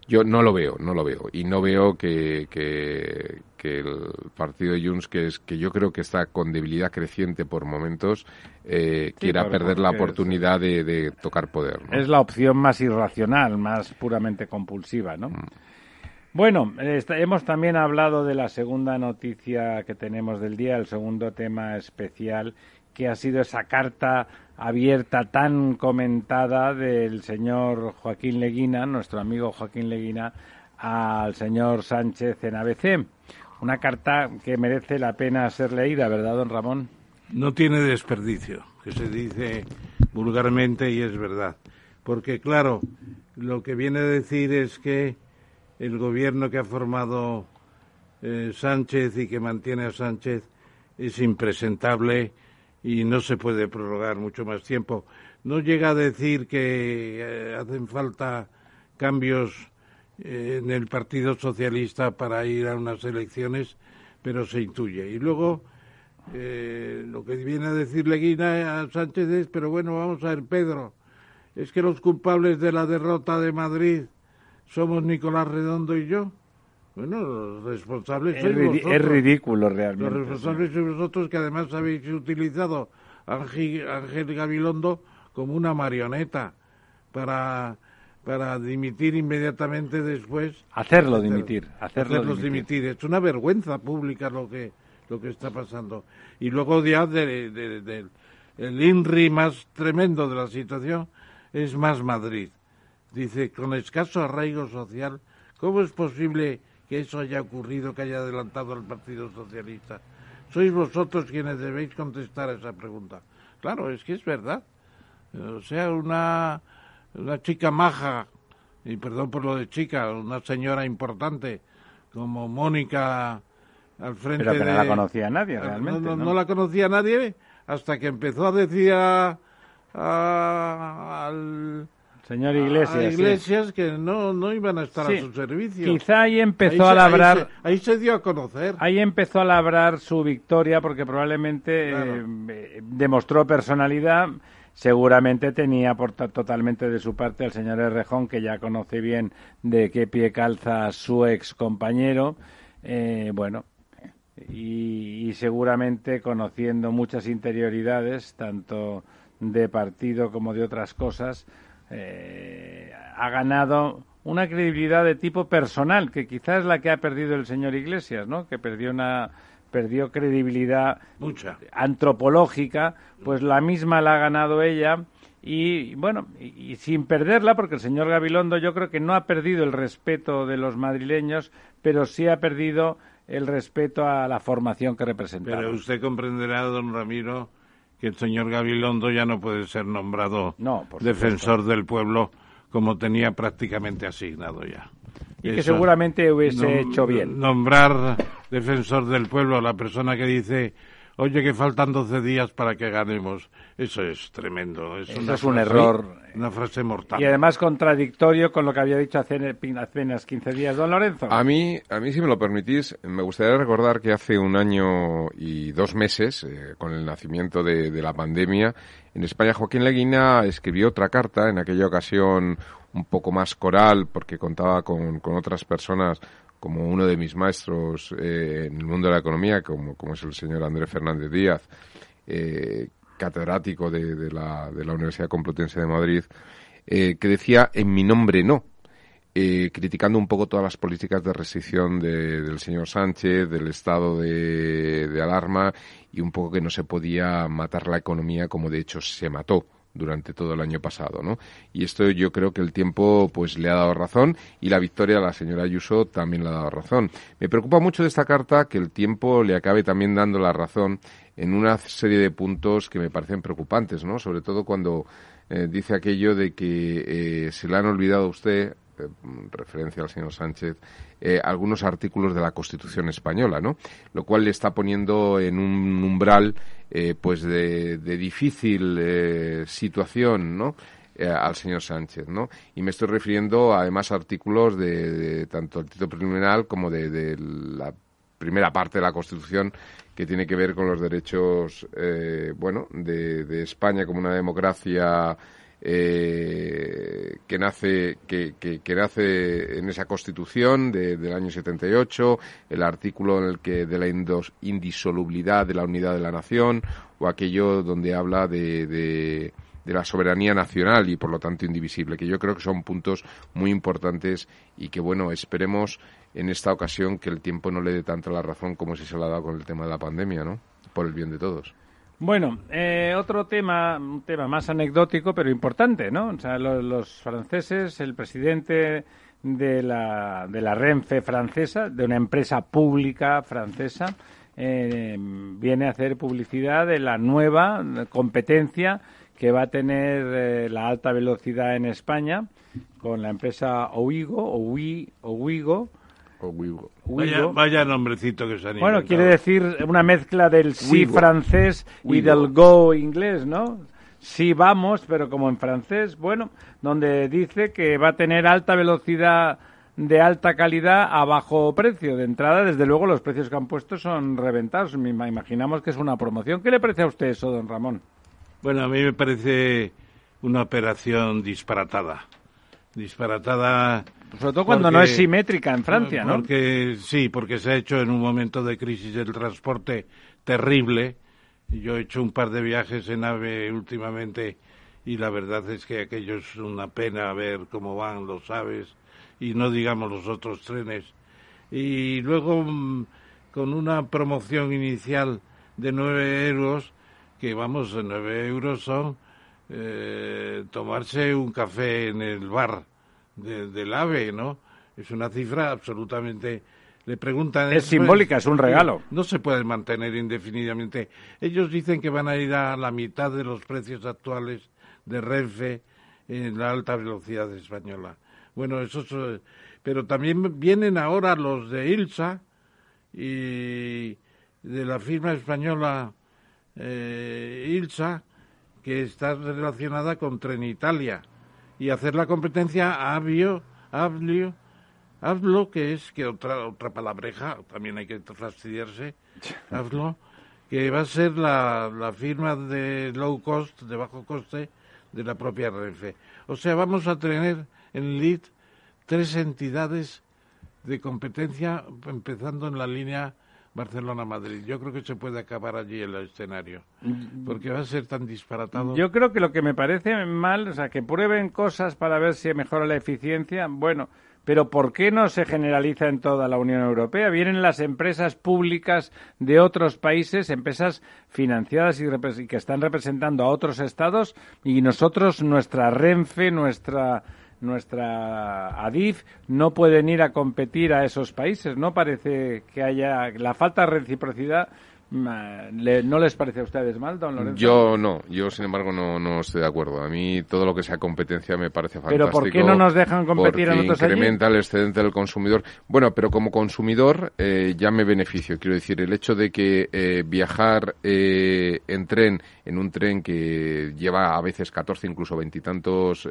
yo no lo veo, no lo veo. Y no veo que, que, el partido de Junts, que, es, que yo creo que está con debilidad creciente por momentos, eh, quiera perder la oportunidad de, tocar poder. Es la opción más irracional, más puramente compulsiva, ¿no? Mm. Bueno, hemos también hablado de la segunda noticia que tenemos del día, el segundo tema especial, que ha sido esa carta abierta tan comentada del señor Joaquín Leguina, nuestro amigo Joaquín Leguina, al señor Sánchez en ABC. Una carta que merece la pena ser leída, ¿verdad, don Ramón? No tiene desperdicio, que se dice vulgarmente y es verdad. Porque, claro, lo que viene a decir es que el gobierno que ha formado eh, Sánchez y que mantiene a Sánchez es impresentable y no se puede prorrogar mucho más tiempo. No llega a decir que eh, hacen falta cambios eh, en el Partido Socialista para ir a unas elecciones, pero se intuye. Y luego eh, lo que viene a decirle Guina a Sánchez es, pero bueno, vamos a ver, Pedro, es que los culpables de la derrota de Madrid somos Nicolás Redondo y yo. Bueno, los responsables es, vosotros. es ridículo realmente. Los responsables sois vosotros que además habéis utilizado a Ángel Gabilondo como una marioneta para para dimitir inmediatamente después. Hacerlo dimitir, hacerlo dimitir. Es una vergüenza pública lo que lo que está pasando. Y luego ya de, el INRI más tremendo de la situación es más Madrid. Dice, con escaso arraigo social, ¿cómo es posible que eso haya ocurrido, que haya adelantado al Partido Socialista. Sois vosotros quienes debéis contestar a esa pregunta. Claro, es que es verdad. O sea, una, una chica maja, y perdón por lo de chica, una señora importante como Mónica al frente Pero que no la conocía nadie realmente. No, no, la conocía nadie hasta que empezó a decir al Señor Iglesias. Iglesias que no, no iban a estar a su servicio. Quizá ahí empezó a labrar. Ahí se, dio a conocer. Ahí empezó a labrar su victoria porque probablemente eh, demostró personalidad. Seguramente tenía por totalmente de su parte al señor Errejón, que ya conoce bien de qué pie calza su ex compañero. Eh, bueno, y, y seguramente conociendo muchas interioridades, tanto de partido como de otras cosas, eh, ha ganado una credibilidad de tipo personal, que quizás es la que ha perdido el señor Iglesias, ¿no? Que perdió una perdió credibilidad Mucha. antropológica, pues la misma la ha ganado ella y bueno, y, y sin perderla, porque el señor Gabilondo yo creo que no ha perdido el respeto de los madrileños, pero sí ha perdido el respeto a la formación que representaba. Pero usted comprenderá, don Ramiro, que el señor Gabilondo ya no puede ser nombrado No, defensor del pueblo como tenía prácticamente asignado ya. Y que Eso- seguramente hubiese hecho bien. Nombrar defensor del pueblo a la persona que dice, oye, que faltan 12 días para que ganemos. Eso es tremendo. Es Eso una es un frase- error. Una frase mortal. Y además contradictorio con lo que había dicho hace apenas 15 días don Lorenzo. A mí, a mí, si me lo permitís, me gustaría recordar que hace un año y dos meses, eh, con el nacimiento de, de la pandemia, en España Joaquín Leguina escribió otra carta, en aquella ocasión un poco más coral, porque contaba con, con otras personas como uno de mis maestros eh, en el mundo de la economía, como, como es el señor Andrés Fernández Díaz, eh, catedrático de, de la, de la Universidad Complutense de Madrid, eh, que decía en mi nombre no, eh, criticando un poco todas las políticas de restricción de- del señor Sánchez, del estado de, de alarma y un poco que no se podía matar la economía como de hecho se mató durante todo el año pasado, ¿no? Y esto yo creo que el tiempo pues le ha dado razón y la victoria a la señora Ayuso también le ha dado razón. Me preocupa mucho de esta carta que el tiempo le acabe también dando la razón en una serie de puntos que me parecen preocupantes, ¿no? Sobre todo cuando eh, dice aquello de que eh, se le han olvidado a usted eh, referencia al señor Sánchez, algunos artículos de la Constitución española, ¿no? Lo cual le está poniendo en un umbral, eh, pues, de, difícil situación, ¿no? Al señor Sánchez, ¿no? Y me estoy refiriendo además a artículos de, tanto el título preliminar como de la primera parte de la Constitución que tiene que ver con los derechos, eh, bueno, de, de España como una democracia eh, que nace que, que- que nace en esa Constitución de- del año 78, el artículo en el que de la indisolubilidad de la unidad de la nación o aquello donde habla de, de- de la soberanía nacional y por lo tanto indivisible, que yo creo que son puntos muy importantes y que bueno, esperemos en esta ocasión que el tiempo no le dé tanto la razón como si se la ha dado con el tema de la pandemia, ¿no? Por el bien de todos. Bueno, eh, otro tema, un tema más anecdótico, pero importante, ¿no? O sea, lo- los, franceses, el presidente de la, de la Renfe francesa, de una empresa pública francesa, eh, viene a hacer publicidad de la nueva competencia que va a tener eh, la alta velocidad en España con la empresa Ouigo, Oui- Ouigo, O Wigo. Vaya, vaya nombrecito que se han Bueno, inventado. quiere decir una mezcla del sí Wigo. francés y Wigo. del go inglés, ¿no? Sí vamos, pero como en francés, bueno, donde dice que va a tener alta velocidad de alta calidad a bajo precio. De entrada, desde luego, los precios que han puesto son reventados. Imaginamos que es una promoción. ¿Qué le parece a usted eso, don Ramón? Bueno, a mí me parece una operación disparatada. Disparatada. Sobre todo cuando no es simétrica en Francia, ¿no? Porque, sí, porque se ha hecho en un momento de crisis del transporte terrible. Yo he hecho un par de viajes en AVE últimamente y la verdad es que aquello es una pena ver cómo van los aves y no digamos los otros trenes. Y luego mm, con una promoción inicial de 9 euros, que vamos, 9 euros son eh, tomarse un café en el bar de- del AVE, ¿no? Es una cifra absolutamente... Le preguntan... Es simbólica, es un regalo. No se puede mantener indefinidamente. Ellos dicen que van a ir a la mitad de los precios actuales de Renfe en la alta velocidad española. Bueno, eso es, eh, pero también vienen ahora los de ILSA y de la firma española eh, ILSA que está relacionada con Trenitalia y hacer la competencia a Avio, Avlio, Avlo, que es que otra otra palabreja, también hay que fastidiarse, Avlo, que va a ser la, la firma de low cost, de bajo coste, de la propia Renfe. O sea, vamos a tener en LID tres entidades de competencia empezando en la línea Barcelona-Madrid. Yo creo que se puede acabar allí el escenario, porque va a ser tan disparatado. Yo creo que lo que me parece mal, o sea, que prueben cosas para ver si mejora la eficiencia, bueno, pero ¿por qué no se generaliza en toda la Unión Europea? Vienen las empresas públicas de otros países, empresas financiadas y, que están representando a otros estados y nosotros, nuestra Renfe, nuestra nuestra ADIF no pueden ir a competir a esos países. No parece que haya la falta de reciprocidad ¿No les parece a ustedes mal, don Lorenzo? Yo no, yo sin embargo no, no estoy de acuerdo. A mí todo lo que sea competencia me parece fantástico. ¿Pero por qué no nos dejan competir en otros incrementa el excedente del consumidor. Bueno, pero como consumidor eh, ya me beneficio. Quiero decir, el hecho de que eh, viajar eh, en tren, en un tren que lleva a veces 14, incluso veintitantos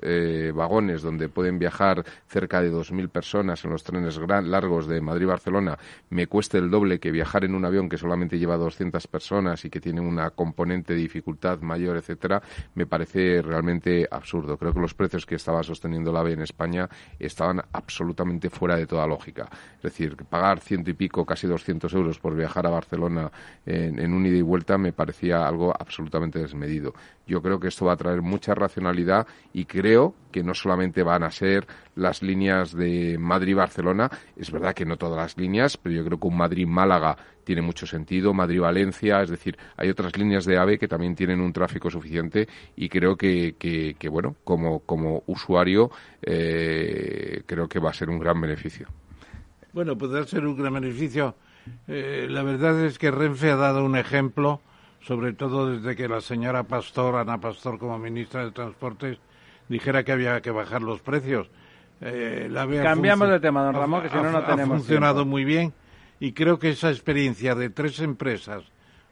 vagones, donde pueden viajar cerca de 2.000 personas en los trenes largos de Madrid-Barcelona, me cueste el doble que viajar en un avión que solamente lleva 200 personas y que tiene una componente de dificultad mayor, etcétera, me parece realmente absurdo. Creo que los precios que estaba sosteniendo la AVE en España estaban absolutamente fuera de toda lógica. Es decir, pagar ciento y pico, casi 200 euros por viajar a Barcelona en, en un ida y vuelta me parecía algo absolutamente desmedido. Yo creo que esto va a traer mucha racionalidad y creo que no solamente van a ser las líneas de Madrid-Barcelona, es verdad que no todas las líneas, pero yo creo que un Madrid-Málaga tiene mucho sentido, Madrid-Valencia, es decir, hay otras líneas de AVE que también tienen un tráfico suficiente y creo que, que, bueno, como, como usuario, eh, creo que va a ser un gran beneficio. Bueno, podrá ser un gran beneficio. Eh, la verdad es que Renfe ha dado un ejemplo sobre todo desde que la señora Pastor, Ana Pastor, como ministra de Transportes, dijera que había que bajar los precios. Eh, Cambiamos de tema, don Ramón, que si no, no tenemos. Ha funcionado muy bien y creo que esa experiencia de tres empresas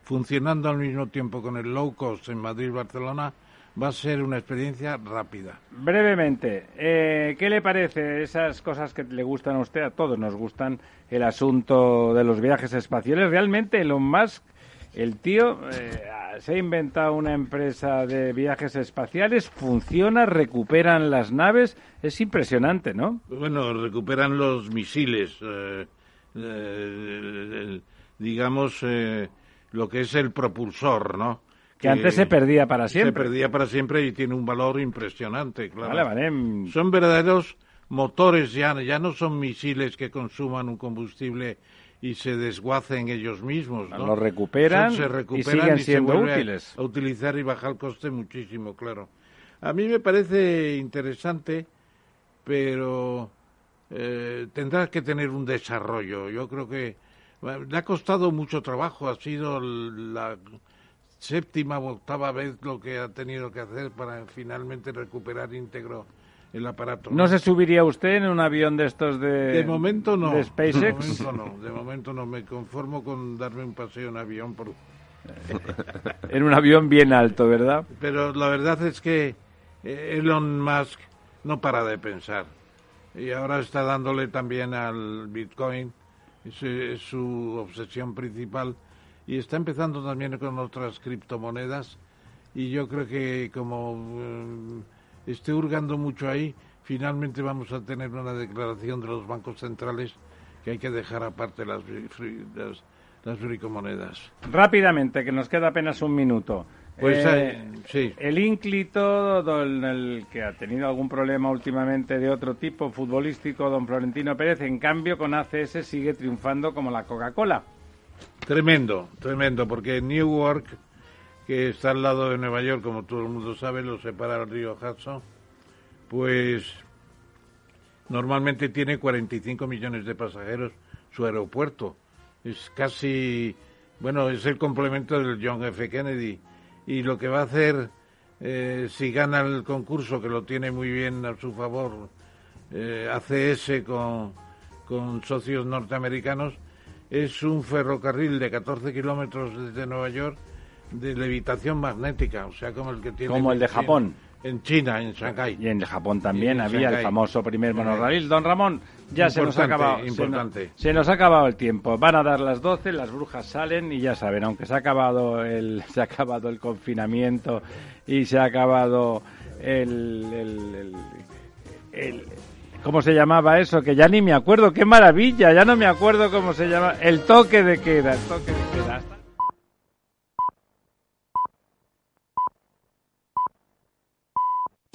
funcionando al mismo tiempo con el low cost en Madrid y Barcelona va a ser una experiencia rápida. Brevemente, eh, ¿qué le parece esas cosas que le gustan a usted? A todos nos gustan el asunto de los viajes espaciales. Realmente lo más el tío eh, se ha inventado una empresa de viajes espaciales, funciona, recuperan las naves, es impresionante, ¿no? Bueno, recuperan los misiles, eh, eh, digamos, lo que es el propulsor, ¿no? Que, antes se perdía para siempre. Se perdía para siempre y tiene un valor impresionante, claro. Vale, vale. Son verdaderos motores, ya, ya no son misiles que consuman un combustible y se desguacen ellos mismos. ¿no? Lo recuperan, se recuperan y siguen siendo útiles. A, utilizar y bajar el coste muchísimo, claro. A mí me parece interesante, pero eh, tendrá que tener un desarrollo. Yo creo que le ha costado mucho trabajo, ha sido la séptima o octava vez lo que ha tenido que hacer para finalmente recuperar íntegro el aparato. ¿No se subiría usted en un avión de estos de De momento no. De SpaceX. De momento no. De momento no. Me conformo con darme un paseo en avión por. en un avión bien alto, ¿verdad? Pero la verdad es que eh, Elon Musk no para de pensar. Y ahora está dándole también al Bitcoin. Es, su obsesión principal. Y está empezando también con otras criptomonedas. Y yo creo que como. Eh, esté hurgando mucho ahí, finalmente vamos a tener una declaración de los bancos centrales que hay que dejar aparte las, las, las bricomonedas. Rápidamente, que nos queda apenas un minuto. Pues eh, sí. El ínclito, el que ha tenido algún problema últimamente de otro tipo futbolístico, don Florentino Pérez, en cambio con ACS sigue triunfando como la Coca-Cola. Tremendo, tremendo, porque Newark que está al lado de Nueva York, como todo el mundo sabe, lo separa el río Hudson, pues normalmente tiene 45 millones de pasajeros su aeropuerto. Es casi, bueno, es el complemento del John F. Kennedy. Y lo que va a hacer, eh, si gana el concurso, que lo tiene muy bien a su favor, eh, ACS con, con socios norteamericanos, es un ferrocarril de 14 kilómetros desde Nueva York de levitación magnética, o sea, como el que tiene... Como el de Japón. En China, en Shanghái. Y en Japón también había el famoso primer monorraíl. Don Ramón, ya se nos ha acabado. Importante. Se, nos, ha acabado el tiempo. Van a dar las 12, las brujas salen y ya saben, aunque se ha acabado el, se ha acabado el confinamiento y se ha acabado el, el, el ¿Cómo se llamaba eso? Que ya ni me acuerdo. ¡Qué maravilla! Ya no me acuerdo cómo se llama. El toque de queda. El toque de queda.